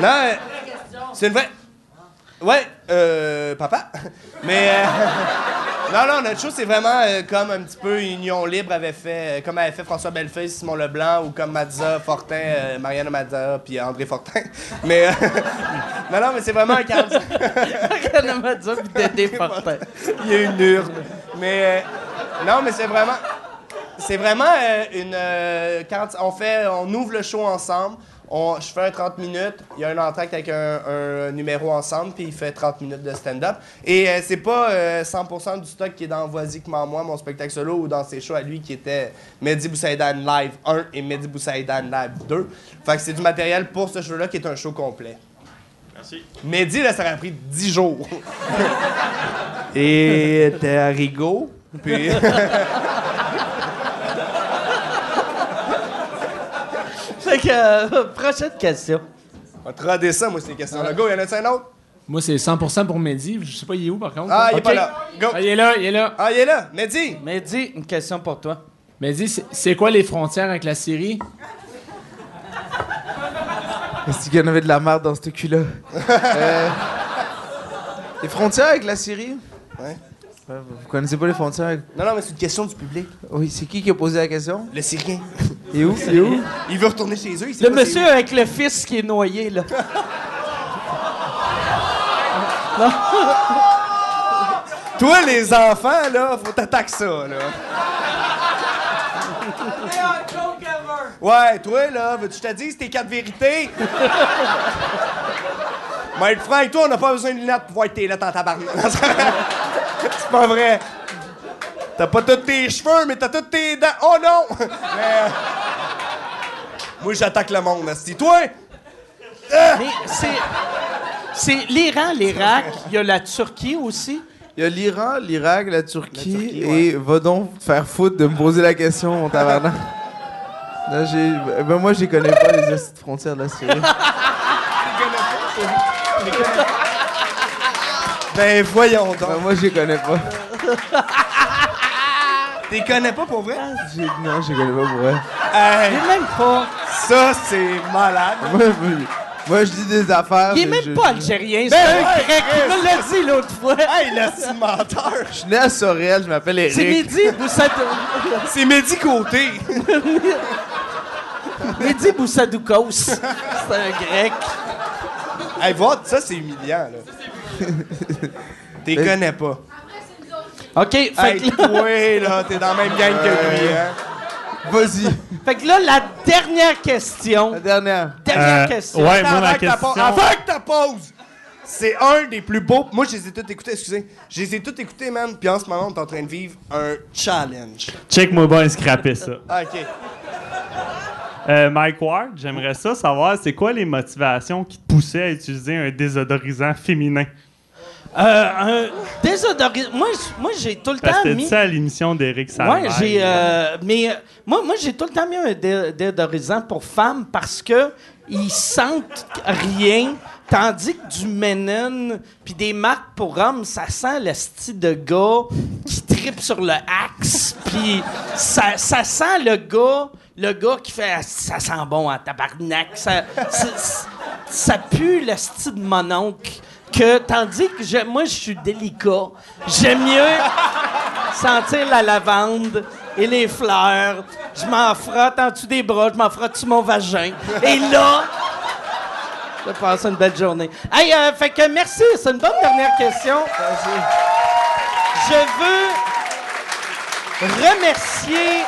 Non, euh, c'est une vraie. Ouais, euh, papa. *laughs* Mais. euh, non, non, notre show, c'est vraiment euh, comme un petit peu Union Libre avait fait, euh, comme avait fait François Bellefeuille, Simon Leblanc, ou comme Mazza Fortin, euh, Marianne Mazza, puis André Fortin. *laughs* Mais. euh, *laughs* non, non, mais c'est vraiment un 45. Rien m'a dit, puis Dédé Fortin. Il y a une urne. Mais. euh, non, mais c'est vraiment. C'est vraiment une. euh, 40 on fait. On ouvre le show ensemble. On, je fais un 30 minutes. Il y a un entracte avec un, un numéro ensemble, puis il fait 30 minutes de stand-up. Et euh, c'est pas euh, 100% du stock qui est dans Voici que moi, mon spectacle solo, ou dans ses shows à lui qui était Mehdi Boussaïdan Live 1 et Mehdi Boussaïdan Live 2. Fait que c'est du matériel pour ce show-là qui est un show complet. Merci. Mehdi, là, ça aurait pris 10 jours. Et t'es à Rigaud. Puis. *laughs* Fait que, euh, *laughs* prochaine question. On va te roder ça, moi, ces questions-là. Go, y'en a-tu un autre? Moi, c'est 100% pour Mehdi. Je sais pas, il est où par contre? Ah, il est pas là. Go. Ah, il est là, il est là. Ah, il est là. Mehdi. Dis une question pour toi. Mehdi, c'est- c'est quoi les frontières avec la Syrie? Est-ce qu'il y en avait de la merde dans ce cul-là? *laughs* Euh, les frontières avec la Syrie? Ouais. Vous connaissez pas les frontières? Non, non, mais c'est une question du public. Oui, c'est qui qui a posé la question? Le Syrien. Et où? Et où? *laughs* Il veut retourner chez eux. il sait Le pas monsieur c'est avec le fils qui est noyé, là. *laughs* Toi, les enfants, là, faut t'attaquer ça, là. Ouais, toi, là, veux-tu que je te dise tes quatre vérités? *laughs* Mais être franc toi, on n'a pas besoin de lunettes pour voir tes lettres en tabarnak. C'est pas vrai. T'as pas tous tes cheveux, mais t'as toutes tes dents. Oh non! Mais, Moi, j'attaque le monde, c'est Toi, Mais c'est. C'est l'Iran, l'Irak, il y a la Turquie aussi. Il y a l'Iran, l'Irak, la Turquie, La Turquie, et va donc te faire foutre de me poser la question, mon tabarnak. Là, j'ai... Ben, moi, je les connais pas, les frontières de la Syrie. Ben voyons donc. Ben, moi, je les connais pas. *laughs* T'es connais pas pour vrai? J'ai- Non, je les connais pas pour vrai. Hey, Il est même pas. ça, c'est malade. Moi, moi, moi, je dis des affaires. Il est mais même pas algérien, c'est Ben un ouais, grec. Il me l'a dit l'autre fois. *laughs* Hey, le petit menteur. Je suis né à Sorel, je m'appelle Eric. C'est Mehdi Boussadou... *laughs* C'est Mehdi Côté. Mehdi Boussadoukos. C'est un grec. hey, voir, ça, c'est humiliant, là. *laughs* T'es connais pas. OK, fait, Hey, que là, toi, là, t'es dans la même gang que lui, hein. Vas-y, fait que là, la dernière question. la dernière. Dernière Euh, question. ouais, moi, Avant ma que ta pause- question... Avant que ta pause! C'est un des plus beaux. Moi, je les ai tous écoutés, excusez. Je les ai tous écoutés, man. Puis en ce moment, on est en train de vivre un challenge. Check-moi bien scraper ça. *laughs* Ah, OK. Euh, Mike Ward, j'aimerais ça savoir, c'est quoi les motivations qui te poussaient à utiliser un désodorisant féminin? Euh, un désodorisant. Moi, moi j'ai tout le Parce temps mis. dit ça à l'émission d'Éric. Ouais, j'ai. euh, mais euh, moi, moi j'ai tout le temps mis un dé- déodorisant pour femmes parce que ils sentent rien, tandis que du Menon puis des marques pour hommes, ça sent le style de gars qui tripe sur le axe, puis ça, ça sent le gars, le gars qui fait Ah, ça sent bon en tabarnak, ça, ça, ça pue le style de mon oncle. Que, tandis que je- moi, je suis délicat. J'aime mieux sentir la lavande et les fleurs. Je m'en frotte en dessous des bras, je m'en frotte sur mon vagin. Et là, je passe une belle journée. Hey, euh, fait que merci, c'est une bonne dernière question. Je veux. remercier.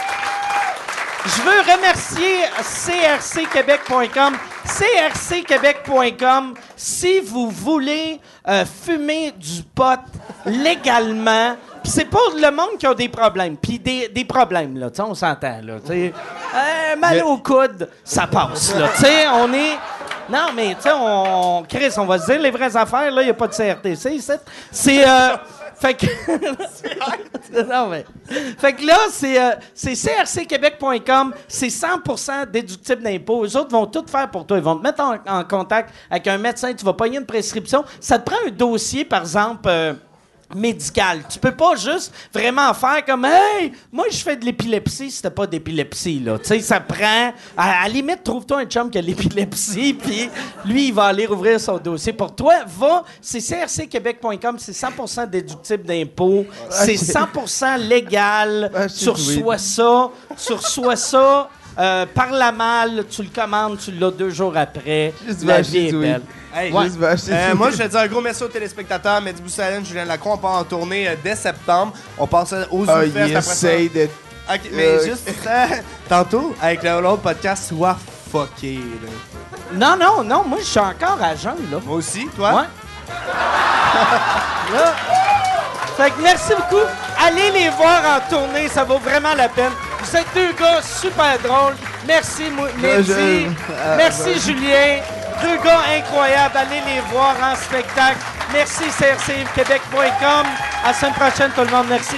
Je veux remercier crcquebec.com. crcquebec.com. Si vous voulez euh, fumer du pot légalement, c'est pour le monde qui a des problèmes. Puis des, des problèmes, là, tu sais, on s'entend, là. Euh, mal au coude, ça passe, là. Tu sais, on est. Non, mais, tu sais, on. Chris, on va se dire les vraies affaires, là, il n'y a pas de CRTC ici. C'est. euh, fait que. *laughs* non. Fait que là, c'est euh, crcquebec.com. C'est 100% déductible d'impôts. Eux autres vont tout faire pour toi. Ils vont te mettre en, en contact avec un médecin. Tu vas pogner une prescription. Ça te prend un dossier, par exemple. euh, médical. Tu peux pas juste vraiment faire comme Hey, moi je fais de l'épilepsie si t'as pas d'épilepsie là. Tu sais, ça prend. À, la limite, trouve-toi un chum qui a l'épilepsie, *laughs* puis lui il va aller rouvrir son dossier pour toi. Va, c'est crcquebec.com, c'est 100% déductible d'impôts, c'est 100% légal. Ah, tweet. reçois ça, tu reçois ça. Euh, par la malle, tu le commandes, tu l'as deux jours après. Juste La va vie est belle. Hey, Ouais. Juste Euh, moi, je vais dire un gros merci aux téléspectateurs. Mehdi Boussalène, Julien Lacroix, on part en tournée euh, dès septembre. On passe aux il après ça. mais juste tantôt, avec le- l'autre podcast, Sois fucké. là. Non, non, non, moi je suis encore à jeun, là. Moi aussi, toi? Ouais. *laughs* Là. Fait que merci beaucoup. Allez les voir en tournée, ça vaut vraiment la peine. Vous êtes deux gars super drôles. Merci, Mehdi. ah, Merci, Julien. Deux gars incroyables. Allez les voir en spectacle. Merci, crcquebec.com. À la semaine prochaine, tout le monde. Merci.